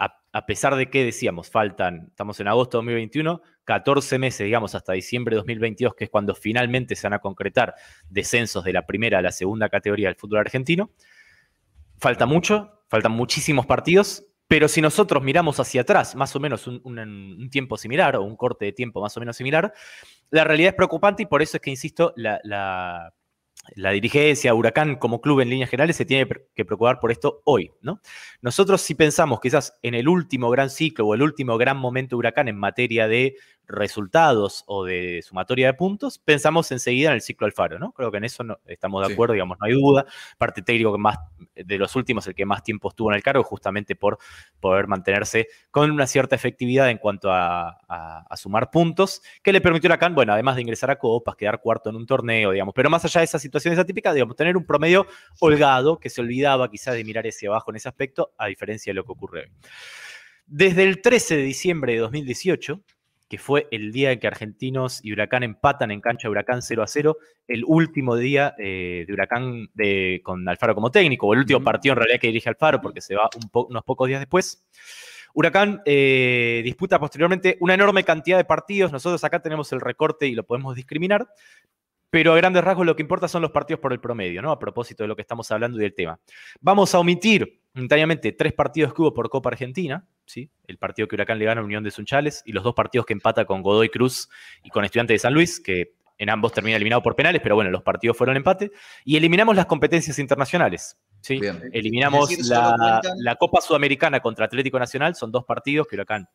a, pesar de que decíamos, faltan, estamos en agosto de 2021, 14 meses, digamos, hasta diciembre de 2022, que es cuando finalmente se van a concretar descensos de la primera a la segunda categoría del fútbol argentino. Falta mucho, faltan muchísimos partidos, pero si nosotros miramos hacia atrás, más o menos un, tiempo similar o un corte de tiempo más o menos similar, la realidad es preocupante y por eso es que, insisto, la- la dirigencia, Huracán como club en líneas generales se tiene que preocupar por esto hoy, ¿no? Nosotros si pensamos quizás en el último gran ciclo o el último gran momento de Huracán en materia de resultados o de sumatoria de puntos, pensamos enseguida en el ciclo Alfaro, ¿no? Creo que en eso no, estamos de Sí. acuerdo, digamos, no hay duda. Parte técnico que más, de los últimos, el que más tiempo estuvo en el cargo, justamente por poder mantenerse con una cierta efectividad en cuanto a, a- a sumar puntos, que le permitió a Huracán, bueno, además de ingresar a copas, quedar cuarto en un torneo, digamos, pero más allá de esas situaciones atípicas, digamos, tener un promedio holgado que se olvidaba quizás de mirar hacia abajo en ese aspecto, a diferencia de lo que ocurre hoy. Desde el 13 de diciembre de 2018, que fue el día en que Argentinos y Huracán empatan en cancha de Huracán 0 a 0, el último día eh, de Huracán de- con Alfaro como técnico, o el último partido en realidad que dirige Alfaro, porque se va un po- unos pocos días después. Huracán eh, disputa posteriormente una enorme cantidad de partidos. Nosotros acá tenemos el recorte y lo podemos discriminar, pero a grandes rasgos lo que importa son los partidos por el promedio, ¿no? A propósito de lo que estamos hablando y del tema. Vamos a omitir momentáneamente tres partidos que hubo por Copa Argentina, ¿sí? El partido que Huracán le gana a Unión de Sunchales y los dos partidos que empata con Godoy Cruz y con Estudiantes de San Luis, que en ambos termina eliminado por penales, pero bueno, los partidos fueron empate. Y eliminamos las competencias internacionales, ¿sí? Bien. Eliminamos decir, la, Copa Sudamericana contra Atlético Nacional, son dos partidos que Huracán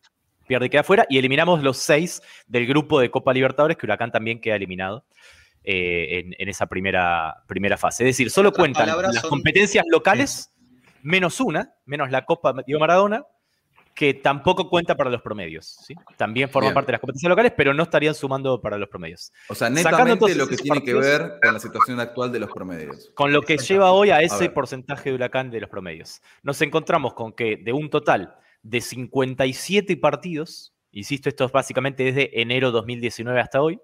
pierde y queda fuera, y eliminamos los seis del grupo de Copa Libertadores, que Huracán también queda eliminado eh, en, en esa primera, primera fase. Es decir, solo cuentan las son- competencias locales, menos una, menos la Copa Diego Maradona, que tampoco cuenta para los promedios. ¿sí? También forma Bien. parte de las competencias locales, pero no estarían sumando para los promedios. O sea, netamente lo que tiene que ver con la situación actual de los promedios. Con lo que lleva hoy a ese porcentaje de huracán de los promedios. Nos encontramos con que de un total de 57 partidos, insisto, esto es básicamente desde enero 2019 hasta hoy,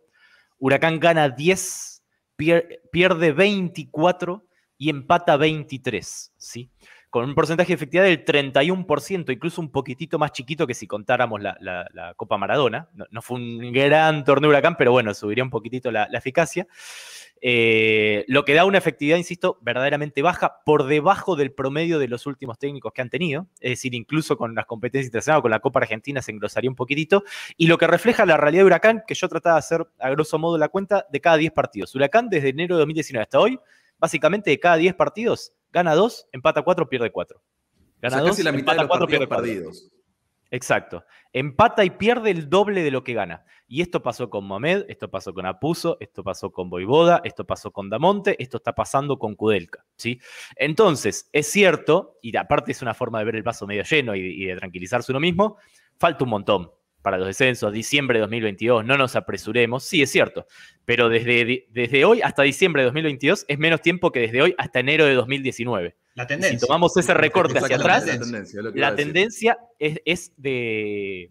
Huracán gana 10, pier- pierde 24 y empata 23, ¿sí? Con un porcentaje de efectividad del 31%, incluso un poquitito más chiquito que si contáramos la, Copa Maradona. No, fue un gran torneo Huracán, pero bueno, subiría un poquitito la, la eficacia. Eh, lo que da una efectividad, insisto, verdaderamente baja, por debajo del promedio de los últimos técnicos que han tenido. Es decir, incluso con las competencias internacionales, con la Copa Argentina se engrosaría un poquitito. Y lo que refleja la realidad de Huracán, que yo trataba de hacer a grosso modo la cuenta de cada 10 partidos. Huracán desde enero de 2019 hasta hoy, básicamente de cada 10 partidos, gana 2, empata 4, pierde 4. O Gana sea, 2, casi la mitad de empata los 4, partidos pierde 4. perdidos. Exacto. Empata y pierde el doble de lo que gana. Y esto pasó con Mohamed, esto pasó con Apuso, esto pasó con Boivoda, esto pasó con Damonte, esto está pasando con Kudelka. ¿sí? Entonces, es cierto, y aparte es una forma de ver el vaso medio lleno y, y de tranquilizarse uno mismo, falta un montón para los descensos, diciembre de 2022, no nos apresuremos, sí, es cierto, pero desde, desde hoy hasta diciembre de 2022 es menos tiempo que desde hoy hasta enero de 2019. La Si tendencia. tomamos ese recorte hacia atrás, la tendencia, la tendencia es, es de,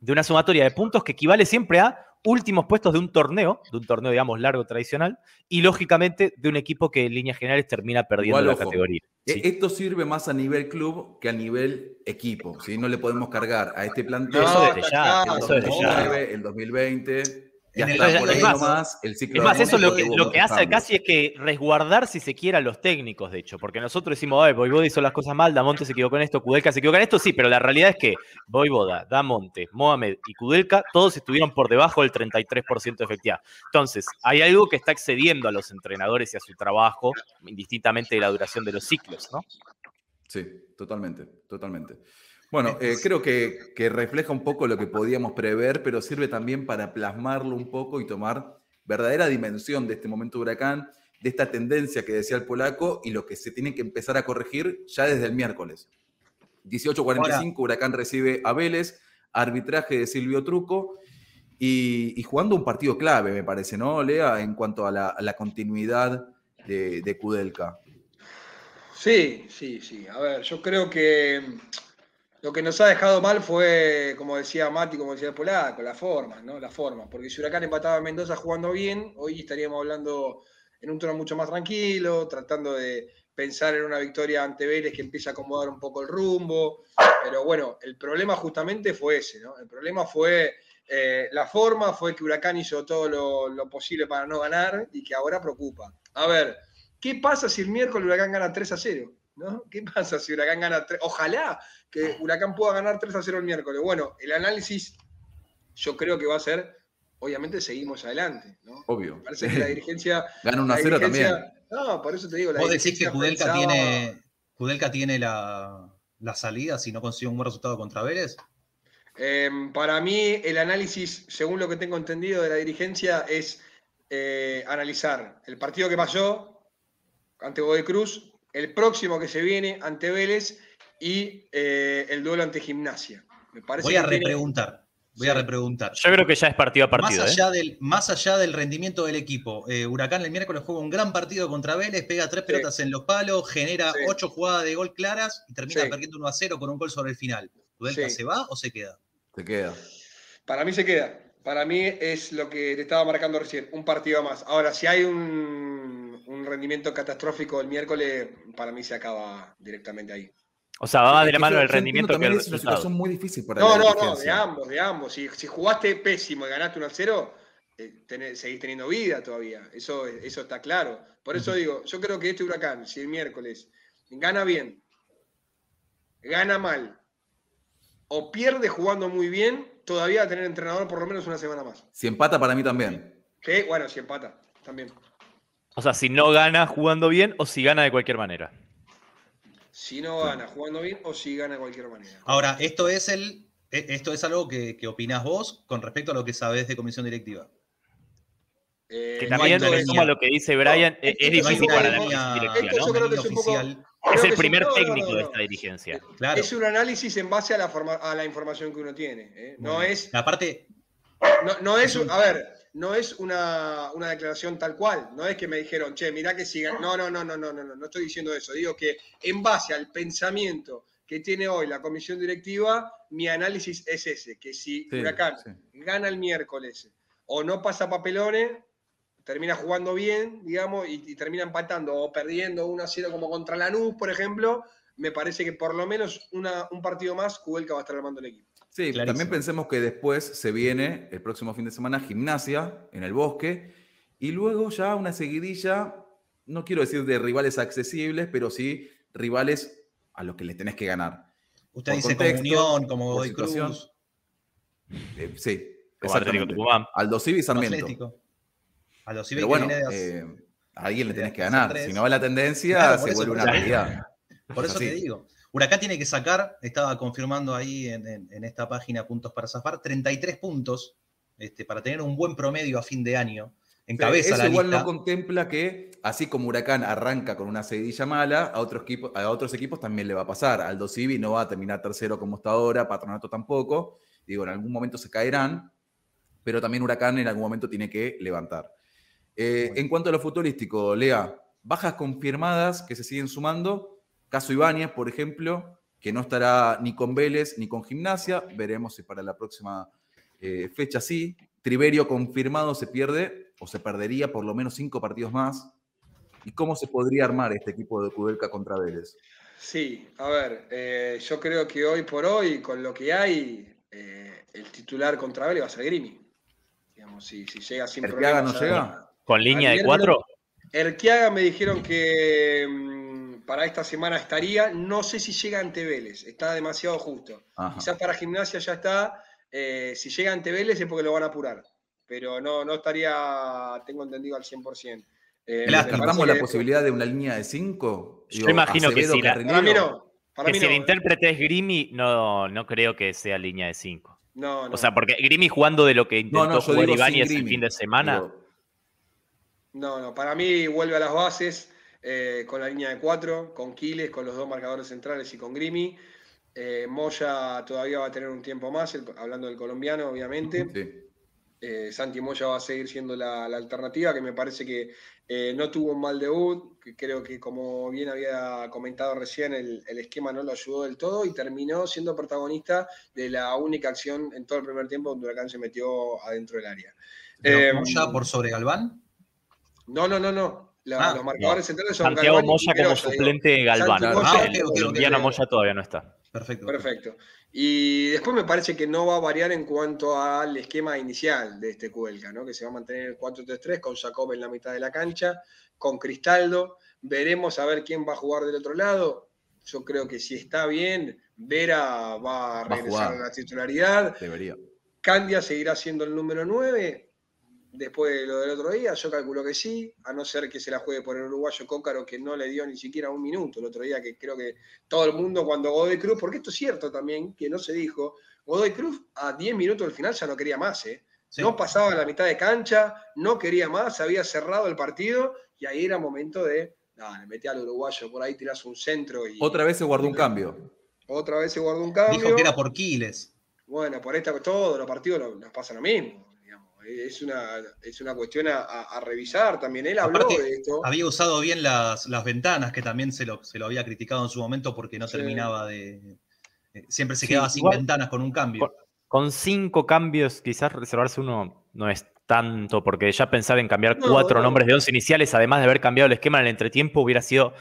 de una sumatoria de puntos que equivale siempre a últimos puestos de un torneo, de un torneo, digamos, largo tradicional, y lógicamente de un equipo que en líneas generales termina perdiendo Igual, la ojo, categoría. E- Sí. Esto sirve más a nivel club que a nivel equipo. ¿sí? No le podemos cargar a este plantel Eso desde está ya, claro, el eso desde ya. 2009, el 2020. Y En el- hasta por es ahí más, nomás el ciclo Es más, de eso lo que, lo hace casi es que resguardar, si se quiere, a los técnicos, de hecho, porque nosotros decimos, ay, Voivoda hizo las cosas mal, Damonte se equivocó en esto, Kudelka se equivocó en esto, sí, pero la realidad es que Voivoda, Damonte, Mohamed y Kudelka, todos estuvieron por debajo del 33% de efectividad. Entonces, hay algo que está excediendo a los entrenadores y a su trabajo, indistintamente de la duración de los ciclos, ¿no? Sí, totalmente, totalmente. Bueno, eh, creo que, que refleja un poco lo que podíamos prever, pero sirve también para plasmarlo un poco y tomar verdadera dimensión de este momento huracán, de esta tendencia que decía el polaco y lo que se tiene que empezar a corregir ya desde el miércoles. 18.45, Huracán recibe a Vélez, arbitraje de Silvio Truco y, y jugando un partido clave, me parece, ¿no, Lea? En cuanto a la, a la continuidad de, de Kudelka. Sí, sí, sí. A ver, yo creo que lo que nos ha dejado mal fue, como decía Mati, como decía polaco, la forma, ¿no? La forma. Porque si Huracán empataba a Mendoza jugando bien, hoy estaríamos hablando en un tono mucho más tranquilo, tratando de pensar en una victoria ante Vélez que empieza a acomodar un poco el rumbo. Pero bueno, el problema justamente fue ese, ¿no? El problema fue eh, la forma, fue que Huracán hizo todo lo, lo posible para no ganar y que ahora preocupa. A ver, ¿qué pasa si el miércoles Huracán gana 3 a 0? ¿No? ¿Qué pasa si Huracán gana 3? Ojalá que Huracán pueda ganar 3 a 0 el miércoles. Bueno, el análisis yo creo que va a ser, obviamente seguimos adelante, ¿no? Obvio. Me parece que la dirigencia... Gana 1 a la 0 dirigencia- también. No, por eso te digo, la Vos decís que Kudelka pensaba- tiene, Kudelka tiene la, la salida si no consigue un buen resultado contra Vélez. Eh, para mí, el análisis, según lo que tengo entendido de la dirigencia, es eh, analizar el partido que pasó ante Godoy Cruz, el próximo que se viene ante Vélez y eh, el duelo ante Gimnasia. Me parece Voy a tiene- repreguntar. Voy a repreguntar. Yo creo que ya es partido a partido. más, ¿eh? allá del, más allá del rendimiento del equipo, eh, Huracán el miércoles juega un gran partido contra Vélez, pega tres Sí. pelotas en los palos, genera Sí. ocho jugadas de gol claras y termina Sí. perdiendo 1 a 0 con un gol sobre el final. ¿Kudelka Sí. se va o se queda? Se queda. Para mí se queda. Para mí es lo que te estaba marcando recién, un partido más. Ahora, si hay un, un rendimiento catastrófico el miércoles, para mí se acaba directamente ahí. O sea, va de la mano yo rendimiento que el es una resultado. situación muy difícil para No, no, no, de ambos, de ambos. Si, si jugaste pésimo y ganaste 1 a 0, eh, tenés- seguís teniendo vida todavía. Eso, eso está claro. Por eso digo, yo creo que este huracán, si el miércoles gana bien, gana mal o pierde jugando muy bien, todavía va a tener entrenador por lo menos una semana más. Si empata, para mí también. Que, bueno, si empata, también. O sea, si no gana jugando bien o si gana de cualquier manera. Si no gana jugando bien o si gana de cualquier manera. Ahora, esto es el. e- Esto es algo que, que opinás vos con respecto a lo que sabés de comisión directiva. Eh, Que no también, hay una me sumo a línea. lo que dice Brian, No, es, difícil para la línea- directiva, esto yo ¿no? creo que Una es un poco-. Es el primer no, no, técnico no, de no. esta dirigencia. Claro. Es un análisis en base a la, forma- a la información que uno tiene. ¿eh? No Bueno, es, Aparte, no, no es, un- a ver, no es una, una declaración tal cual. No es que me dijeron, che, mirá que sigan. No, no, no, no, no, no, no, no estoy diciendo eso. Digo que en base al pensamiento que tiene hoy la comisión directiva, mi análisis es ese, que si Sí, Huracán sí. gana el miércoles o no pasa papelones, termina jugando bien, digamos, y, y termina empatando o perdiendo 1 a 0 como contra Lanús, por ejemplo, me parece que por lo menos una- un partido más, Kubelka va a estar armando el equipo. Sí, Clarísimo. también pensemos que después se viene el próximo fin de semana gimnasia en el bosque y luego ya una seguidilla, no quiero decir de rivales accesibles, pero sí rivales a los que les tenés que ganar. usted Por dice contexto, comunión, como por Godoy situación. Cruz, Eh, sí, exactamente. Aldo Civi y Sarmiento. Atlético. A los Pero Civic bueno, que viene de- eh, a alguien le tenés que ganar. Si no va la tendencia, Claro, se eso, vuelve una realidad. Por Es eso te digo. Huracán tiene que sacar, estaba confirmando ahí en, en- en esta página Puntos para Zafar, 33 puntos este, para tener un buen promedio a fin de año. Encabeza Eso la igual lista. no contempla que, así como Huracán arranca con una seguidilla mala, a otros, equipos, a otros equipos también le va a pasar. Aldo Civi no va a terminar tercero como está ahora, Patronato tampoco. Digo, en algún momento se caerán, pero también Huracán en algún momento tiene que levantar. Eh, En cuanto a lo futbolístico, Lea, bajas confirmadas que se siguen sumando. Caso Ibáñez, por ejemplo, que no estará ni con Vélez ni con Gimnasia. Veremos si para la próxima eh, fecha sí. Triverio confirmado se pierde o se perdería por lo menos cinco partidos más. ¿Y cómo se podría armar este equipo de Kudelka contra Vélez? Sí, a ver, eh, yo creo que hoy por hoy, con lo que hay, eh, el titular contra Vélez va a ser Grimi. Digamos, si, si llega sin ¿Erquiaga problemas. no llega? ¿Con línea de cuatro? Erquiaga me dijeron que mm, para esta semana estaría, no sé si llega ante Vélez, está demasiado justo. Ajá. Quizás para gimnasia ya está, eh, si llega ante Vélez es porque lo van a apurar, pero no, no estaría, tengo entendido al 100%. Eh, me Lástima. ¿Descartamos parece la que- posibilidad de una línea de cinco? Yo imagino que si la- Para mí Carrillo. no, para Que mí si no. el intérprete es Grimi, no, no creo que sea línea de 5. No, no. O sea, porque Grimi jugando de lo que intentó no, yo jugar el Grimi. fin de semana. Digo, No, no, para mí vuelve a las bases eh, con la línea de cuatro, con Quiles, con los dos marcadores centrales y con Grimi. Eh, Moya todavía va a tener un tiempo más, el- hablando del colombiano, obviamente. sí. Eh, Santi Moya va a seguir siendo la, la alternativa, que me parece que eh, no tuvo un mal debut, que creo que como bien había comentado recién, el, el esquema no lo ayudó del todo y terminó siendo protagonista de la única acción en todo el primer tiempo donde Huracán se metió adentro del área. Eh, Moya por sobre Galván. No, no, no, no. La- Ah, los marcadores centrales son Santiago Galván y Moya como Quiroga, digo. suplente de Galván. Santi Moya- Ah, todavía no está. Perfecto. Perfecto. Y después me parece que no va a variar en cuanto al esquema inicial de este Cuelca, ¿no? Que se va a mantener el 4-3-3 con Jacob en la mitad de la cancha, con Cristaldo. Veremos a ver quién va a jugar del otro lado. Yo creo que si está bien, Vera va a a regresar a, jugar. la titularidad. Debería. Candia seguirá siendo el número 9. Después de lo del otro día, yo calculo que sí, a no ser que se la juegue por el uruguayo Cócaro, que no le dio ni siquiera un minuto el otro día, que creo que todo el mundo cuando Godoy Cruz, porque esto es cierto también, que no se dijo, Godoy Cruz a 10 minutos del final ya no quería más, ¿eh? Sí. No pasaba la mitad de cancha, no quería más, había cerrado el partido y ahí era momento de, dale, metí al uruguayo por ahí, tirás un centro y Otra vez se guardó un cambio. otra vez se guardó un cambio. Dijo que era por Quiles. Bueno, por esta, todos los partidos nos, nos pasa lo mismo. Es una, es una cuestión a, revisar también. Él habló Aparte, de esto. Había usado bien las, las ventanas, que también se lo, se lo había criticado en su momento porque no Sí. terminaba de. eh, Siempre se Sí, quedaba sin igual- ventanas con un cambio. Con cinco cambios, quizás reservarse uno no es tanto, porque ya pensar en cambiar No, cuatro no. nombres de once iniciales, además de haber cambiado el esquema en el entretiempo, hubiera sido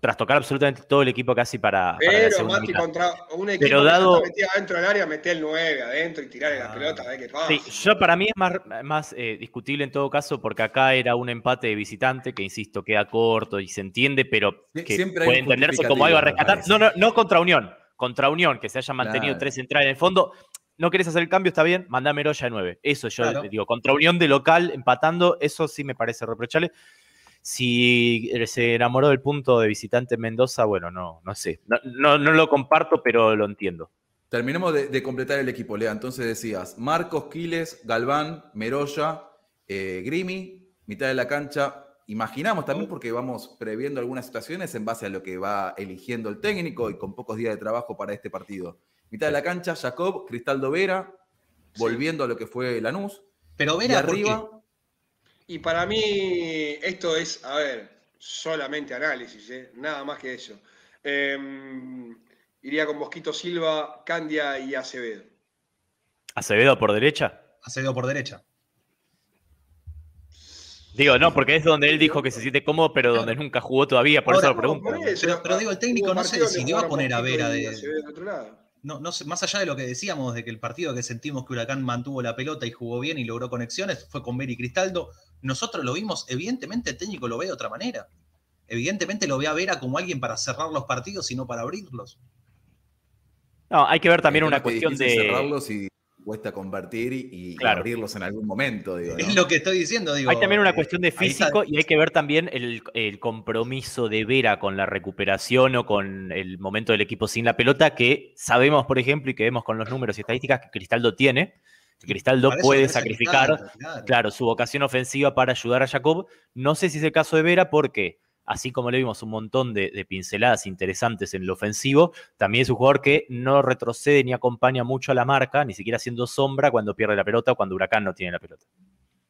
trastocar absolutamente todo el equipo casi para, Pero Mati mitad. contra un equipo Pero que dado- está adentro del área, mete el 9 adentro y tirarle la Ah. pelota, a ver qué pasa. Sí, yo para mí es más, más eh, discutible en todo caso porque acá era un empate de visitante que, insisto, queda corto y se entiende, pero que siempre hay puede entenderse como algo a rescatar. No, no, no contra Unión, contra Unión, que se haya mantenido Claro. tres centrales en el fondo. No querés hacer el cambio, está bien, mandá a Meroya de 9. Eso yo Claro. digo, contra Unión de local, empatando, eso sí me parece reprochable. Si se enamoró del punto de visitante en Mendoza, bueno, no, no sé. No, no, no lo comparto, pero lo entiendo. Terminemos de, de completar el equipo, Lea. Entonces decías, Marcos, Quiles, Galván, Meroya, eh, Grimi, mitad de la cancha, imaginamos también porque vamos previendo algunas situaciones en base a lo que va eligiendo el técnico y con pocos días de trabajo para este partido. Mitad de la cancha, Jacob, Cristaldo Vera, volviendo a lo que fue Lanús. Pero Vera, ¿por arriba, qué? Y para mí, esto es, a ver, solamente análisis, ¿eh? nada más que eso. Eh, iría con Mosquito Silva, Candia y Acevedo. Acevedo por derecha. Acevedo por derecha. Digo, no, porque es donde él dijo que se siente cómodo, pero donde nunca jugó todavía, por Ahora, eso lo pregunto. Pero- pero digo, el técnico no se decidió a poner a Vera de- Acevedo del otro lado. No, no sé, más allá de lo que decíamos de que el partido que sentimos que Huracán mantuvo la pelota y jugó bien y logró conexiones fue con y Cristaldo, nosotros lo vimos, evidentemente el técnico lo ve de otra manera. Evidentemente lo ve a Vera como alguien para cerrar los partidos y no para abrirlos. No, hay que ver también una cuestión de. cerrarlos y cuesta convertir y, y Claro. abrirlos en algún momento. Digo, ¿no? Es lo que estoy diciendo, digo. Hay también una eh, cuestión de físico y hay que ver también el, el compromiso de Vera con la recuperación o con el momento del equipo sin la pelota, que sabemos, por ejemplo, y que vemos con los números y estadísticas que Cristaldo tiene. que Cristaldo puede sacrificar, claro, su vocación ofensiva para ayudar a Jacob. No sé si es el caso de Vera, porque así como le vimos un montón de, de pinceladas interesantes en lo ofensivo, también es un jugador que no retrocede ni acompaña mucho a la marca, ni siquiera haciendo sombra cuando pierde la pelota o cuando Huracán no tiene la pelota.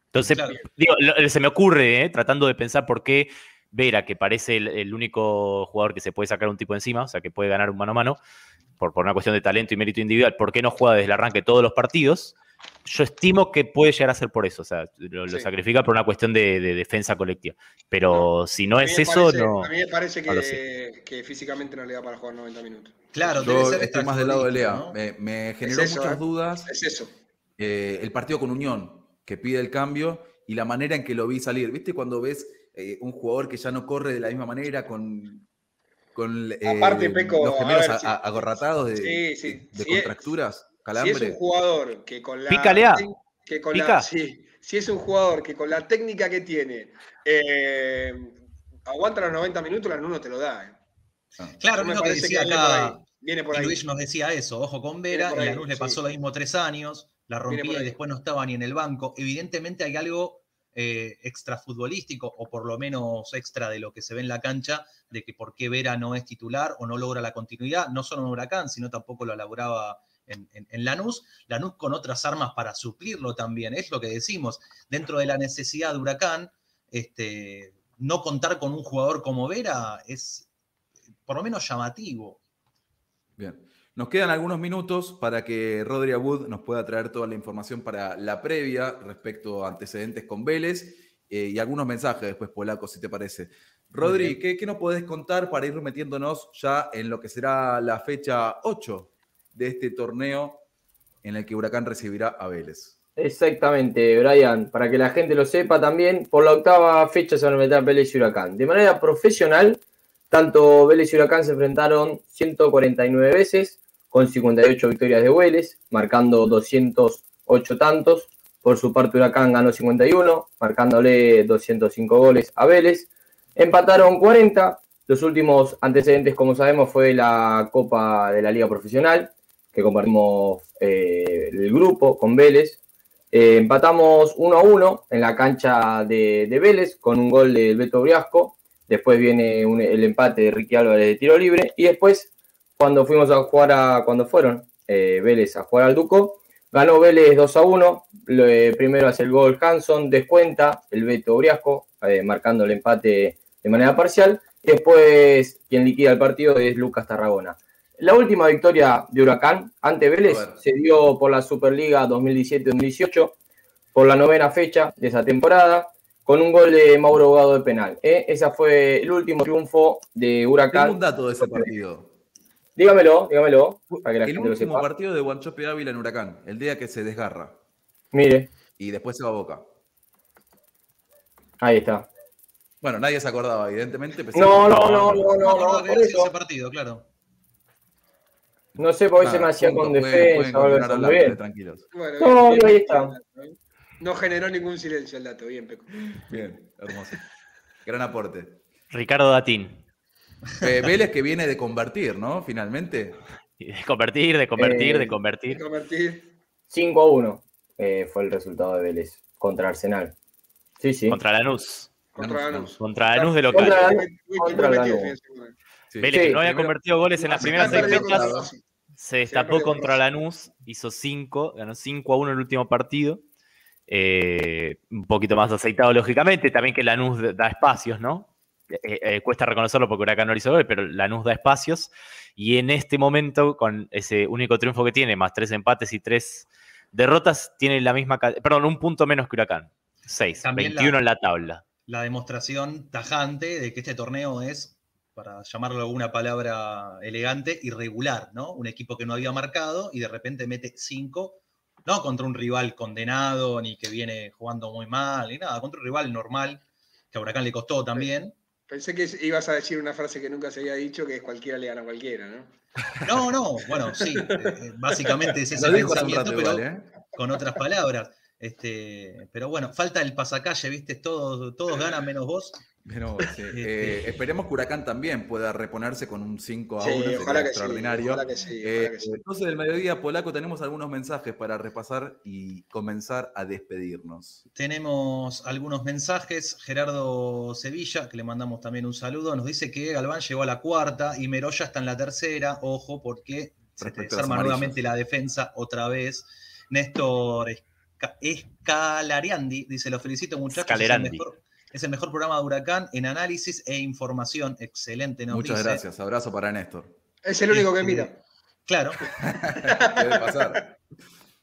Entonces, Claro. digo, lo- se me ocurre, ¿eh? tratando de pensar por qué Vera, que parece el, el único jugador que se puede sacar un tipo encima, o sea, que puede ganar un mano a mano, por, por una cuestión de talento y mérito individual, ¿por qué no juega desde el arranque todos los partidos? Yo estimo que puede llegar a ser por eso, o sea, lo, lo Sí. sacrifica por una cuestión de, de defensa colectiva. Pero si no es me eso, parece- no. A mí me parece que, físicamente no le da para jugar 90 minutos. Claro, debe Yo ser estoy más del lado de Lea. Me, me generó eso, muchas ¿eh? dudas Es eso. eh, el partido con Unión, que pide el cambio y la manera en que lo vi salir. ¿Viste cuando ves eh, un jugador que ya no corre de la misma manera con, con eh, Aparte, Peco, los a gemelos ver, a- si- a- agorratados de, Sí, sí. de Si Si es un jugador que con la. Pica, Lea. Que con Pica. la sí, si es un jugador que con la técnica que tiene eh, aguanta los 90 minutos, la no te lo da. eh. Claro, Me es lo que decía viene por acá. ahí, Viene por Y ahí. Luis nos decía eso, ojo con Vera, y ahí, Lanús le sí. pasó lo mismo tres años, la rompía y después no estaba ni en el banco. Evidentemente hay algo eh, extra futbolístico, o por lo menos extra de lo que se ve en la cancha, de que por qué Vera no es titular o no logra la continuidad, no solo en Huracán, sino tampoco lo elaboraba en, en, en Lanús. Lanús con otras armas para suplirlo también, es lo que decimos. Dentro de la necesidad de Huracán, este, no contar con un jugador como Vera es por lo menos llamativo. Bien. Nos quedan algunos minutos para que Rodri Wood nos pueda traer toda la información para la previa respecto a antecedentes con Vélez eh, y algunos mensajes después, Polaco, si te parece. Rodri. ¿qué, qué nos podés contar para ir metiéndonos ya en lo que será la fecha 8 de este torneo en el que Huracán recibirá a Vélez? Exactamente, Brian, para que la gente lo sepa también, por la octava fecha se van a meter Vélez y Huracán. De manera profesional, tanto Vélez y Huracán se enfrentaron 149 veces, con 58 victorias de Vélez, marcando 208 tantos. Por su parte, Huracán ganó 51, marcándole 205 goles a Vélez. Empataron 40. Los últimos antecedentes, como sabemos, fue la Copa de la Liga Profesional, que compartimos eh, el grupo con Vélez. Eh, empatamos 1 a 1 en la cancha de, de Vélez con un gol del Beto Briasco. Después viene el empate de Ricky Álvarez de tiro libre. Y después, cuando fuimos a jugar a. cuando fueron eh, Vélez a jugar al Duco, ganó Vélez 2 a 1. Lo- eh, primero hace el gol Hanson, descuenta el Beto Briasco, marcando el empate de manera parcial. Después, quien liquida el partido es Lucas Tarragona. La última victoria de Huracán ante Vélez se dio por la Superliga 2017-2018, por la novena fecha de esa temporada, con un gol de Mauro Abogado de penal. ¿eh? Ese fue el último triunfo de Tengo un Huracán. dato de ese partido. Dígamelo, dígamelo, para que la El gente lo último sepa. partido de Guanchope Ávila en Huracán, el día que se desgarra Mire, y después se va a Boca. ahí está. Bueno, nadie se acordaba, evidentemente. No, no, no, no, No, no, no, no, que por haya sido eso. No sé por qué se me hacía con defensa o algo bien. tranquilos. Bueno, No, bien, ahí bien, está. No generó ningún silencio el dato. Bien, Peco. Bien, hermoso. Gran aporte. Ricardo Datín. Eh, Vélez que viene de convertir, ¿no? Finalmente. Y De convertir, de convertir, Eh, de convertir. Convertir. 5 a 1 eh, fue el resultado de Vélez contra Arsenal. Sí, sí. Contra Lanús. Contra Lanús. Contra Lanús de local. Contra Lanús. Sí. Vélez, que no había primero- convertido goles en las primeras seis fechas. Se destapó contra con Lanús, hizo 5, ganó 5 a 1 el último partido. Eh, un poquito más aceitado, lógicamente. También que Lanús da espacios, ¿no? Eh, eh, cuesta reconocerlo porque Huracán no le hizo gol, pero Lanús da espacios. Y en este momento, con ese único triunfo que tiene, más tres empates y tres derrotas, tiene la misma. Perdón, un punto menos que Huracán. 6, También la- 21 en la tabla. La demostración tajante de que este torneo es, para llamarlo alguna palabra elegante, irregular, ¿no? Un equipo que no había marcado y de repente mete cinco, no contra un rival condenado, ni que viene jugando muy mal, ni nada, contra un rival normal, que a Huracán le costó también. Pensé que ibas a decir una frase que nunca se había dicho, que es cualquiera le gana a cualquiera, ¿no? No, no, bueno, sí, eh, eh, básicamente es ese pensamiento, rato pero igual, ¿eh? con otras palabras. Este, pero bueno, falta el pasacalle, ¿viste? Todos, todos ganan menos vos. Pero, sí, Este- eh, esperemos que Huracán también pueda reponerse con un 5 a Sí, 1. sería ojalá que sí, extraordinario. ojalá que sí, Eh, ojalá que sí. Entonces, del mediodía polaco, tenemos algunos mensajes para repasar y comenzar a despedirnos. Tenemos algunos mensajes. Gerardo Sevilla, que le mandamos también un saludo, nos dice que Galván llegó a la cuarta y Meroya está en la tercera. Ojo, porque se Respecto los desarma nuevamente la defensa otra vez. Néstor Esca- Escalariandi dice: Los felicito, muchachos. Es el, Scalerandi. mejor, es el mejor programa de Huracán en análisis e información. Excelente, nos Muchas dice. gracias. Abrazo para Néstor. Es el único que Este, mira. Claro. Puede pasar.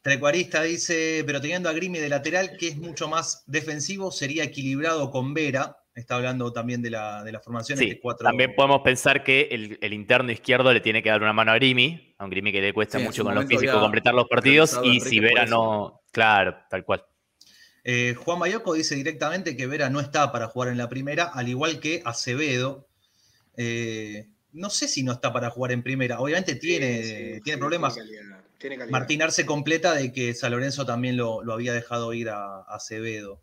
Trecuarista dice, pero teniendo a Grimi de lateral, que es mucho más defensivo, sería equilibrado con Vera. Está hablando también de la, de la formación Sí, de cuatro. también podemos pensar que el, el interno izquierdo le tiene que dar una mano a Grimi, a un Grimi que le cuesta Sí, mucho con lo físico completar los partidos y si Vera no, claro, tal cual. Eh, Juan Bayoco dice directamente que Vera no está para jugar en la primera, al igual que Acevedo. Eh, no sé si no está para jugar en primera. Obviamente tiene, Sí, sí, tiene sí, problemas. Tiene calidad, tiene calidad. Martín Arce completa de que San Lorenzo también lo, lo había dejado ir a, a Acevedo.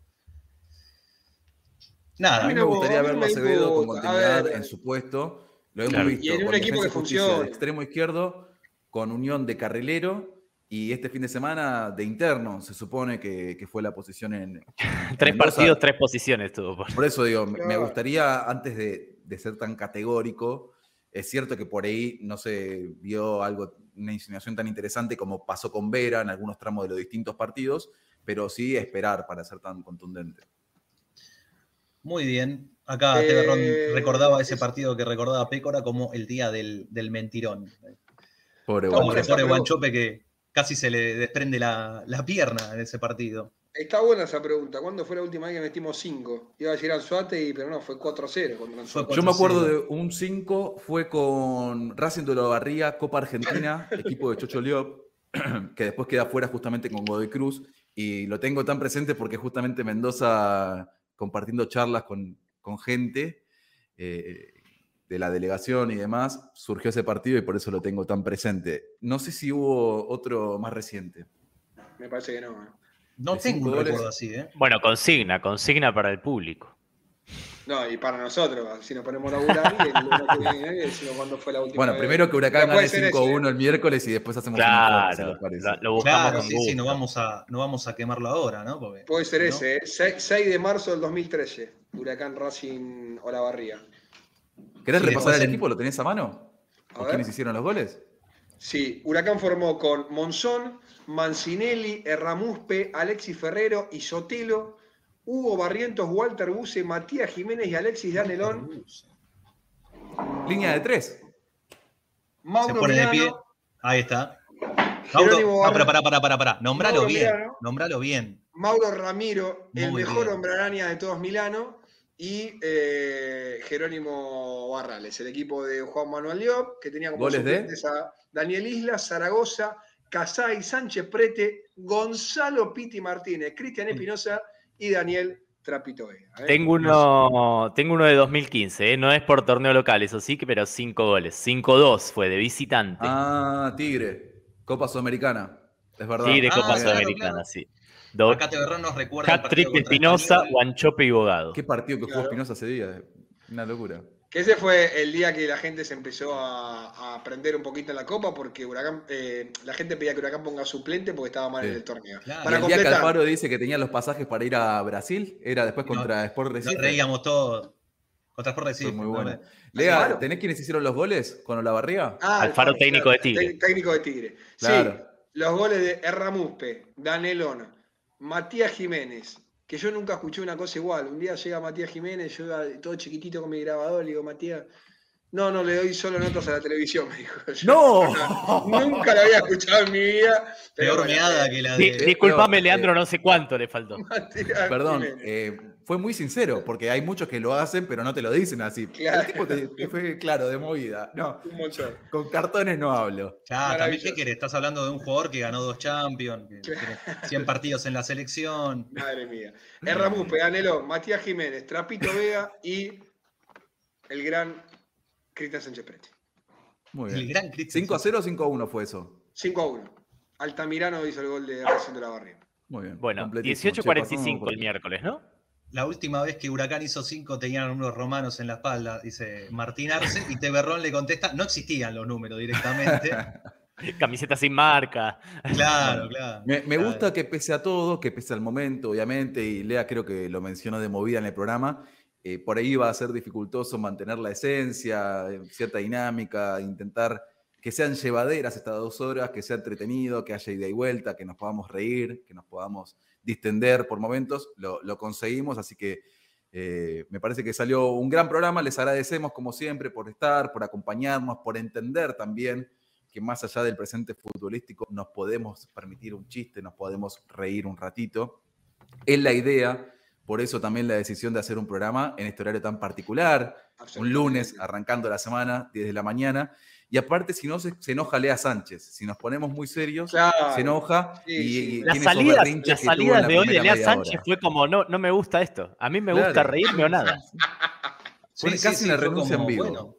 A Nada, mí me gustaría a verlo me Acevedo con. A continuidad ver. en su puesto. Lo hemos Claro. visto Y en un con equipo que de extremo izquierdo, con unión de carrilero y este fin de semana de interno. Se supone que, que fue la posición en. en Tres Mendoza. partidos, tres posiciones tuvo. por- Por eso digo, me- gustaría, antes de, de ser tan categórico, es cierto que por ahí no se vio algo, una insinuación tan interesante como pasó con Vera en algunos tramos de los distintos partidos, pero sí esperar para ser tan contundente. Muy bien. Acá Eh, Teberrón recordaba ese es- partido que recordaba Pécora como el día del, del mentirón. Pobre buena Pobre. Guanchope que casi se le desprende la, la pierna en ese partido. Está buena esa pregunta. ¿Cuándo fue la última vez que metimos 5? Iba a decir Anzuate, pero no, fue 4-0 contra Anzuate. Fue Yo me acuerdo 4-0. de un 5, fue con Racing de la Barría, Copa Argentina, equipo de Chocho Liop, que después queda fuera justamente con Godoy Cruz, y lo tengo tan presente porque justamente Mendoza, compartiendo charlas con, con gente eh, de la delegación y demás, surgió ese partido y por eso lo tengo tan presente. No sé si hubo otro más reciente. Me parece que no. ¿eh? No tengo un goles. recuerdo así, ¿eh? Bueno, consigna, consigna para el público. No, y para nosotros, si nos ponemos a laburar, decimos cuándo fue la última Bueno, vez. primero que Huracán gane ser 5-1 ese, ¿eh? el miércoles y después hacemos un informe, si Claro, parece. lo, lo buscamos Claro, con sí, gusto. sí, no vamos, a, no vamos a quemarlo ahora, ¿no? Porque, Puede ser ¿no? ese, ¿eh? 6, 6 de marzo del 2013. Huracán Racing Olavarría. ¿Querés Sí, repasar el en- equipo? ¿Lo tenés a mano? A ¿O ver. quiénes hicieron los goles? Sí, Huracán formó con Monzón, Mancinelli, Erramuspe, Alexis Ferrero y Sotelo, Hugo Barrientos, Walter Buse, Matías Jiménez y Alexis Danelón, Línea de tres. Se Mauro pone de pie. Ahí está. Mauro, no, pero pará, pará, pará, pará. Nombralo Mauro bien. Milano. Nombralo bien. Mauro Ramiro, el mejor bien. hombre araña de todos Milano, y eh, Jerónimo Barrales, el equipo de Juan Manuel Diop, que tenía como ¿Goles de? suplentes a Daniel Isla, Zaragoza, Casay, Sánchez Prete, Gonzalo Piti Martínez, Cristian Espinosa y Daniel Trapito. ¿eh? Tengo uno, tengo uno de 2015, ¿eh? no es por torneo local, eso sí, que- pero cinco goles. 5-2 fue de visitante. Ah, Tigre. Copa Sudamericana. Es verdad. sí, de Ah, Copa claro, Sudamericana, claro. sí. Do- Acá Teberrón nos recuerda. el Hat trick partido de Espinosa. Guanchope y Bogado. Qué partido que jugó Claro. Espinosa ese día. Una locura. Que ese fue el día que la gente se empezó a, a aprender un poquito en la copa porque Huracán, eh, la gente pedía que Huracán ponga suplente porque estaba mal Sí. en el torneo. Claro. Para y el día que. Alfaro dice que tenía los pasajes para ir a Brasil, era después No, contra Sport Nos Recife. reíamos todos. Contra Sport Fue Recife. muy no, bueno. no. ¿tenés quiénes hicieron los goles con Olavarría? Ah, Alfaro, técnico de Tigre. Técnico de Tigre. Claro. Sí, los goles de Erramuspe, Danelón, Matías Jiménez, que yo nunca escuché una cosa igual. Un día llega Matías Jiménez, yo iba todo chiquitito con mi grabador, le digo, Matías, no, no, le doy solo notas a la televisión, me dijo. Yo ¡No! Nunca lo había escuchado en mi vida. Peor bueno, meada que la de. disculpame, Leandro, eh, no sé cuánto le faltó. Matías Perdón, Jiménez. eh, fue muy sincero, porque hay muchos que lo hacen, pero no te lo dicen así. Claro. El tipo te, te fue claro, de movida. No, montón. con cartones no hablo. Ya, también. ¿qué querés? Estás hablando de un jugador que ganó dos Champions, que tiene 100 partidos en la selección. Madre mía. Erramuspe, Danelón, Matías Jiménez, Trapito Vega y el gran Cristian Sánchez Preti. Muy El bien. gran Cristian 5 a 0 o 5 a 1 fue eso. 5 a 1. Altamirano hizo el gol de Racing de la Barría. Muy bien. Bueno, completísimo. Che, pasamos 18.45 por- el miércoles, ¿no? La última vez que Huracán hizo cinco tenían unos romanos en la espalda, dice Martín Arce, y Teberrón le contesta, no existían los números directamente. Camiseta sin marca. Claro, claro. Me, me Claro. gusta que pese a todo, que pese al momento, obviamente, y Lea creo que lo mencionó de movida en el programa, eh, por ahí va a ser dificultoso mantener la esencia, eh, cierta dinámica, intentar que sean llevaderas estas dos horas, que sea entretenido, que haya ida y vuelta, que nos podamos reír, que nos podamos distender por momentos. Lo, lo conseguimos, así que eh, me parece que salió un gran programa. Les agradecemos, como siempre, por estar, por acompañarnos, por entender también que más allá del presente futbolístico nos podemos permitir un chiste, nos podemos reír un ratito. Es la idea, por eso también la decisión de hacer un programa en este horario tan particular, un lunes, arrancando la semana, 10 de la mañana. Y aparte, si no, se, se enoja Lea Sánchez. Si nos ponemos muy serios, Claro. se enoja Sí, y, sí. y Las salidas, las la de hoy de Lea Sánchez hora. fue como, no, no me gusta esto. A mí me Claro. gusta reírme o nada. Fue casi una renuncia como, en vivo. bueno.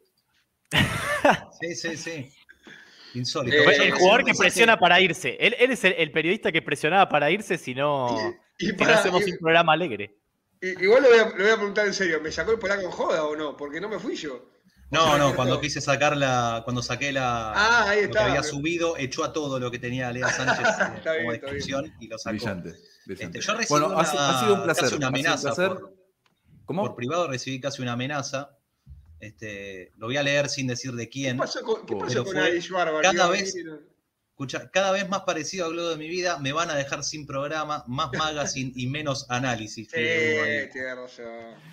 Sí, sí, sí. Insólito. Eh, Eh, el es jugador que presiona para irse. Él, él es el, el periodista que presionaba para irse si no, Y, si no hacemos y- un programa alegre. y- igual lo voy, a, lo voy a preguntar en serio, ¿me sacó el polaco en joda o no? Porque no me fui yo. No, no, cuando quise sacar la. Cuando saqué la. Ah, ahí lo que está. había subido, echó a todo lo que tenía Lea Sánchez eh, Está como bien, está descripción y lo sacó. Brillante. brillante. Este, yo recibí bueno, una- si- ha sido un placer. casi una ha sido un amenaza placer. por, ¿Cómo? por privado recibí casi una amenaza. Este, lo voy a leer sin decir de ¿Qué quién. pasó con, qué pasó con fue cada vez- Escucha, cada vez más parecido a Globo de mi vida, me van a dejar sin programa, más magazine y menos análisis. Sí, tiene razón.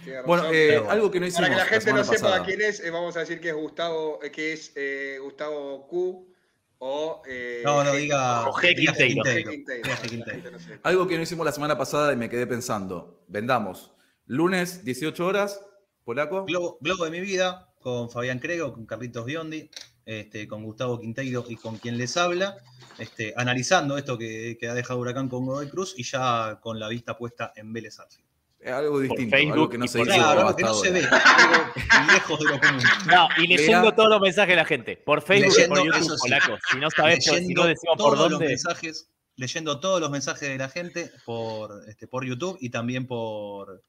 tiene Bueno, razón, eh, algo que no hicimos Para que la gente no sepa pasada. quién es, eh, vamos a decir que es Gustavo, eh, que es eh, Gustavo Q o eh, No, no diga o G. G. G. Algo que no hicimos la semana pasada y me quedé pensando. Vendamos. Lunes, 18 horas, polaco. Globo, Globo de mi vida, con Fabián Crego, con Carlitos Biondi, este, con Gustavo Quinteiro y con quien les habla, este, analizando esto que, que ha dejado Huracán con Godoy Cruz y ya con la vista puesta en Vélez Arfield. Algo distinto, Facebook algo que no se Claro, algo que no se ve, algo lejos de lo común. No, y leyendo Lea- todos los mensajes de la gente. Por Facebook y por Leyendo, YouTube, eso sí. polaco. Si no si leyendo no decimos por los mensajes, leyendo todos los mensajes de la gente por, este, por YouTube y también por,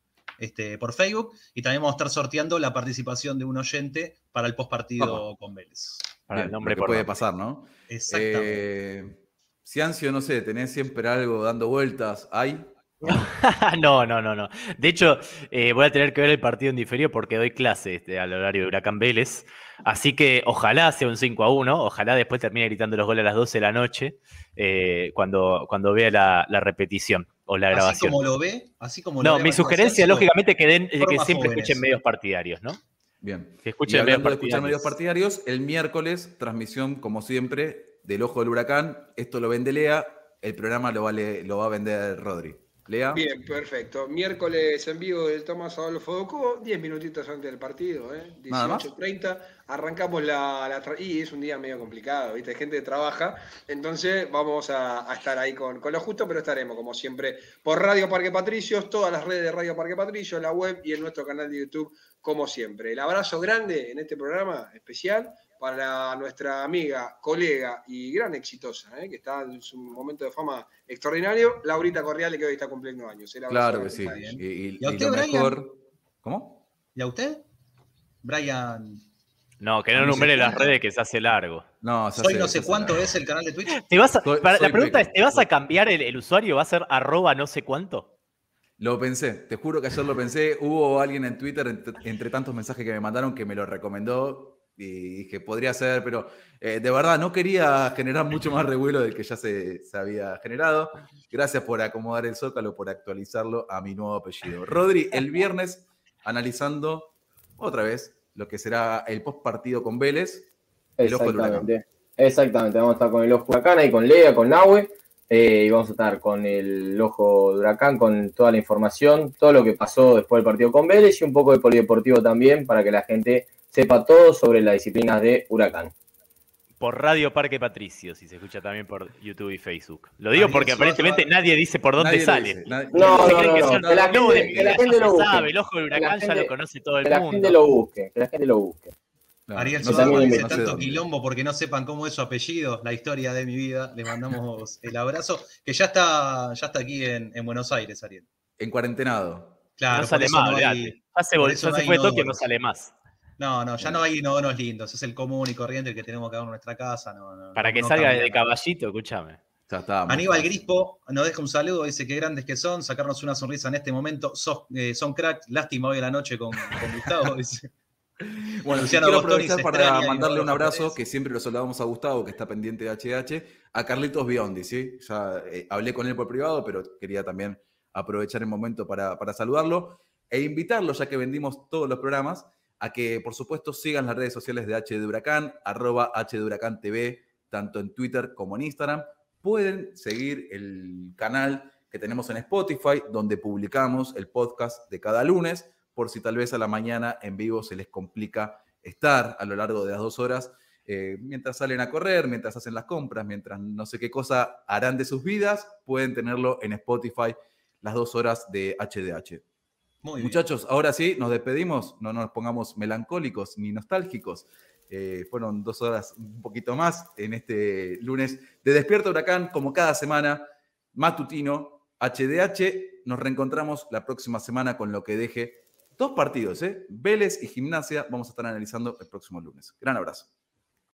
este, por Facebook. Y también vamos a estar sorteando la participación de un oyente para el postpartido con Vélez. Para el nombre lo que por puede nombre. pasar, ¿no? Exactamente. Eh, Ciancio, no sé, tenés siempre algo dando vueltas. ¿Hay? no, no, no, no. De hecho, eh, voy a tener que ver el partido en diferido porque doy clase este, al horario de Huracán Vélez. Así que ojalá sea un 5 a 1, ojalá después termine gritando los goles a las 12 de la noche eh, cuando, cuando vea la, la repetición o la Así grabación. como lo ve, así como lo No, ve mi sugerencia, lógicamente, que, den, que siempre jóvenes. escuchen medios partidarios, ¿no? Bien. Que Y escuchen medios hablando de escuchar partidarios. medios partidarios, el miércoles, transmisión, como siempre, del Ojo del Huracán. Esto lo vende Lea, el programa lo, vale, lo va a vender Rodri. Lea. Bien, perfecto. Miércoles en vivo del Tomás Adolfo Docó, 10 minutitos antes del partido, ¿eh? Nada más. 18.30. Arrancamos la, la Y es un día medio complicado, ¿viste? Hay gente que trabaja. Entonces vamos a, a estar ahí con, con lo justo, pero estaremos, como siempre, por Radio Parque Patricios, todas las redes de Radio Parque Patricios, la web y en nuestro canal de YouTube, como siempre. El abrazo grande en este programa especial para nuestra amiga, colega y gran exitosa, ¿eh? que está en su momento de fama extraordinario, Laurita Corriale, que hoy está cumpliendo años. Abrazo Claro que sí. Y, y- ¿Y a y usted, lo Brian? mejor. ¿Cómo? ¿Y a usted? Brian. No, que no numere las redes que se hace largo. No, se Soy hace- no sé cuánto largo. es el canal de Twitch. ¿Te vas a- Soy- para- soy la pregunta es, ¿te vas a cambiar el, el usuario? ¿Va a ser arroba no sé cuánto? Lo pensé, te juro que ayer lo pensé. Hubo alguien en Twitter, entre, entre tantos mensajes que me mandaron, que me lo recomendó y dije, podría ser, pero eh, de verdad no quería generar mucho más revuelo del que ya se, se había generado. Gracias por acomodar el zócalo, por actualizarlo a mi nuevo apellido. Rodri, el viernes analizando otra vez lo que será el post partido con Vélez. El ojo. Exactamente. Exactamente, vamos a estar con el ojo huracán ahí con Lea, con Nahue, eh, y vamos a estar con el ojo de huracán, con toda la información, todo lo que pasó después del partido con Vélez y un poco de polideportivo también para que la gente sepa todo sobre las disciplinas de huracán. Por Radio Parque Patricio, si se escucha también por YouTube y Facebook. Lo digo porque aparentemente nadie dice por dónde sale. dice, nadie- No, no, no, que no, que la de gente- que la lo busque. sabe, el ojo del Que la huracán ya gente- lo conoce todo el Que la mundo. gente lo busque, que la gente lo busque. no, Ariel no dice no sé tanto dónde. quilombo porque no sepan cómo es su apellido, la historia de mi vida. Les mandamos el abrazo, que ya está, ya está aquí en, en Buenos Aires, Ariel. En cuarentenado. Claro, no sale más, no hay-. Ya se, ya no se hay fue Tokio, no inodoros. sale más. No, no, ya no hay inodoros lindos, es el común y corriente el que tenemos que dar en nuestra casa. No, no, Para que no salga nada. caballito, escúchame. Ya está. muy Aníbal. Grispo nos deja un saludo, dice que grandes que son, sacarnos una sonrisa en este momento. Sos- eh, son crack, lástima hoy a la noche con, con Gustavo, dice. Bueno, Luciano quiero aprovechar para mandarle un abrazo, que siempre lo saludamos a Gustavo, que está pendiente de HH, a Carlitos Biondi, ¿sí? Ya eh, hablé con él por privado, pero quería también aprovechar el momento para, para saludarlo e invitarlo, ya que vendimos todos los programas, a que por supuesto sigan las redes sociales de H Huracán, arroba H Huracán TV, tanto en Twitter como en Instagram. Pueden seguir el canal que tenemos en Spotify, donde publicamos el podcast de cada lunes, por si tal vez a la mañana en vivo se les complica estar a lo largo de las dos horas, eh, mientras salen a correr, mientras hacen las compras, mientras no sé qué cosa harán de sus vidas, pueden tenerlo en Spotify las dos horas de HDH. Muchachos, ahora sí, nos despedimos, no nos pongamos melancólicos ni nostálgicos. Eh, fueron dos horas un poquito más en este lunes de Despierta Huracán, como cada semana, matutino, HDH. Nos reencontramos la próxima semana con lo que deje dos partidos, ¿eh? Vélez y Gimnasia. Vamos a estar analizando el próximo lunes. Gran abrazo.